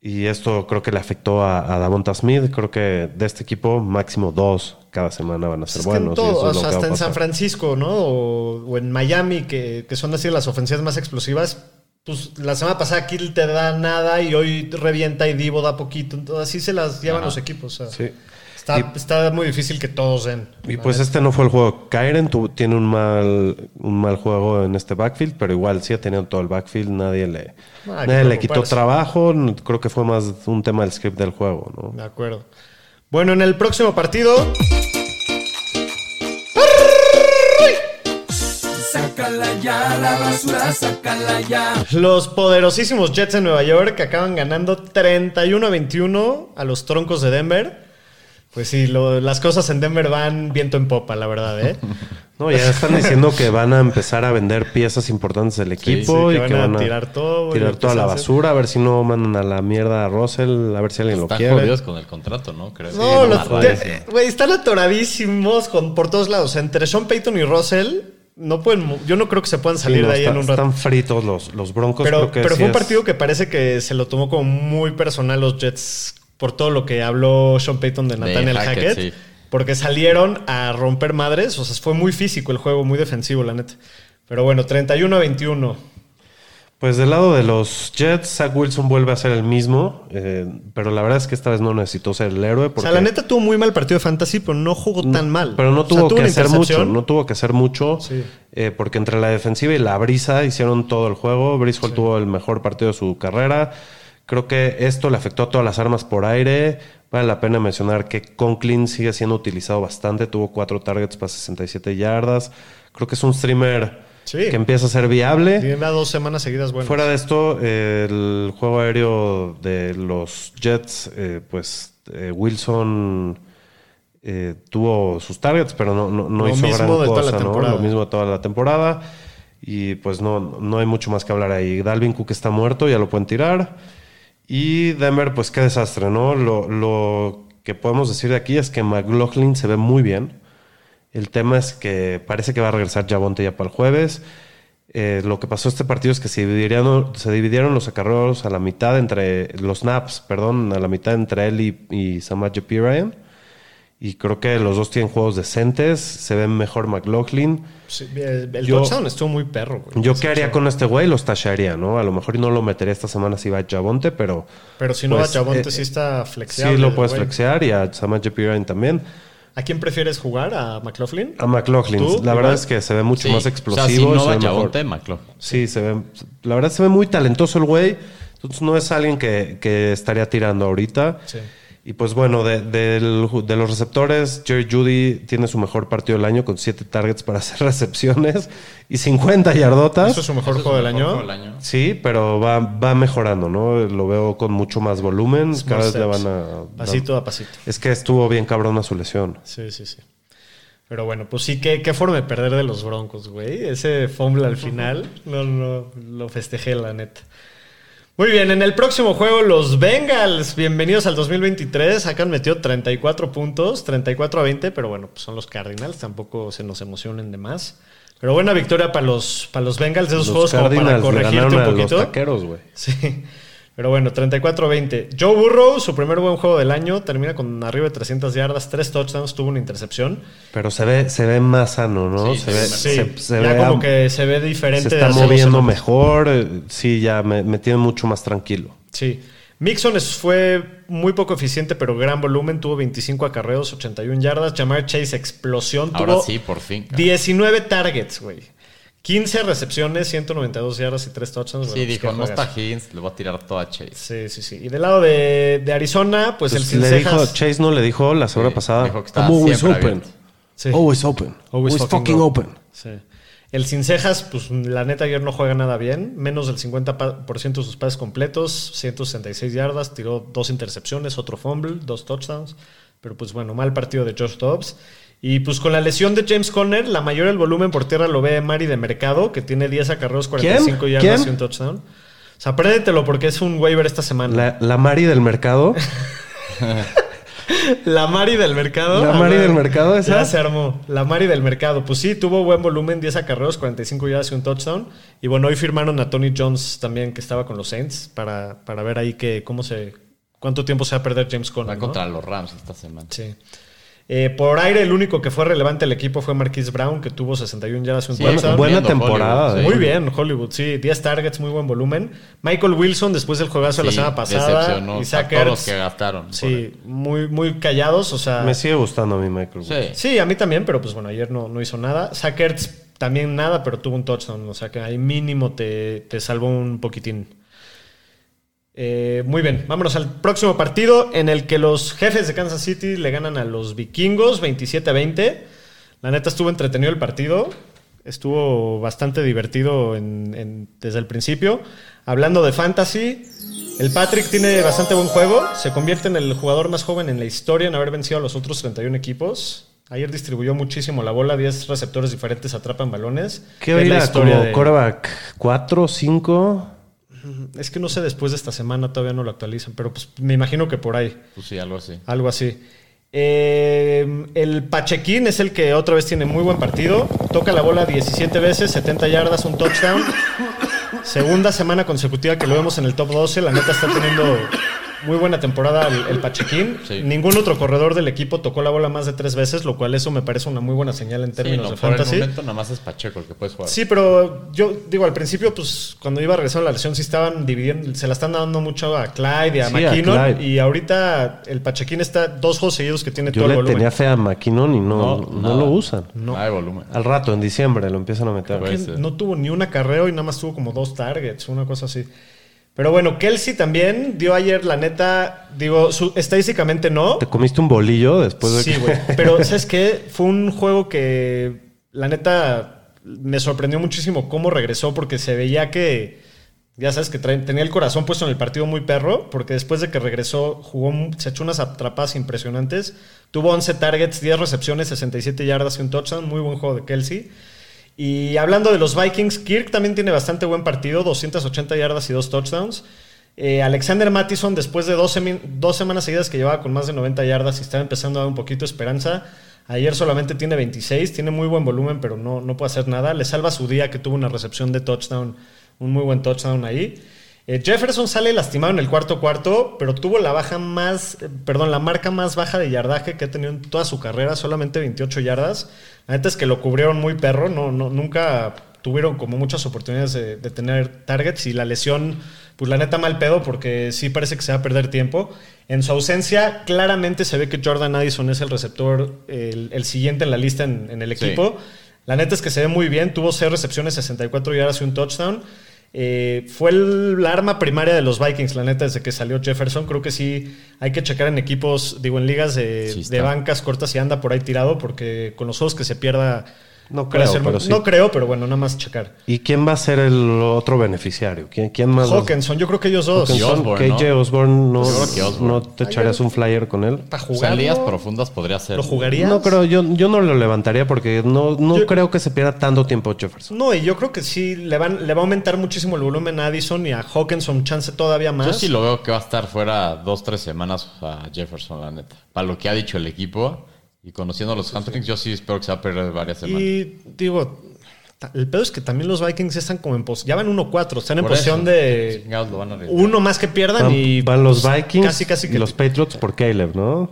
[SPEAKER 4] Y esto creo que le afectó a, a Davonta Smith. Creo que de este equipo, máximo dos cada semana van a ser
[SPEAKER 2] Es que en
[SPEAKER 4] buenos. y eso es
[SPEAKER 2] sea, hasta en San. Francisco, ¿no? O, o en Miami, que, que son así las ofensivas más explosivas. Pues la semana pasada Kittle te da nada y hoy revienta y Divo da poquito. Entonces así se las llevan
[SPEAKER 3] Ajá.
[SPEAKER 2] los equipos. o sea,
[SPEAKER 4] Sí.
[SPEAKER 2] Está,
[SPEAKER 4] Y-
[SPEAKER 2] está muy difícil que todos den.
[SPEAKER 4] Y pues este no fue el juego. Kyren tu- tiene un mal, un mal juego en este backfield, pero igual sí ha tenido todo el backfield. Nadie le,
[SPEAKER 2] hay
[SPEAKER 4] nadie le quitó trabajo. Creo que fue más un tema del script del juego, ¿no?
[SPEAKER 2] De acuerdo. Bueno, en el próximo partido.
[SPEAKER 6] Sácala ya, la basura, sácala ya.
[SPEAKER 2] Los poderosísimos Jets de Nueva York acaban ganando 31 a 21 a los troncos de Denver. Pues sí, lo- las cosas en Denver van viento en popa, la verdad, ¿eh?
[SPEAKER 4] No, ya están diciendo que van a empezar a vender piezas importantes del equipo
[SPEAKER 2] sí,
[SPEAKER 4] y
[SPEAKER 2] que
[SPEAKER 4] que
[SPEAKER 2] van a
[SPEAKER 4] van a
[SPEAKER 2] tirar todo
[SPEAKER 4] tirar
[SPEAKER 2] lo
[SPEAKER 4] toda la basura, a ver si no mandan a la mierda a Russell, a ver si alguien lo
[SPEAKER 3] Están
[SPEAKER 4] quiere.
[SPEAKER 3] jodidos con el contrato, ¿no? Creo.
[SPEAKER 2] No,
[SPEAKER 3] Sí,
[SPEAKER 2] los- de- güey, están atoradísimos con, por todos lados. Entre Sean Payton y Russell, no pueden, yo no creo que se puedan
[SPEAKER 4] Sí,
[SPEAKER 2] salir
[SPEAKER 4] no,
[SPEAKER 2] de ahí
[SPEAKER 4] está-
[SPEAKER 2] en un rato.
[SPEAKER 4] Están fritos los, los broncos.
[SPEAKER 2] Pero,
[SPEAKER 4] creo que
[SPEAKER 2] pero
[SPEAKER 4] sí
[SPEAKER 2] fue un
[SPEAKER 4] es-
[SPEAKER 2] partido que parece que se lo tomó como muy personal los Jets por todo lo que habló Sean Payton de Nathaniel
[SPEAKER 3] Hackett,
[SPEAKER 2] Hackett.
[SPEAKER 3] sí.
[SPEAKER 2] Porque salieron a romper madres. O sea, fue muy físico el juego, muy defensivo, la neta. Pero bueno, 31 a 21.
[SPEAKER 4] Pues del lado de los Jets, Zach Wilson vuelve a ser el mismo, eh, pero la verdad es que esta vez no necesitó ser el héroe.
[SPEAKER 2] O
[SPEAKER 4] Porque,
[SPEAKER 2] sea, la neta tuvo muy mal partido de fantasy, pero no jugó tan mal.
[SPEAKER 4] Pero no
[SPEAKER 2] O sea,
[SPEAKER 4] tuvo que hacer mucho, no tuvo que hacer mucho,
[SPEAKER 2] Sí.
[SPEAKER 4] eh, porque entre la defensiva y la brisa hicieron todo el juego. Brice Hall tuvo el mejor partido de su carrera. Creo que esto le afectó a todas las armas por aire. Vale la pena mencionar que Conklin sigue siendo utilizado bastante. Tuvo cuatro targets para 67 yardas. Creo que es un streamer
[SPEAKER 2] Sí.
[SPEAKER 4] que empieza a ser viable.
[SPEAKER 2] Tiene dos semanas seguidas buenas.
[SPEAKER 4] Fuera de esto, eh, el juego aéreo de los Jets, eh, pues eh, Wilson eh, tuvo sus targets, pero no, no, no
[SPEAKER 2] Lo
[SPEAKER 4] hizo gran cosa, ¿no? Lo mismo de toda la temporada. Y pues no, no hay mucho más que hablar ahí. Dalvin Cook está muerto, ya lo pueden tirar. Y Denver, pues qué desastre, ¿no? Lo, lo que podemos decir de aquí es que McLaughlin se ve muy bien. El tema es que parece que va a regresar Javonte ya para el jueves. Eh, lo que pasó este partido es que se dividieron, se dividieron los acarreos a la mitad entre los snaps, perdón, a la mitad entre él y, y Samaje Ryan. Y creo que los dos tienen juegos decentes. Se ven mejor McLaughlin.
[SPEAKER 2] Sí, el
[SPEAKER 4] Yo-
[SPEAKER 2] touchdown estuvo muy perro, güey.
[SPEAKER 4] Yo qué haría con este güey, los tacharía, ¿no? A lo mejor no lo metería esta semana si va a Chabonte, pero
[SPEAKER 2] Pero si no,
[SPEAKER 4] Pues,
[SPEAKER 2] va Chabonte
[SPEAKER 4] eh,
[SPEAKER 2] sí está flexible.
[SPEAKER 4] sí lo puedes
[SPEAKER 2] güey.
[SPEAKER 4] flexear y a Piran también.
[SPEAKER 2] ¿A quién prefieres jugar? ¿A McLaughlin?
[SPEAKER 4] A McLaughlin,
[SPEAKER 2] ¿Tú?
[SPEAKER 4] la verdad es que se ve mucho
[SPEAKER 3] Sí.
[SPEAKER 4] más
[SPEAKER 3] O
[SPEAKER 4] explosivo.
[SPEAKER 3] sea, si no
[SPEAKER 4] se
[SPEAKER 3] va
[SPEAKER 4] ve mejor.
[SPEAKER 3] Chabonte, McLaughlin.
[SPEAKER 4] Sí, se ve. La verdad se ve muy talentoso el güey. Entonces no es alguien que, que estaría tirando ahorita.
[SPEAKER 2] Sí.
[SPEAKER 4] Y pues bueno, de, de los receptores, Jerry Judy tiene su mejor partido del año con 7 targets para hacer recepciones y 50 yardotas.
[SPEAKER 2] ¿Eso es su mejor juego del año?
[SPEAKER 3] Juego del año.
[SPEAKER 4] Sí, pero va, va mejorando, ¿no? Lo veo con mucho más volumen.
[SPEAKER 2] Small
[SPEAKER 4] Cada vez le van a.
[SPEAKER 2] Pasito a pasito.
[SPEAKER 4] Es que estuvo bien cabrón a su lesión.
[SPEAKER 2] Sí, sí, sí. Pero bueno, pues sí, qué, qué forma de perder de los Broncos, güey. Ese fumble al final, no, no, lo festejé, la neta. Muy bien, en el próximo juego, los Bengals, bienvenidos al 2023. Acá han metido 34 puntos, 34 a 20, pero bueno, pues son los Cardinals, tampoco se nos emocionen de más. Pero buena victoria para los, para los Bengals de esos
[SPEAKER 4] Los
[SPEAKER 2] juegos como para corregirte un
[SPEAKER 4] a los
[SPEAKER 2] poquito.
[SPEAKER 4] taqueros, güey.
[SPEAKER 2] Sí. Pero bueno, 34-20. Joe Burrow, su primer buen juego del año, termina con arriba de 300 yardas, 3 touchdowns, tuvo una intercepción.
[SPEAKER 4] Pero se ve, se ve más sano, ¿no?
[SPEAKER 3] Sí,
[SPEAKER 4] se ve,
[SPEAKER 3] sí,
[SPEAKER 4] se, se
[SPEAKER 2] ya
[SPEAKER 4] ve
[SPEAKER 2] como que se ve diferente.
[SPEAKER 4] se está moviendo mejor. eh, Sí, ya me, me tiene mucho más tranquilo.
[SPEAKER 2] Sí. Mixon es- fue muy poco eficiente, pero gran volumen. Tuvo 25 acarreos, 81 yardas. Jamar Chase, explosión.
[SPEAKER 3] Ahora
[SPEAKER 2] tuvo
[SPEAKER 3] sí, por fin. cabrón.
[SPEAKER 2] 19 targets, güey. 15 recepciones, 192 yardas y 3 touchdowns.
[SPEAKER 3] Sí,
[SPEAKER 2] Bueno, pues,
[SPEAKER 3] dijo, no está. Higgins, le voy a tirar todo a Chase.
[SPEAKER 2] Sí, sí, sí. Y del lado de, de Arizona, pues, el
[SPEAKER 4] Pues
[SPEAKER 2] sin
[SPEAKER 4] le dijo,
[SPEAKER 2] cejas-
[SPEAKER 4] Chase no le dijo la semana
[SPEAKER 3] Sí,
[SPEAKER 4] pasada.
[SPEAKER 3] dijo que estaba
[SPEAKER 4] I'm always open.
[SPEAKER 2] Sí.
[SPEAKER 4] Always open.
[SPEAKER 2] Always
[SPEAKER 4] Always,
[SPEAKER 2] fucking
[SPEAKER 4] open.
[SPEAKER 2] Sí. El sin cejas, pues la neta ayer no juega nada bien. Menos del 50% de sus pases completos, 166 yardas, tiró dos intercepciones, otro fumble, dos touchdowns. Pero pues bueno, mal partido de Josh Dobbs. Y pues con la lesión de James Conner, la mayor del volumen por tierra lo ve Mari de Mercado, que tiene 10 acarreos, 45
[SPEAKER 4] ¿Quién?
[SPEAKER 2] yardas y un touchdown. O sea, prédetelo porque es un waiver esta semana.
[SPEAKER 4] La, la Mari del mercado.
[SPEAKER 2] La Mari del mercado.
[SPEAKER 4] La Mari
[SPEAKER 2] ver,
[SPEAKER 4] del mercado, esa.
[SPEAKER 2] Ya se armó. La Mari del mercado. Pues sí, tuvo buen volumen, 10 acarreos, 45 yardas y un touchdown. Y bueno, hoy firmaron a Tony Jones también, que estaba con los Saints, para, para ver ahí que, cómo se, cuánto tiempo se va a perder James
[SPEAKER 3] Va
[SPEAKER 2] Conner. ¿no?
[SPEAKER 3] contra los Rams esta semana.
[SPEAKER 2] Sí. Eh, por aire, el único que fue relevante el equipo fue Marquise Brown, que tuvo 61 yardas y un
[SPEAKER 3] Sí,
[SPEAKER 4] buena
[SPEAKER 3] viendo
[SPEAKER 4] temporada,
[SPEAKER 3] Hollywood,
[SPEAKER 4] eh.
[SPEAKER 3] sí.
[SPEAKER 2] Muy bien, Hollywood, sí. 10 targets, muy buen volumen. Michael Wilson, después del juegazo de la semana pasada. Zach
[SPEAKER 3] a todos los que gastaron.
[SPEAKER 2] Sí, muy, muy callados. O sea,
[SPEAKER 4] Me sigue gustando a mí, Michael.
[SPEAKER 3] Sí.
[SPEAKER 2] Sí, a mí también, pero pues bueno, ayer no, no hizo nada. Zach Ertz también nada, pero tuvo un touchdown. O sea que ahí mínimo te, te salvó un poquitín. Eh, muy bien, vámonos al próximo partido en el que los jefes de Kansas City le ganan a los vikingos 27 a 20. La neta estuvo entretenido el partido. Estuvo bastante divertido en- en- desde el principio. Hablando de fantasy, el Patrick tiene bastante buen juego. Se convierte en el jugador más joven en la historia en haber vencido a los otros 31 equipos. Ayer distribuyó muchísimo la bola, 10 receptores diferentes atrapan balones.
[SPEAKER 4] ¿Qué
[SPEAKER 2] Es la historia
[SPEAKER 4] ¿Como
[SPEAKER 2] de-
[SPEAKER 4] quarterback 4, 5?
[SPEAKER 2] Es que no sé después de esta semana, todavía no lo actualizan, pero pues me imagino que por ahí.
[SPEAKER 3] Pues sí, algo así.
[SPEAKER 2] Algo así. Eh, el Pachequín es el que otra vez tiene muy buen partido. Toca la bola 17 veces, 70 yardas, un touchdown. Segunda semana consecutiva que lo vemos en el top 12. La neta está teniendo muy buena temporada el, el Pachequín.
[SPEAKER 3] Sí.
[SPEAKER 2] Ningún otro corredor del equipo tocó la bola más de tres veces, lo cual eso me parece una muy buena señal en
[SPEAKER 3] Sí,
[SPEAKER 2] términos
[SPEAKER 3] no,
[SPEAKER 2] de
[SPEAKER 3] por el
[SPEAKER 2] fantasy.
[SPEAKER 3] momento nada más es Pacheco el que puedes jugar.
[SPEAKER 2] Sí, pero yo digo, al principio, pues cuando iba a regresar a la lesión, sí estaban dividiendo, se la están dando mucho a Clyde y a
[SPEAKER 4] Sí, a
[SPEAKER 2] McKinnon.
[SPEAKER 4] Clyde.
[SPEAKER 2] Y ahorita el Pachequín está dos juegos seguidos que tiene
[SPEAKER 4] Yo
[SPEAKER 2] todo el
[SPEAKER 4] le
[SPEAKER 2] volumen.
[SPEAKER 4] tenía fe a McKinnon y no,
[SPEAKER 3] No,
[SPEAKER 4] no, lo usan.
[SPEAKER 2] No.
[SPEAKER 3] De volumen.
[SPEAKER 4] Al rato, en diciembre, lo empiezan a meter.
[SPEAKER 2] No tuvo ni un acarreo y nada más tuvo como dos targets, una cosa así. Pero bueno, Kelsey también dio ayer, la neta, digo, su- estadísticamente no.
[SPEAKER 4] ¿Te comiste un bolillo después de
[SPEAKER 2] Sí,
[SPEAKER 4] que-
[SPEAKER 2] güey. Pero, ¿sabes qué? Fue un juego que, la neta, me sorprendió muchísimo cómo regresó, porque se veía que, ya sabes, que tenía el corazón puesto en el partido muy perro, porque después de que regresó, jugó, se echó unas atrapadas impresionantes. Tuvo 11 targets, 10 recepciones, 67 yardas y un touchdown. Muy buen juego de Kelsey. Y hablando de los Vikings, Kirk también tiene bastante buen partido, 280 yardas y dos touchdowns. Eh, Alexander Mattison, después de dos, semanas seguidas que llevaba con más de 90 yardas y estaba empezando a dar un poquito de esperanza, ayer solamente tiene 26, tiene muy buen volumen, pero no, no puede hacer nada. Le salva su día que tuvo una recepción de touchdown, un muy buen touchdown ahí. Eh, Jefferson sale lastimado en el cuarto cuarto, pero tuvo la baja más, eh, perdón, la marca más baja de yardaje que ha tenido en toda su carrera, solamente 28 yardas. La neta es que lo cubrieron muy perro, no, no, nunca tuvieron como muchas oportunidades de, de tener targets y la lesión, pues la neta mal pedo porque sí parece que se va a perder tiempo. En su ausencia, claramente se ve que Jordan Addison es el receptor, el, el siguiente en la lista en, en el
[SPEAKER 3] Sí.
[SPEAKER 2] equipo. La neta es que se ve muy bien, tuvo 6 recepciones, 64 yardas y un touchdown. Eh, fue el, la arma primaria de los Vikings, la neta, desde que salió Jefferson. Creo que sí hay que checar en equipos, digo, en ligas de,
[SPEAKER 3] Sí está.
[SPEAKER 2] de bancas cortas y anda por ahí tirado, porque con los juegos que se pierda.
[SPEAKER 4] No creo,
[SPEAKER 2] ser
[SPEAKER 4] pero sí.
[SPEAKER 2] No creo, pero bueno, nada más checar.
[SPEAKER 4] ¿Y quién va a ser el otro beneficiario? ¿Quién, quién más?
[SPEAKER 2] Hawkinson, yo creo que ellos dos.
[SPEAKER 4] Hawkinson,
[SPEAKER 3] Osborne, ¿no?
[SPEAKER 4] KJ Osborne, ¿no,
[SPEAKER 3] Yo creo que Osborne.
[SPEAKER 4] ¿no te echarías un flyer con él?
[SPEAKER 2] Para jugar.
[SPEAKER 3] en ligas profundas podría ser.
[SPEAKER 2] ¿Lo jugarías?
[SPEAKER 4] No creo, yo, yo no lo levantaría porque no, no
[SPEAKER 2] Yo-
[SPEAKER 4] creo que se pierda tanto tiempo Jefferson.
[SPEAKER 2] No, y yo creo que sí le, van, le va a aumentar muchísimo el volumen a Addison y a Hawkinson chance todavía más.
[SPEAKER 3] Yo sí lo veo que va a estar fuera dos, tres semanas a Jefferson, la neta. Para lo que ha dicho el equipo y conociendo a los hamstrings, yo sí espero que se va a perder varias semanas.
[SPEAKER 2] Y digo, el pedo es que también los Vikings ya están como en posición. Ya van 1-4, están en posición
[SPEAKER 3] eso,
[SPEAKER 2] de
[SPEAKER 3] chingados lo van a
[SPEAKER 2] uno más que pierdan
[SPEAKER 4] Van,
[SPEAKER 2] y
[SPEAKER 4] van los
[SPEAKER 2] pues,
[SPEAKER 4] Vikings
[SPEAKER 2] Casi, casi que.
[SPEAKER 4] y los Patriots por Caleb, ¿no?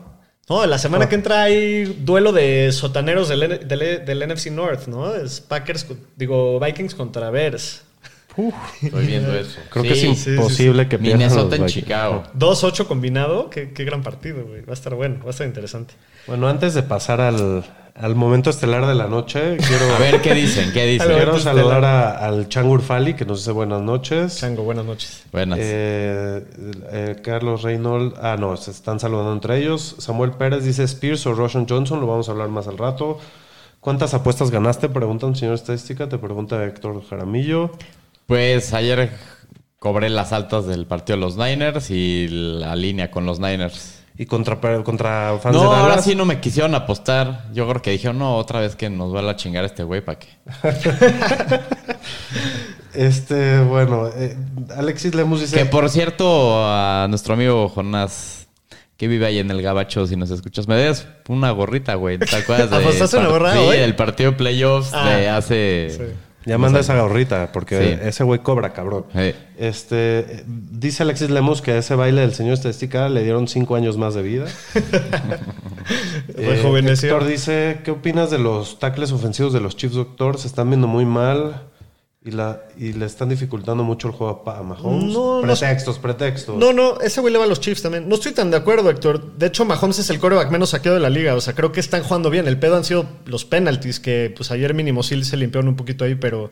[SPEAKER 2] No, la semana que entra hay duelo de sotaneros del, del, del NFC North, ¿no? Es Packers, digo, Vikings contra Bears.
[SPEAKER 3] Estoy viendo eso.
[SPEAKER 4] Creo que
[SPEAKER 3] Sí,
[SPEAKER 4] es
[SPEAKER 2] sí,
[SPEAKER 4] imposible que pierdan los
[SPEAKER 3] Minnesota en
[SPEAKER 4] Vikings.
[SPEAKER 3] Chicago.
[SPEAKER 2] 2-8 combinado, qué, qué gran partido, güey. Va a estar bueno, va a estar interesante.
[SPEAKER 4] Bueno, antes de pasar al, al momento estelar de la noche, quiero,
[SPEAKER 3] A ver, ¿qué dicen? ¿Qué dicen?
[SPEAKER 4] Quiero saludar a- al Changur Fali, que nos dice buenas noches.
[SPEAKER 2] Chango, buenas noches.
[SPEAKER 3] Buenas.
[SPEAKER 4] Eh, eh, Carlos Reynolds, ah, no, se están saludando entre ellos. Samuel Pérez dice Spears o Roshan Johnson, lo vamos a hablar más al rato. ¿Cuántas apuestas ganaste? Preguntan, señor estadística, te pregunta Héctor Jaramillo.
[SPEAKER 3] Pues ayer cobré las altas del partido de los Niners y la línea con los Niners.
[SPEAKER 4] Y contra, contra fans
[SPEAKER 3] No,
[SPEAKER 4] de
[SPEAKER 3] ahora
[SPEAKER 4] Dallas.
[SPEAKER 3] sí no me quisieron apostar. Yo creo que dijeron, no, otra vez que nos va a la chingar este güey, ¿para qué?
[SPEAKER 4] Este, bueno, eh, Alexis Lemus dice.
[SPEAKER 3] Que por cierto, a nuestro amigo Jonás, que vive ahí en el Gabacho, si nos escuchas, me debes una gorrita, güey. ¿Te acuerdas de
[SPEAKER 2] ¿Apostaste una gorra
[SPEAKER 3] Sí,
[SPEAKER 2] hoy?
[SPEAKER 3] del partido de playoffs
[SPEAKER 2] Ah,
[SPEAKER 3] de hace...
[SPEAKER 2] sí.
[SPEAKER 4] Ya manda esa gorrita, porque
[SPEAKER 3] Sí.
[SPEAKER 4] ese güey cobra, cabrón. Este, dice Alexis Lemus que a ese baile del señor estadística le dieron cinco años más de vida. Eh. Héctor dice, ¿qué opinas de los tackles ofensivos de los Chiefs, doctor? Se están viendo muy mal y, la, y le están dificultando mucho el juego a Mahomes.
[SPEAKER 2] No, no-
[SPEAKER 4] pretextos, pretextos.
[SPEAKER 2] No, no, ese güey le va a los Chiefs también. No estoy tan de acuerdo, Héctor. De hecho, Mahomes es el coreback menos saqueado de la liga. O sea, creo que están jugando bien. El pedo han sido los penalties, que pues ayer mínimo sí se limpiaron un poquito ahí, pero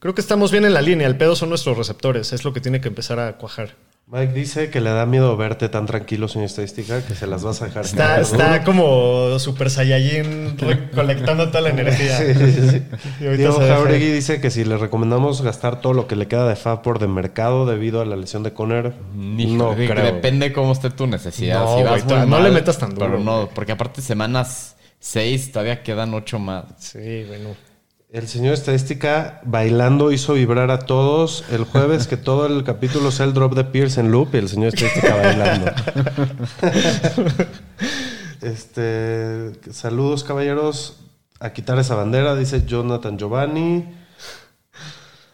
[SPEAKER 2] creo que estamos bien en la línea. El pedo son nuestros receptores. Es lo que tiene que empezar a cuajar.
[SPEAKER 4] Mike dice que le da miedo verte tan tranquilo, señor estadística, que se las vas a dejar.
[SPEAKER 2] Está,
[SPEAKER 4] caer, ¿no?
[SPEAKER 2] está como Super Saiyajin recolectando toda la energía.
[SPEAKER 4] Sí, sí, sí. Diego Jauregui dice que si le recomendamos gastar todo lo que le queda de Fab por de mercado debido a la lesión de Conner,
[SPEAKER 3] Hijo,
[SPEAKER 4] no creo.
[SPEAKER 3] Depende cómo esté tu necesidad.
[SPEAKER 2] No,
[SPEAKER 3] si vas muy
[SPEAKER 2] todavía no
[SPEAKER 3] mal,
[SPEAKER 2] le metas tan duro,
[SPEAKER 3] Pero no, porque aparte semanas 6 todavía quedan 8 más.
[SPEAKER 2] Sí, bueno.
[SPEAKER 4] El señor estadística bailando hizo vibrar a todos el jueves que todo el capítulo sea el drop de Pierce en loop y el señor estadística bailando. este, saludos caballeros a quitar esa bandera, dice Jonathan Giovanni.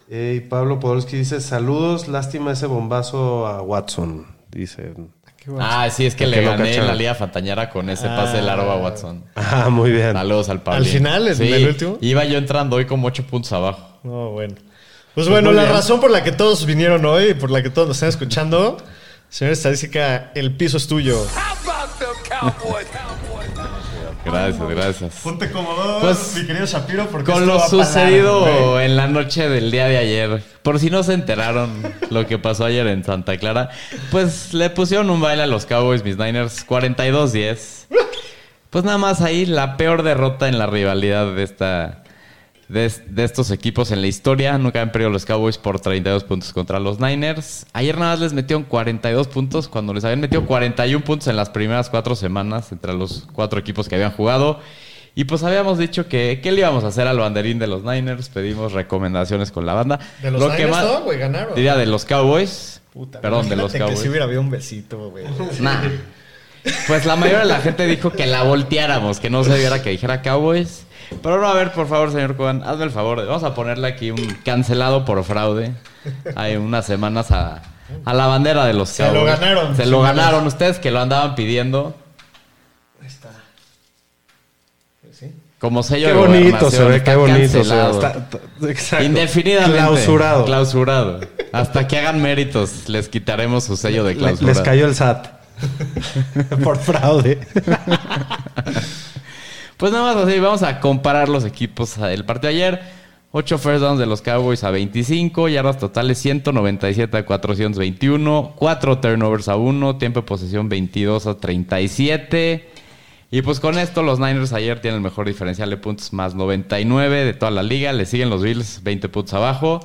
[SPEAKER 4] Eh, y Pablo Podolski dice saludos, lástima ese bombazo a Watson, dice.
[SPEAKER 3] Ah, sí, es que le
[SPEAKER 4] que
[SPEAKER 3] gané
[SPEAKER 4] cacharon.
[SPEAKER 3] la Liga Fantañera con ese pase largo a Watson.
[SPEAKER 4] Ah, muy bien.
[SPEAKER 3] Saludos al Pablo.
[SPEAKER 2] ¿Al final, en el último?
[SPEAKER 3] Iba yo entrando hoy como 8 puntos abajo.
[SPEAKER 2] No, bueno. Pues bueno, la
[SPEAKER 4] bien.
[SPEAKER 2] razón por la que todos vinieron hoy y por la que todos nos están escuchando, señor estadística, el piso es tuyo.
[SPEAKER 3] Gracias, gracias.
[SPEAKER 2] Ponte cómodo,
[SPEAKER 3] Pues,
[SPEAKER 2] mi querido Shapiro, porque
[SPEAKER 3] Con lo
[SPEAKER 2] parar,
[SPEAKER 3] sucedido en la noche del día de ayer, por si no se enteraron lo que pasó ayer en Santa Clara, pues le pusieron un baile a los Cowboys, mis Niners, 42-10. Pues nada más ahí la peor derrota en la rivalidad de esta de, es- de estos equipos en la historia. Nunca han perdido los Cowboys por 32 puntos contra los Niners. Ayer nada más les metieron 42 puntos cuando les habían metido 41 puntos en las primeras cuatro semanas entre los cuatro equipos que habían jugado. Y pues habíamos dicho que ¿qué le íbamos a hacer al banderín de los Niners? Pedimos recomendaciones con la banda.
[SPEAKER 2] De los
[SPEAKER 3] Lo que
[SPEAKER 2] Niners,
[SPEAKER 3] más-
[SPEAKER 2] no, güey, ganaron.
[SPEAKER 3] Diría de los Cowboys.
[SPEAKER 2] Puta,
[SPEAKER 3] Perdón, de los Cowboys.
[SPEAKER 2] que si hubiera habido un besito, güey.
[SPEAKER 3] Nah. Pues la mayoría de la gente dijo que la volteáramos, que no se viera que dijera Cowboys. Pero no, a ver, por favor, señor Juan, hazme el favor. Vamos a ponerle aquí un cancelado por fraude. Hay unas semanas a, a la bandera de los
[SPEAKER 2] Se lo ganaron,
[SPEAKER 3] Se lo
[SPEAKER 2] señores.
[SPEAKER 3] ganaron ustedes que lo andaban pidiendo. Como sello
[SPEAKER 4] Qué
[SPEAKER 3] de
[SPEAKER 4] bonito
[SPEAKER 3] gobernación,
[SPEAKER 4] se ve,
[SPEAKER 3] está
[SPEAKER 4] qué bonito se ve. Está- está- exacto.
[SPEAKER 3] Indefinidamente.
[SPEAKER 4] Clausurado.
[SPEAKER 3] Clausurado. Hasta que hagan méritos, les quitaremos su sello de clausura.
[SPEAKER 4] les cayó el SAT. Por fraude.
[SPEAKER 3] Pues nada más así, vamos a comparar los equipos del partido ayer. 8 first downs de los Cowboys a 25, yardas totales 197 a 421, 4 turnovers a 1, tiempo de posesión 22 a 37. Y pues con esto los Niners ayer tienen el mejor diferencial de puntos más 99 de toda la liga. Le siguen los Bills 20 puntos abajo.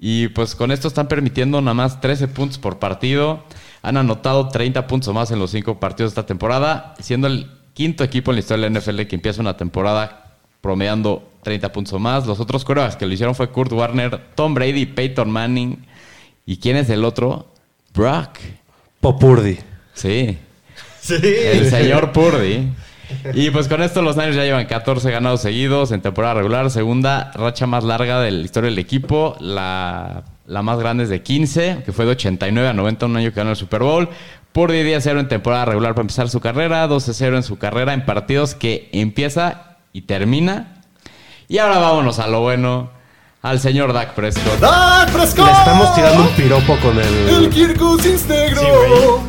[SPEAKER 3] Y pues con esto están permitiendo nada más 13 puntos por partido. Han anotado 30 puntos más en los 5 partidos de esta temporada, siendo el quinto equipo en la historia de la NFL que empieza una temporada promediando 30 puntos o más. Los otros corebacks que lo hicieron fue Kurt Warner, Tom Brady, Peyton Manning. ¿Y quién es el otro? Brock.
[SPEAKER 4] Popurdi.
[SPEAKER 3] Sí.
[SPEAKER 2] Sí.
[SPEAKER 3] El señor Purdy. Y pues con esto los Niners ya llevan 14 ganados seguidos en temporada regular. Segunda racha más larga de la historia del equipo. La, la más grande es de 15, que fue de 89 a 90, un año que ganó el Super Bowl. Purdy 10-0 en temporada regular para empezar su carrera. 12-0 en su carrera en partidos que empieza y termina. Y ahora vámonos a lo bueno. Al señor Dak Prescott.
[SPEAKER 2] ¡Dak Prescott!
[SPEAKER 4] Le estamos tirando un piropo con
[SPEAKER 1] El
[SPEAKER 4] el.
[SPEAKER 1] Kirk Cousins negro.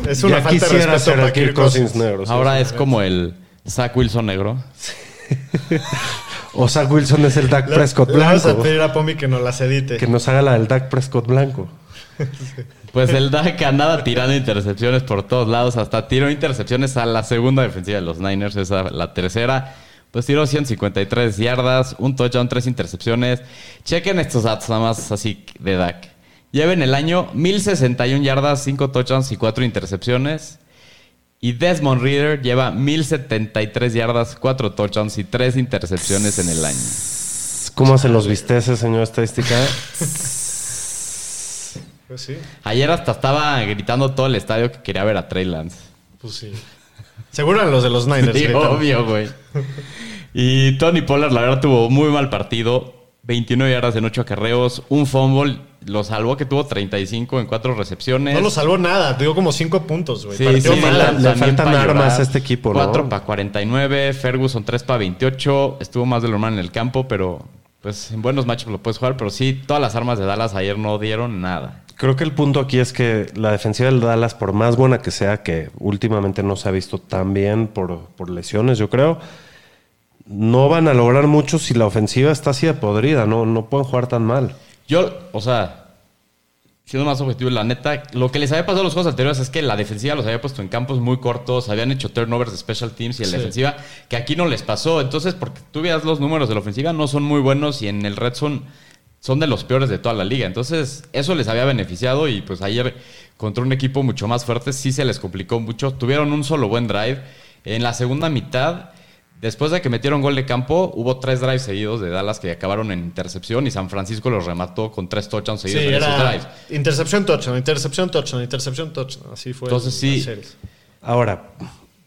[SPEAKER 2] Sí. Es una
[SPEAKER 4] Ya
[SPEAKER 2] falta de
[SPEAKER 4] quisiera
[SPEAKER 2] respeto
[SPEAKER 4] ser
[SPEAKER 2] para
[SPEAKER 4] el Kirk
[SPEAKER 2] Kirk
[SPEAKER 4] Cousins
[SPEAKER 2] Cousins.
[SPEAKER 4] negro. sí,
[SPEAKER 3] Ahora es como el Zach Wilson negro.
[SPEAKER 4] O Zach Wilson es el Dak Prescott
[SPEAKER 2] le Vamos a
[SPEAKER 4] blanco.
[SPEAKER 2] pedir a Pomi que nos las edite.
[SPEAKER 4] Que nos haga la del Dak Prescott blanco.
[SPEAKER 3] Pues el Dak andaba tirando intercepciones por todos lados, hasta tiró intercepciones a la segunda defensiva de los Niners, esa la tercera. Pues tiró 153 yardas, un touchdown, tres intercepciones. Chequen estos datos nada más así de Dak. Lleva en el año 1061 yardas, 5 touchdowns y 4 intercepciones. Y Desmond Reader lleva 1073 yardas, 4 touchdowns y 3 intercepciones en el año.
[SPEAKER 4] ¿Cómo hacen los visteces, señor estadística?
[SPEAKER 2] Pues sí,
[SPEAKER 3] Ayer hasta estaba gritando todo el estadio que quería ver a Trey Lance.
[SPEAKER 2] pues sí. Seguro eran los de los Niners.
[SPEAKER 3] Sí, obvio, güey. Y Tony Pollard, la verdad, tuvo muy mal partido. 29 yardas en 8 acarreos, un fumble. Lo salvó que tuvo 35 en 4 recepciones.
[SPEAKER 2] No lo salvó nada. Dio como 5 puntos, güey.
[SPEAKER 3] Sí,
[SPEAKER 2] Partió
[SPEAKER 3] sí,
[SPEAKER 2] mal.
[SPEAKER 3] la-
[SPEAKER 4] le faltan armas a este equipo, ¿no?
[SPEAKER 3] 4 para 49, Ferguson 3 para 28. Estuvo más de lo normal en el campo, pero pues en buenos matches lo puedes jugar. Pero sí, todas las armas de Dallas ayer no dieron nada.
[SPEAKER 4] Creo que el punto aquí es que la defensiva del Dallas, por más buena que sea, que últimamente no se ha visto tan bien por, por lesiones, yo creo, no van a lograr mucho si la ofensiva está así de podrida. No, no pueden jugar tan mal.
[SPEAKER 3] Yo, o sea, siendo más objetivo, la neta, lo que les había pasado a los juegos anteriores es que la defensiva los había puesto en campos muy cortos, habían hecho turnovers de special teams y en la defensiva, que aquí no les pasó. Entonces, porque tú veas los números de la ofensiva, no son muy buenos y en el red zone son de los peores de toda la liga. Entonces, eso les había beneficiado y pues ayer contra un equipo mucho más fuerte sí se les complicó mucho. Tuvieron un solo buen drive. En la segunda mitad, después de que metieron gol de campo, hubo tres drives seguidos de Dallas que acabaron en intercepción y San Francisco los remató con tres touchdowns
[SPEAKER 2] Sí,
[SPEAKER 3] seguidos en esos drives.
[SPEAKER 2] intercepción, touchdown, intercepción, touchdown, intercepción, touchdown. Así fue.
[SPEAKER 3] Entonces,
[SPEAKER 2] en
[SPEAKER 3] sí.
[SPEAKER 2] series.
[SPEAKER 4] Ahora,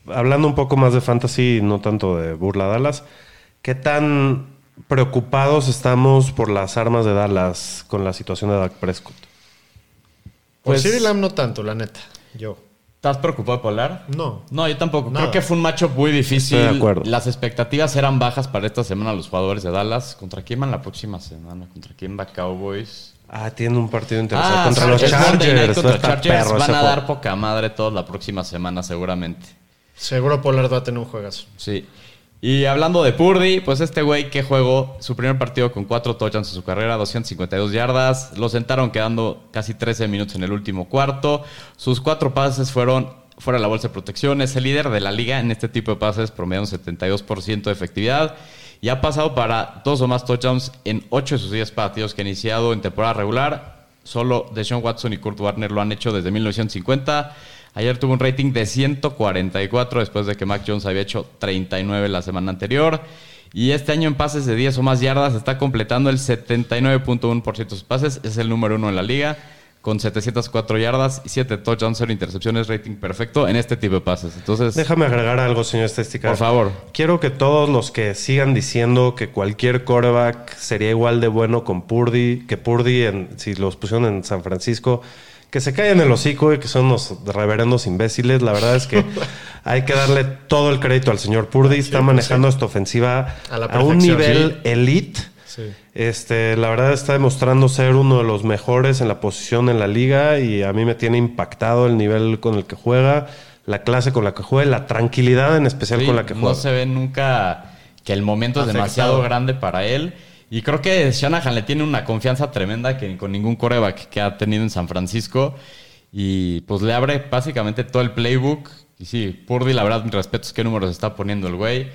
[SPEAKER 4] hablando un poco más de fantasy, no tanto de burla Dallas, ¿qué tan preocupados estamos por las armas de Dallas con la situación de Dak Prescott?
[SPEAKER 3] Pues-
[SPEAKER 2] CeeDee Lamb no tanto, la neta. Yo.
[SPEAKER 3] ¿Estás preocupado por Polar?
[SPEAKER 2] No.
[SPEAKER 3] No, yo tampoco.
[SPEAKER 2] Nada.
[SPEAKER 3] Creo que fue un matchup muy difícil.
[SPEAKER 4] Estoy de acuerdo.
[SPEAKER 3] Las expectativas eran bajas para esta semana los jugadores de Dallas. ¿Contra quién van la próxima semana? ¿Contra quién va Cowboys?
[SPEAKER 4] Ah, tiene un partido interesante
[SPEAKER 3] Ah,
[SPEAKER 4] contra los
[SPEAKER 3] es
[SPEAKER 4] Chargers.
[SPEAKER 3] contra
[SPEAKER 4] Está
[SPEAKER 3] Chargers.
[SPEAKER 4] perro
[SPEAKER 3] Van a dar poca madre todos la próxima semana, seguramente.
[SPEAKER 2] Seguro Pollard va a tener un juegazo.
[SPEAKER 3] Sí. Y hablando de Purdy, pues este güey que jugó su primer partido con cuatro touchdowns en su carrera, 252 yardas. Lo sentaron quedando casi 13 minutos en el último cuarto. Sus cuatro pases fueron fuera de la bolsa de protección. Es el líder de la liga en este tipo de pases, promediando un 72% de efectividad. Y ha pasado para dos o más touchdowns en ocho de sus 10 partidos que ha iniciado en temporada regular. Solo Deshaun Watson y Kurt Warner lo han hecho desde 1950. Ayer tuvo un rating de 144 después de que Mac Jones había hecho 39 la semana anterior. Y este año en pases de 10 o más yardas está completando el 79.1% de sus pases. Es el número uno en la liga con 704 yardas y 7 touchdowns, 0 intercepciones, rating perfecto en este tipo de pases. Entonces,
[SPEAKER 4] Déjame agregar algo, señor estadística.
[SPEAKER 3] por favor.
[SPEAKER 4] Quiero que todos los que sigan diciendo que cualquier quarterback sería igual de bueno con Purdy, que Purdy, en- si los pusieron en San Francisco, que se callen el hocico y que son unos reverendos imbéciles. La verdad es que hay que darle todo el crédito al señor Purdy. Está manejando esta ofensiva
[SPEAKER 2] A
[SPEAKER 4] un nivel elite.
[SPEAKER 2] Sí.
[SPEAKER 4] Este, la verdad está demostrando ser uno de los mejores en la posición en la liga y a mí me tiene impactado el nivel con el que juega, la clase con la que juega, la tranquilidad en especial
[SPEAKER 3] Sí,
[SPEAKER 4] con la que
[SPEAKER 3] no
[SPEAKER 4] juega.
[SPEAKER 3] se ve nunca que el momento es demasiado grande para él. Y creo que Shanahan le tiene una confianza tremenda que con ningún coreback que ha tenido en San Francisco. Y pues le abre básicamente todo el playbook. Y sí, Purdy, la verdad, mis respetos, qué números está poniendo el güey.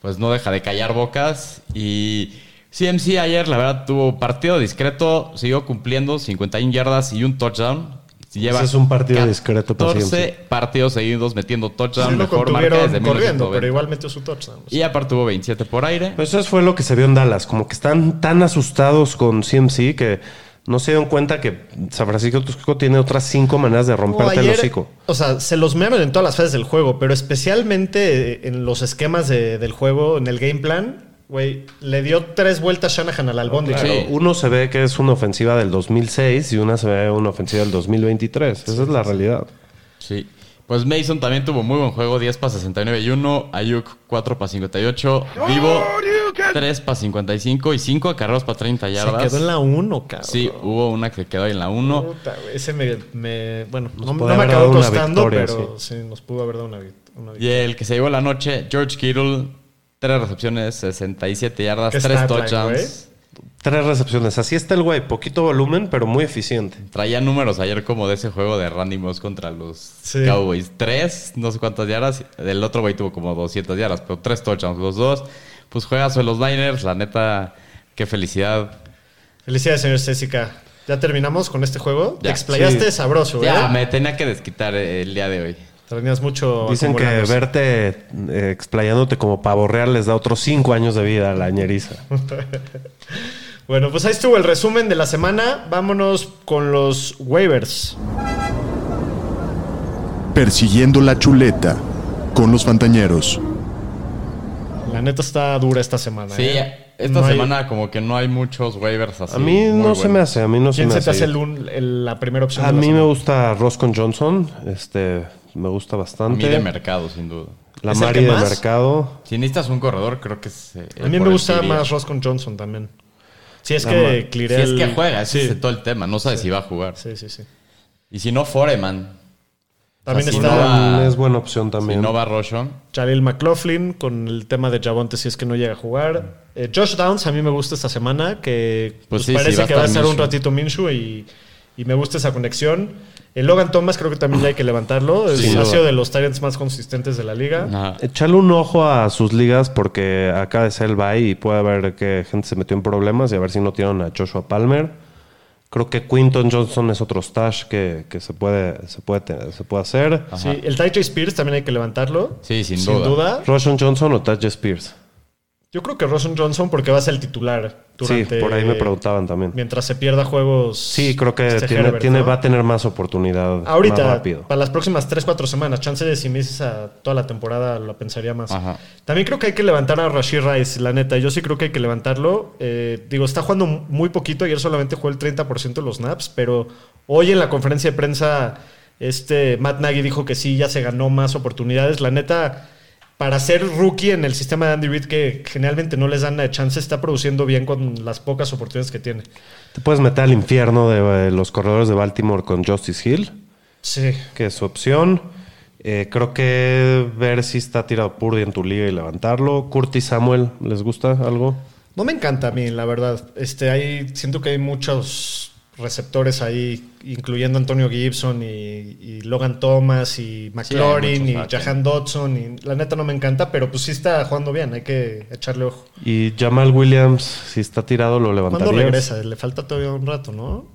[SPEAKER 3] Pues no deja de callar bocas. Y CMC ayer, la verdad, tuvo partido discreto, siguió cumpliendo 51 yardas y un touchdown. Lleva
[SPEAKER 4] Ese es un partido discreto para
[SPEAKER 3] 14 partidos seguidos metiendo touchdown.
[SPEAKER 2] Sí lo
[SPEAKER 3] mejor marca desde
[SPEAKER 2] corriendo,
[SPEAKER 3] 1990.
[SPEAKER 2] pero igual metió su touchdown.
[SPEAKER 3] Y aparte tuvo 27 por aire.
[SPEAKER 4] Pues eso fue lo que se vio en Dallas, como que están tan asustados con CMC que no se dieron cuenta que San Francisco tiene otras cinco maneras de romperte el hocico.
[SPEAKER 2] O sea, se los mearon en todas las fases del juego, pero especialmente en los esquemas de- del juego, en el game plan, güey, le dio tres vueltas Shanahan al albóndiga.
[SPEAKER 3] Sí.
[SPEAKER 4] Uno se ve que es una ofensiva del 2006 y una se ve una ofensiva del 2023. Esa es la realidad.
[SPEAKER 3] Sí. Pues Mason también tuvo muy buen juego, 10 para 69 y 1, Ayuk 4 para 58, Vivo 3 para 55 y 5 acarreos para 30
[SPEAKER 2] Se
[SPEAKER 3] yardas.
[SPEAKER 2] quedó en la 1, cabrón.
[SPEAKER 3] Sí, hubo una que quedó ahí en la 1.
[SPEAKER 2] Puta, güey, ese me, me- bueno, no, no me acabó costando,
[SPEAKER 4] victoria,
[SPEAKER 2] pero sí. nos pudo haber dado una, una
[SPEAKER 3] Y
[SPEAKER 2] victoria.
[SPEAKER 3] el que se llevó la noche, George Kittle, 3 recepciones, 67 yardas,
[SPEAKER 2] ¿Qué
[SPEAKER 3] 3
[SPEAKER 2] stat line,
[SPEAKER 3] touchdowns.
[SPEAKER 4] Tres recepciones. Así está el güey. Poquito volumen, pero muy eficiente.
[SPEAKER 3] Traía números ayer como de ese juego de Randy Moss contra los
[SPEAKER 2] Sí.
[SPEAKER 3] Cowboys. Tres, no sé cuántas yardas. El otro güey tuvo como 200 yardas, pero tres touchdowns los dos. Pues juega sobre los Niners. La neta, qué felicidad.
[SPEAKER 2] Felicidades, señor Césica. Ya terminamos con este juego. Te
[SPEAKER 3] Ya.
[SPEAKER 2] explayaste
[SPEAKER 4] Sí.
[SPEAKER 2] sabroso, ¿eh?
[SPEAKER 3] Ya, me tenía que desquitar el día de hoy.
[SPEAKER 2] Tenías mucho.
[SPEAKER 4] Dicen que verte eh, explayándote como pavo real les da otros cinco años de vida a la ñeriza.
[SPEAKER 2] Bueno, pues ahí estuvo el resumen de la semana. Vámonos con los waivers.
[SPEAKER 1] Persiguiendo la chuleta con los Fantañeros.
[SPEAKER 2] La neta está dura esta semana.
[SPEAKER 3] Sí,
[SPEAKER 2] ¿eh?
[SPEAKER 3] Esta
[SPEAKER 2] No hay-
[SPEAKER 3] semana como que no hay muchos waivers así.
[SPEAKER 4] A mí no se me hace, a mí no se
[SPEAKER 2] ¿Quién
[SPEAKER 4] me
[SPEAKER 2] se
[SPEAKER 4] hace.
[SPEAKER 2] te hace el un- el- la primera opción?
[SPEAKER 4] A
[SPEAKER 2] de la
[SPEAKER 4] mí me gusta Roscon Johnson, este, me gusta
[SPEAKER 3] A
[SPEAKER 4] bastante.
[SPEAKER 3] mí de mercado, sin duda.
[SPEAKER 4] La
[SPEAKER 2] ¿Es el
[SPEAKER 4] Mari de
[SPEAKER 2] más?
[SPEAKER 4] mercado.
[SPEAKER 3] Si necesitas un corredor, creo que es. eh,
[SPEAKER 2] A mí me gusta más Ross con Johnson también. Si es
[SPEAKER 4] La
[SPEAKER 2] que
[SPEAKER 3] Si es que juega, ese
[SPEAKER 2] Sí,
[SPEAKER 3] es todo el tema. No sabes si va a jugar.
[SPEAKER 2] sí, sí, sí.
[SPEAKER 3] Y si no, Foreman.
[SPEAKER 2] También está
[SPEAKER 3] no
[SPEAKER 4] es buena opción
[SPEAKER 3] Si
[SPEAKER 4] también.
[SPEAKER 3] no va Roshon.
[SPEAKER 2] Jalil McLaughlin con el tema de Javonte si es que no llega a jugar. Eh, Josh Downs a mí me gusta esta semana, que
[SPEAKER 3] Pues
[SPEAKER 2] pues
[SPEAKER 3] sí,
[SPEAKER 2] parece
[SPEAKER 3] sí, va a
[SPEAKER 2] que va a
[SPEAKER 3] estar
[SPEAKER 2] un ratito Minshew y, y me gusta esa conexión. El Logan Thomas creo que también ya hay que levantarlo. Es ha sido de los Tyrants más consistentes de la liga.
[SPEAKER 4] Echarle un ojo a sus ligas porque acá de ser el bye y puede haber que gente se metió en problemas y a ver si no tienen a Joshua Palmer. Creo que Quinton Johnson es otro stash que, que se, puede, se, puede, te- se puede hacer.
[SPEAKER 2] Sí, el J. Spears también hay que levantarlo.
[SPEAKER 3] Sí, sin
[SPEAKER 2] Sin
[SPEAKER 3] duda.
[SPEAKER 2] duda.
[SPEAKER 4] Roshan Johnson o Taj Spears.
[SPEAKER 2] Yo creo que Rosen Johnson porque va a ser el titular durante...
[SPEAKER 4] sí, por ahí me preguntaban también.
[SPEAKER 2] Mientras se pierda juegos...
[SPEAKER 4] Sí, creo que
[SPEAKER 2] este
[SPEAKER 4] tiene,
[SPEAKER 2] Herbert,
[SPEAKER 4] tiene-
[SPEAKER 2] ¿no?
[SPEAKER 4] va a tener más oportunidad más
[SPEAKER 2] Ahorita,
[SPEAKER 4] rápido.
[SPEAKER 2] para las próximas 3-4 semanas, chance de si me dices a toda la temporada, lo pensaría más.
[SPEAKER 3] Ajá.
[SPEAKER 2] También creo que hay que levantar a Rashid Rice, la neta. Yo sí creo que hay que levantarlo. Eh, digo, está jugando muy poquito. Ayer solamente jugó el 30% de los snaps, pero hoy en la conferencia de prensa, este Matt Nagy dijo que sí, ya se ganó más oportunidades. La neta, para ser rookie en el sistema de Andy Reid, que generalmente no les dan la chance, está produciendo bien con las pocas oportunidades que tiene.
[SPEAKER 4] Te puedes meter al infierno de eh, los corredores de Baltimore con Justice Hill,
[SPEAKER 2] Sí.
[SPEAKER 4] que es su opción. Eh, creo que ver si está tirado Purdy en tu liga y levantarlo. Curtis Samuel, ¿les gusta algo?
[SPEAKER 2] No me encanta a mí, la verdad. Este, hay, siento que hay muchos receptores ahí, incluyendo Antonio Gibson y, y Logan Thomas y McLaurin y
[SPEAKER 3] ah,
[SPEAKER 2] Jahan Dodson. Y la neta no me encanta, pero pues sí está jugando bien, hay que echarle ojo.
[SPEAKER 4] Y Jamal Williams, si está tirado, lo
[SPEAKER 2] ¿Cuándo
[SPEAKER 4] levantarías.
[SPEAKER 2] regresa? Le falta todavía un rato, ¿no?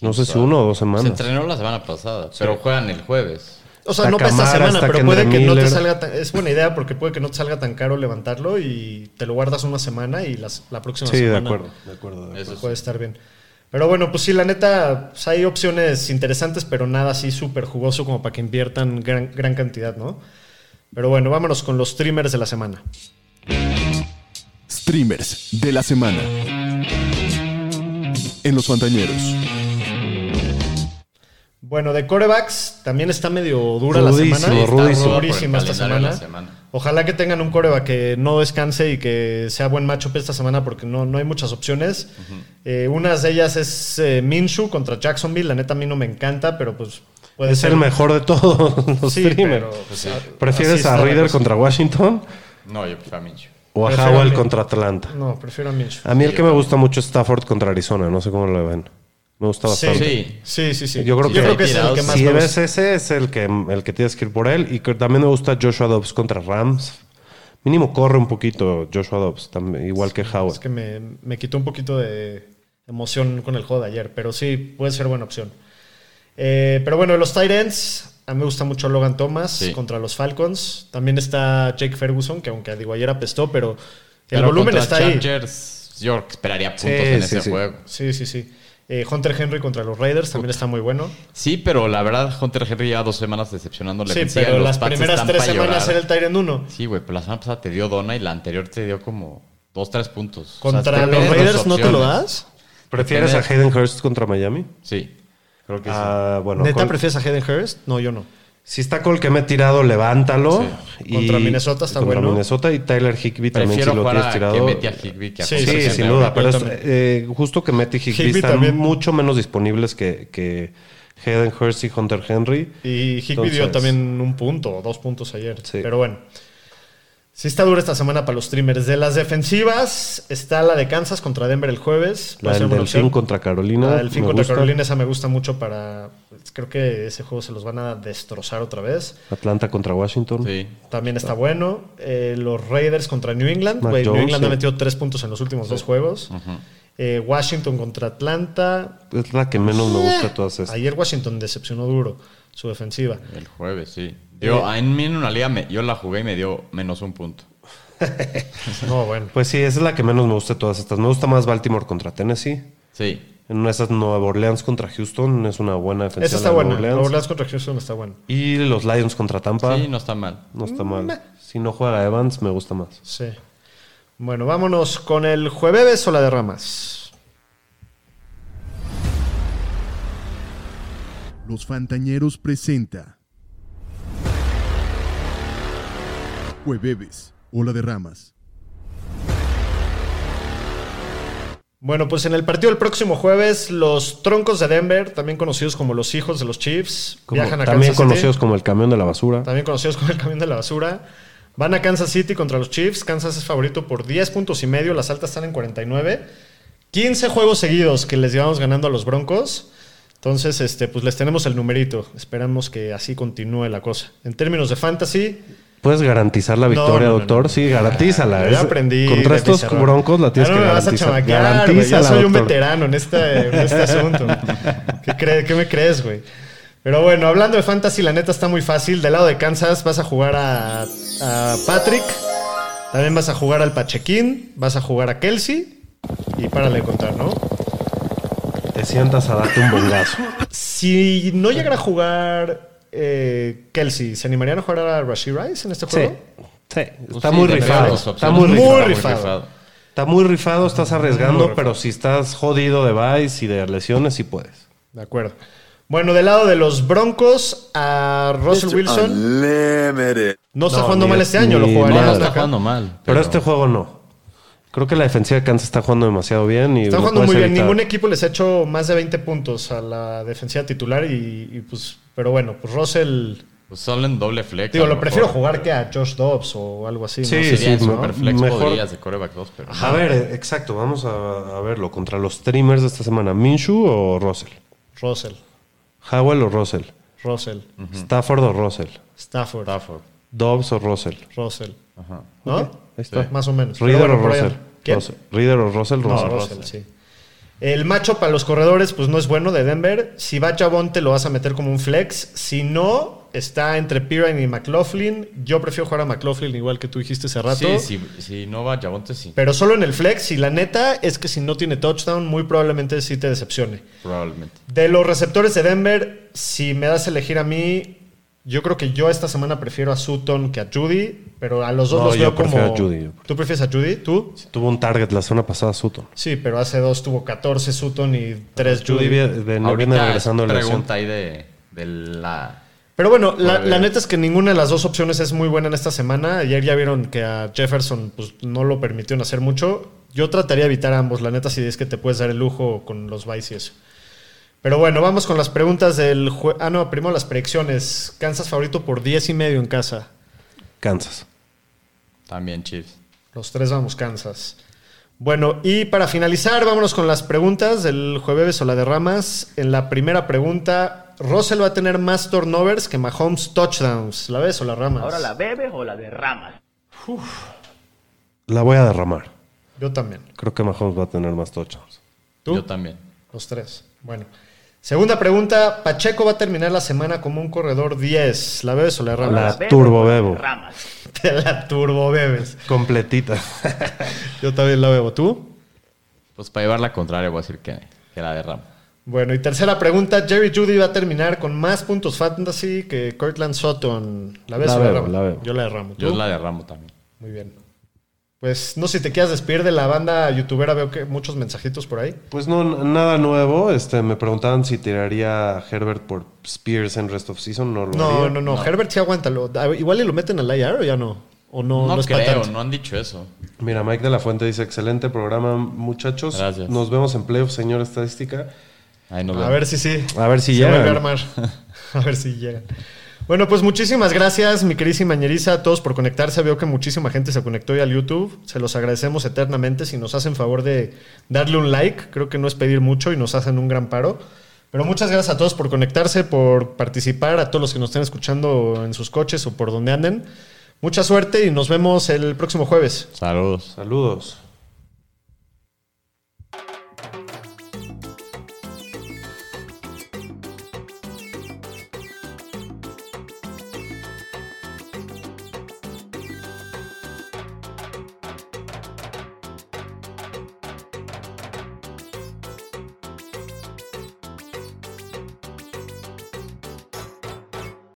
[SPEAKER 4] No sé si uno o dos
[SPEAKER 3] Se
[SPEAKER 4] semanas.
[SPEAKER 3] entrenó la semana pasada, pero juegan el jueves.
[SPEAKER 2] O sea,
[SPEAKER 4] Está
[SPEAKER 2] no para esta semana, pero puede que no te salga tan, Es buena idea porque puede que no te salga tan caro levantarlo y te lo guardas una semana y las- la próxima
[SPEAKER 4] Sí, de
[SPEAKER 2] semana.
[SPEAKER 4] acuerdo. De acuerdo, de acuerdo.
[SPEAKER 3] Eso sí.
[SPEAKER 2] puede estar bien. Pero bueno, pues sí, la neta, pues hay opciones interesantes, pero nada así súper jugoso como para que inviertan gran, gran cantidad, ¿no? Pero bueno, vámonos con los streamers de la semana.
[SPEAKER 1] Streamers de la semana. En los Fantañeros.
[SPEAKER 2] Bueno, de corebacks también está medio dura la semana.
[SPEAKER 4] rudísimo.
[SPEAKER 2] Está durísima esta semana.
[SPEAKER 3] semana.
[SPEAKER 2] Ojalá que tengan un coreback que no descanse y que sea buen matchup esta semana porque no, no hay muchas opciones. Eh, unas de ellas es eh, Minshew contra Jacksonville. La neta a mí no me encanta, pero pues puede
[SPEAKER 4] Es
[SPEAKER 2] ser.
[SPEAKER 4] el mejor de todos los
[SPEAKER 2] Sí,
[SPEAKER 4] streamers.
[SPEAKER 2] pero, pues,
[SPEAKER 4] ¿Prefieres a Reader contra Washington
[SPEAKER 3] No, yo prefiero a Minshew.
[SPEAKER 4] o a Howell contra Atlanta?
[SPEAKER 2] No, prefiero a Minshew.
[SPEAKER 4] A mí el que me gusta mucho es Stafford contra Arizona. No sé cómo lo ven. Me gusta
[SPEAKER 2] Sí,
[SPEAKER 4] bastante.
[SPEAKER 3] Sí.
[SPEAKER 2] sí, sí, sí.
[SPEAKER 4] Yo creo que-
[SPEAKER 2] que es el que más
[SPEAKER 4] Si
[SPEAKER 2] me
[SPEAKER 4] ves ese, es el que, el que tienes que ir por él. Y que también me gusta Joshua Dobbs contra Rams. Mínimo corre un poquito Joshua Dobbs, también, igual que Howell.
[SPEAKER 2] Es que me, me quitó un poquito de emoción con el juego de ayer, pero sí, puede ser buena opción. Eh, pero bueno, los tight ends, a mí me gusta mucho Logan Thomas
[SPEAKER 3] Sí.
[SPEAKER 2] contra los Falcons. También está Jake Ferguson, que aunque digo ayer apestó, pero el
[SPEAKER 3] Pero
[SPEAKER 2] volumen está ahí.
[SPEAKER 3] Yo esperaría puntos
[SPEAKER 4] Sí,
[SPEAKER 3] en
[SPEAKER 4] sí,
[SPEAKER 3] ese
[SPEAKER 4] sí.
[SPEAKER 3] juego.
[SPEAKER 2] Sí, sí, sí. Eh, Hunter Henry contra los Raiders también está muy bueno.
[SPEAKER 3] Sí, pero la verdad, Hunter Henry lleva dos semanas decepcionando la
[SPEAKER 2] Sí, pero
[SPEAKER 3] Los
[SPEAKER 2] las primeras tres semanas
[SPEAKER 3] llorar.
[SPEAKER 2] era el end 1.
[SPEAKER 3] Sí, güey, pero la semana pasada te dio Dona y la anterior te dio como dos, tres puntos. O sea,
[SPEAKER 2] Contra los Raiders no te lo das.
[SPEAKER 4] ¿Prefieres a Hayden Hurst contra Miami?
[SPEAKER 3] Sí, creo que
[SPEAKER 4] Ah, bueno,
[SPEAKER 2] ¿Neta
[SPEAKER 4] con-
[SPEAKER 2] prefieres a Hayden Hurst? No, yo no.
[SPEAKER 4] Si está con el que me he tirado, levántalo. Y-
[SPEAKER 2] Contra Minnesota está
[SPEAKER 4] contra
[SPEAKER 2] bueno.
[SPEAKER 4] Minnesota y Tyler Higbee
[SPEAKER 3] sí.
[SPEAKER 4] también si lo tienes tirado.
[SPEAKER 3] que mete a Higby que a
[SPEAKER 2] Sí,
[SPEAKER 4] Sí, sin duda, pero es, eh, justo que Metty y Higby están
[SPEAKER 2] también.
[SPEAKER 4] mucho menos disponibles que, que Hayden Hurst y Hunter Henry.
[SPEAKER 2] Y Higby dio también un punto o dos puntos ayer.
[SPEAKER 4] Sí.
[SPEAKER 2] Pero bueno. Sí está dura esta semana para los streamers. De las defensivas está la de Kansas contra Denver el jueves.
[SPEAKER 4] La del Delfín contra Carolina.
[SPEAKER 2] La del Delfín contra
[SPEAKER 4] gusta.
[SPEAKER 2] Carolina esa me gusta mucho para... pues, creo que ese juego se los van a destrozar otra vez.
[SPEAKER 4] Atlanta contra Washington.
[SPEAKER 3] Sí.
[SPEAKER 2] También está bueno. Eh, los Raiders contra New England. New England ha metido tres puntos en los últimos dos juegos. Eh, Washington contra Atlanta.
[SPEAKER 4] Es la que menos me gusta de todas estas.
[SPEAKER 2] Ayer Washington decepcionó duro su defensiva.
[SPEAKER 3] El jueves, sí. Dio, en mí en una liga me- yo la jugué y me dio menos un punto.
[SPEAKER 2] No, bueno.
[SPEAKER 4] Pues sí, esa es la que menos me gusta de todas estas. Me gusta más Baltimore contra Tennessee.
[SPEAKER 3] Sí.
[SPEAKER 4] En una de esas Nueva Orleans contra Houston es una buena defensa.
[SPEAKER 2] Esa está buena.
[SPEAKER 4] Orleans.
[SPEAKER 2] Nueva Orleans contra Houston está bueno.
[SPEAKER 4] Y los Lions contra Tampa.
[SPEAKER 3] Sí, no está mal.
[SPEAKER 4] No está mal. Si no juega Evans, me gusta más.
[SPEAKER 2] Sí. Bueno, vámonos con el jueves o la de ramas.
[SPEAKER 1] Los Fantañeros presenta Jueves, Ola de Ramas.
[SPEAKER 2] Bueno, pues en el partido del próximo jueves, los troncos de Denver, también conocidos como los hijos de los Chiefs,
[SPEAKER 4] Como-
[SPEAKER 2] viajan a
[SPEAKER 4] también
[SPEAKER 2] Kansas City.
[SPEAKER 4] conocidos como el camión de la basura.
[SPEAKER 2] También conocidos como el camión de la basura. Van a Kansas City contra los Chiefs. Kansas es favorito por 10 puntos y medio. Las altas están en 49. 15 juegos seguidos que les llevamos ganando a los Broncos. Entonces, este, pues les tenemos el numerito. Esperamos que así continúe la cosa. En términos de fantasy,
[SPEAKER 4] ¿Puedes garantizar la victoria,
[SPEAKER 2] no, no,
[SPEAKER 4] doctor?
[SPEAKER 2] no.
[SPEAKER 4] Sí, garantízala.
[SPEAKER 2] ya
[SPEAKER 4] Es-
[SPEAKER 2] aprendí.
[SPEAKER 4] Contra estos broncos la tienes
[SPEAKER 2] Ya no
[SPEAKER 4] que garantizar. Garantízala,
[SPEAKER 2] soy un veterano en este, en este asunto. ¿Qué, cre- qué me crees, güey? Pero bueno, hablando de fantasy, la neta está muy fácil. Del lado de Kansas vas a jugar a, a Patrick. También vas a jugar al Pachequín. Vas a jugar a Kelsey. Y párale de contar, ¿no?
[SPEAKER 4] Te sientas a darte un bongazo.
[SPEAKER 2] Si no llegara a jugar eh, Kelsey, ¿se animarían a jugar a Rashid Rice en este juego?
[SPEAKER 4] Sí.
[SPEAKER 3] Pues
[SPEAKER 4] Está
[SPEAKER 3] sí,
[SPEAKER 4] muy rifado. Está muy
[SPEAKER 2] Muy
[SPEAKER 4] rifado.
[SPEAKER 2] rifado.
[SPEAKER 4] Está muy rifado, estás arriesgando,
[SPEAKER 2] rifado.
[SPEAKER 4] pero si estás jodido de Vice y de lesiones, sí puedes.
[SPEAKER 2] De acuerdo. Bueno, del lado de los Broncos, a Russell Wilson. No está
[SPEAKER 4] No,
[SPEAKER 2] jugando mal
[SPEAKER 4] es-
[SPEAKER 2] este año, lo jugaría.
[SPEAKER 3] No, no está jugando mal.
[SPEAKER 4] Pero, este juego no. Creo que la defensiva de Kansas está jugando demasiado bien. Y
[SPEAKER 2] Está jugando muy bien.
[SPEAKER 4] evitar.
[SPEAKER 2] Ningún equipo les ha hecho más de 20 puntos a la defensiva titular y, y, pues, pero bueno, pues Russell,
[SPEAKER 3] Pues solo en doble flex.
[SPEAKER 2] digo, lo
[SPEAKER 3] mejor.
[SPEAKER 2] prefiero jugar que a Josh Dobbs o algo así. ¿no?
[SPEAKER 4] Sí,
[SPEAKER 3] Sería
[SPEAKER 4] sí,
[SPEAKER 3] en
[SPEAKER 4] me-
[SPEAKER 3] Superflex
[SPEAKER 4] mejor-
[SPEAKER 3] podrías de coreback 2, pero...
[SPEAKER 4] A ver, eh, exacto. Vamos a, a verlo. ¿Contra los streamers de esta semana? ¿Minshew o Russell?
[SPEAKER 2] Russell,
[SPEAKER 4] ¿Howell o Russell?
[SPEAKER 2] Russell,
[SPEAKER 4] ¿Stafford o Russell?
[SPEAKER 2] Stafford,
[SPEAKER 3] Stafford.
[SPEAKER 4] ¿Dobbs o Russell?
[SPEAKER 2] Russell.
[SPEAKER 3] Ajá.
[SPEAKER 2] ¿No?
[SPEAKER 4] Ahí está.
[SPEAKER 2] Más o menos.
[SPEAKER 4] ¿Reader
[SPEAKER 2] bueno,
[SPEAKER 4] o Russell? Russell. ¿Reader o Russell?
[SPEAKER 2] No,
[SPEAKER 4] Russell.
[SPEAKER 2] Russell, sí. El macho para los corredores, pues no es bueno de Denver. Si va Chabón, te lo vas a meter como un flex. Si no, está entre Pirine y McLaughlin. Yo prefiero jugar a McLaughlin, igual que tú dijiste hace rato.
[SPEAKER 3] Sí, si, si no va Javonte, sí.
[SPEAKER 2] Pero solo en el flex. Y la neta es que si no tiene touchdown, muy probablemente sí te decepcione.
[SPEAKER 3] Probablemente.
[SPEAKER 2] De los receptores de Denver, si me das a elegir a mí, yo creo que yo esta semana prefiero a Sutton que a Judy. Pero a los dos
[SPEAKER 4] No,
[SPEAKER 2] los
[SPEAKER 4] yo
[SPEAKER 2] veo
[SPEAKER 4] prefiero
[SPEAKER 2] como.
[SPEAKER 4] a Judy,
[SPEAKER 2] ¿Tú prefieres a Judy? ¿Tú?
[SPEAKER 4] Tuvo un target la semana pasada, Sutton.
[SPEAKER 2] Sí, pero hace dos tuvo 14 Sutton y 3
[SPEAKER 4] Judy
[SPEAKER 2] Judy.
[SPEAKER 4] vie- viene, viene regresando
[SPEAKER 3] es pregunta ahí de, de la...
[SPEAKER 2] Pero bueno, la neta es que ninguna de las dos opciones es muy buena en esta semana. Ayer ya vieron que a Jefferson pues, no lo permitieron hacer mucho. Yo trataría de evitar a ambos, la neta, si es que te puedes dar el lujo con los Vice y eso. Pero bueno, vamos con las preguntas del jue- Ah, no, primero las predicciones. Kansas favorito por 10 y medio en casa.
[SPEAKER 4] Kansas.
[SPEAKER 3] También Chiefs.
[SPEAKER 2] Los tres vamos Kansas. Bueno, y para finalizar, vámonos con las preguntas del jueves o la de Ramas. En la primera pregunta, Russell va a tener más turnovers que Mahomes touchdowns. ¿La ves o la Ramas?
[SPEAKER 8] Ahora la bebes o la derramas.
[SPEAKER 4] La voy a derramar.
[SPEAKER 2] Yo también.
[SPEAKER 4] Creo que Mahomes va a tener más touchdowns.
[SPEAKER 2] ¿Tú?
[SPEAKER 3] Yo también.
[SPEAKER 2] Los tres. Bueno. Segunda pregunta, Pacheco va a terminar la semana como un corredor 10. ¿La ves o la Ramas?
[SPEAKER 4] La turbo bebo.
[SPEAKER 8] Derramas.
[SPEAKER 2] Te la turbo bebes.
[SPEAKER 4] Completita.
[SPEAKER 2] Yo también la bebo. ¿Tú?
[SPEAKER 3] Pues para llevar la contraria voy a decir que, que la derramo.
[SPEAKER 2] Bueno, y tercera pregunta, Jerry Judy va a terminar con más puntos fantasy que Cortland Sutton. ¿La ves
[SPEAKER 4] La
[SPEAKER 2] o la
[SPEAKER 4] bebo,
[SPEAKER 2] Ramas?
[SPEAKER 4] la bebo.
[SPEAKER 2] Yo la derramo. ¿Tú?
[SPEAKER 3] Yo la derramo también.
[SPEAKER 2] Muy bien. Pues no sé si te quieras despedir de la banda youtubera, veo que muchos mensajitos por ahí.
[SPEAKER 4] Pues no, nada nuevo. Este, me preguntaban si tiraría a Herbert por Spears en Rest of Season. No lo
[SPEAKER 2] No,
[SPEAKER 4] haría.
[SPEAKER 2] no, no, Herbert sí aguántalo. Ah, Igual y lo meten al IR o ya no. O no,
[SPEAKER 3] No,
[SPEAKER 2] no,
[SPEAKER 3] creo, no han dicho eso.
[SPEAKER 4] Mira, Mike de la Fuente dice, excelente programa, muchachos.
[SPEAKER 3] Gracias.
[SPEAKER 4] Nos vemos en playoffs, señor estadística.
[SPEAKER 2] A ver si sí.
[SPEAKER 4] A ver si
[SPEAKER 2] vuelve a armar. A ver si llegan. Bueno, pues muchísimas gracias, mi queridísima Ñeriza, a todos por conectarse. Veo que muchísima gente se conectó hoy al YouTube. Se los agradecemos eternamente. Si nos hacen favor de darle un like, creo que no es pedir mucho y nos hacen un gran paro. Pero muchas gracias a todos por conectarse, por participar, a todos los que nos estén escuchando en sus coches o por donde anden. Mucha suerte y nos vemos el próximo jueves.
[SPEAKER 3] Saludos.
[SPEAKER 4] Saludos.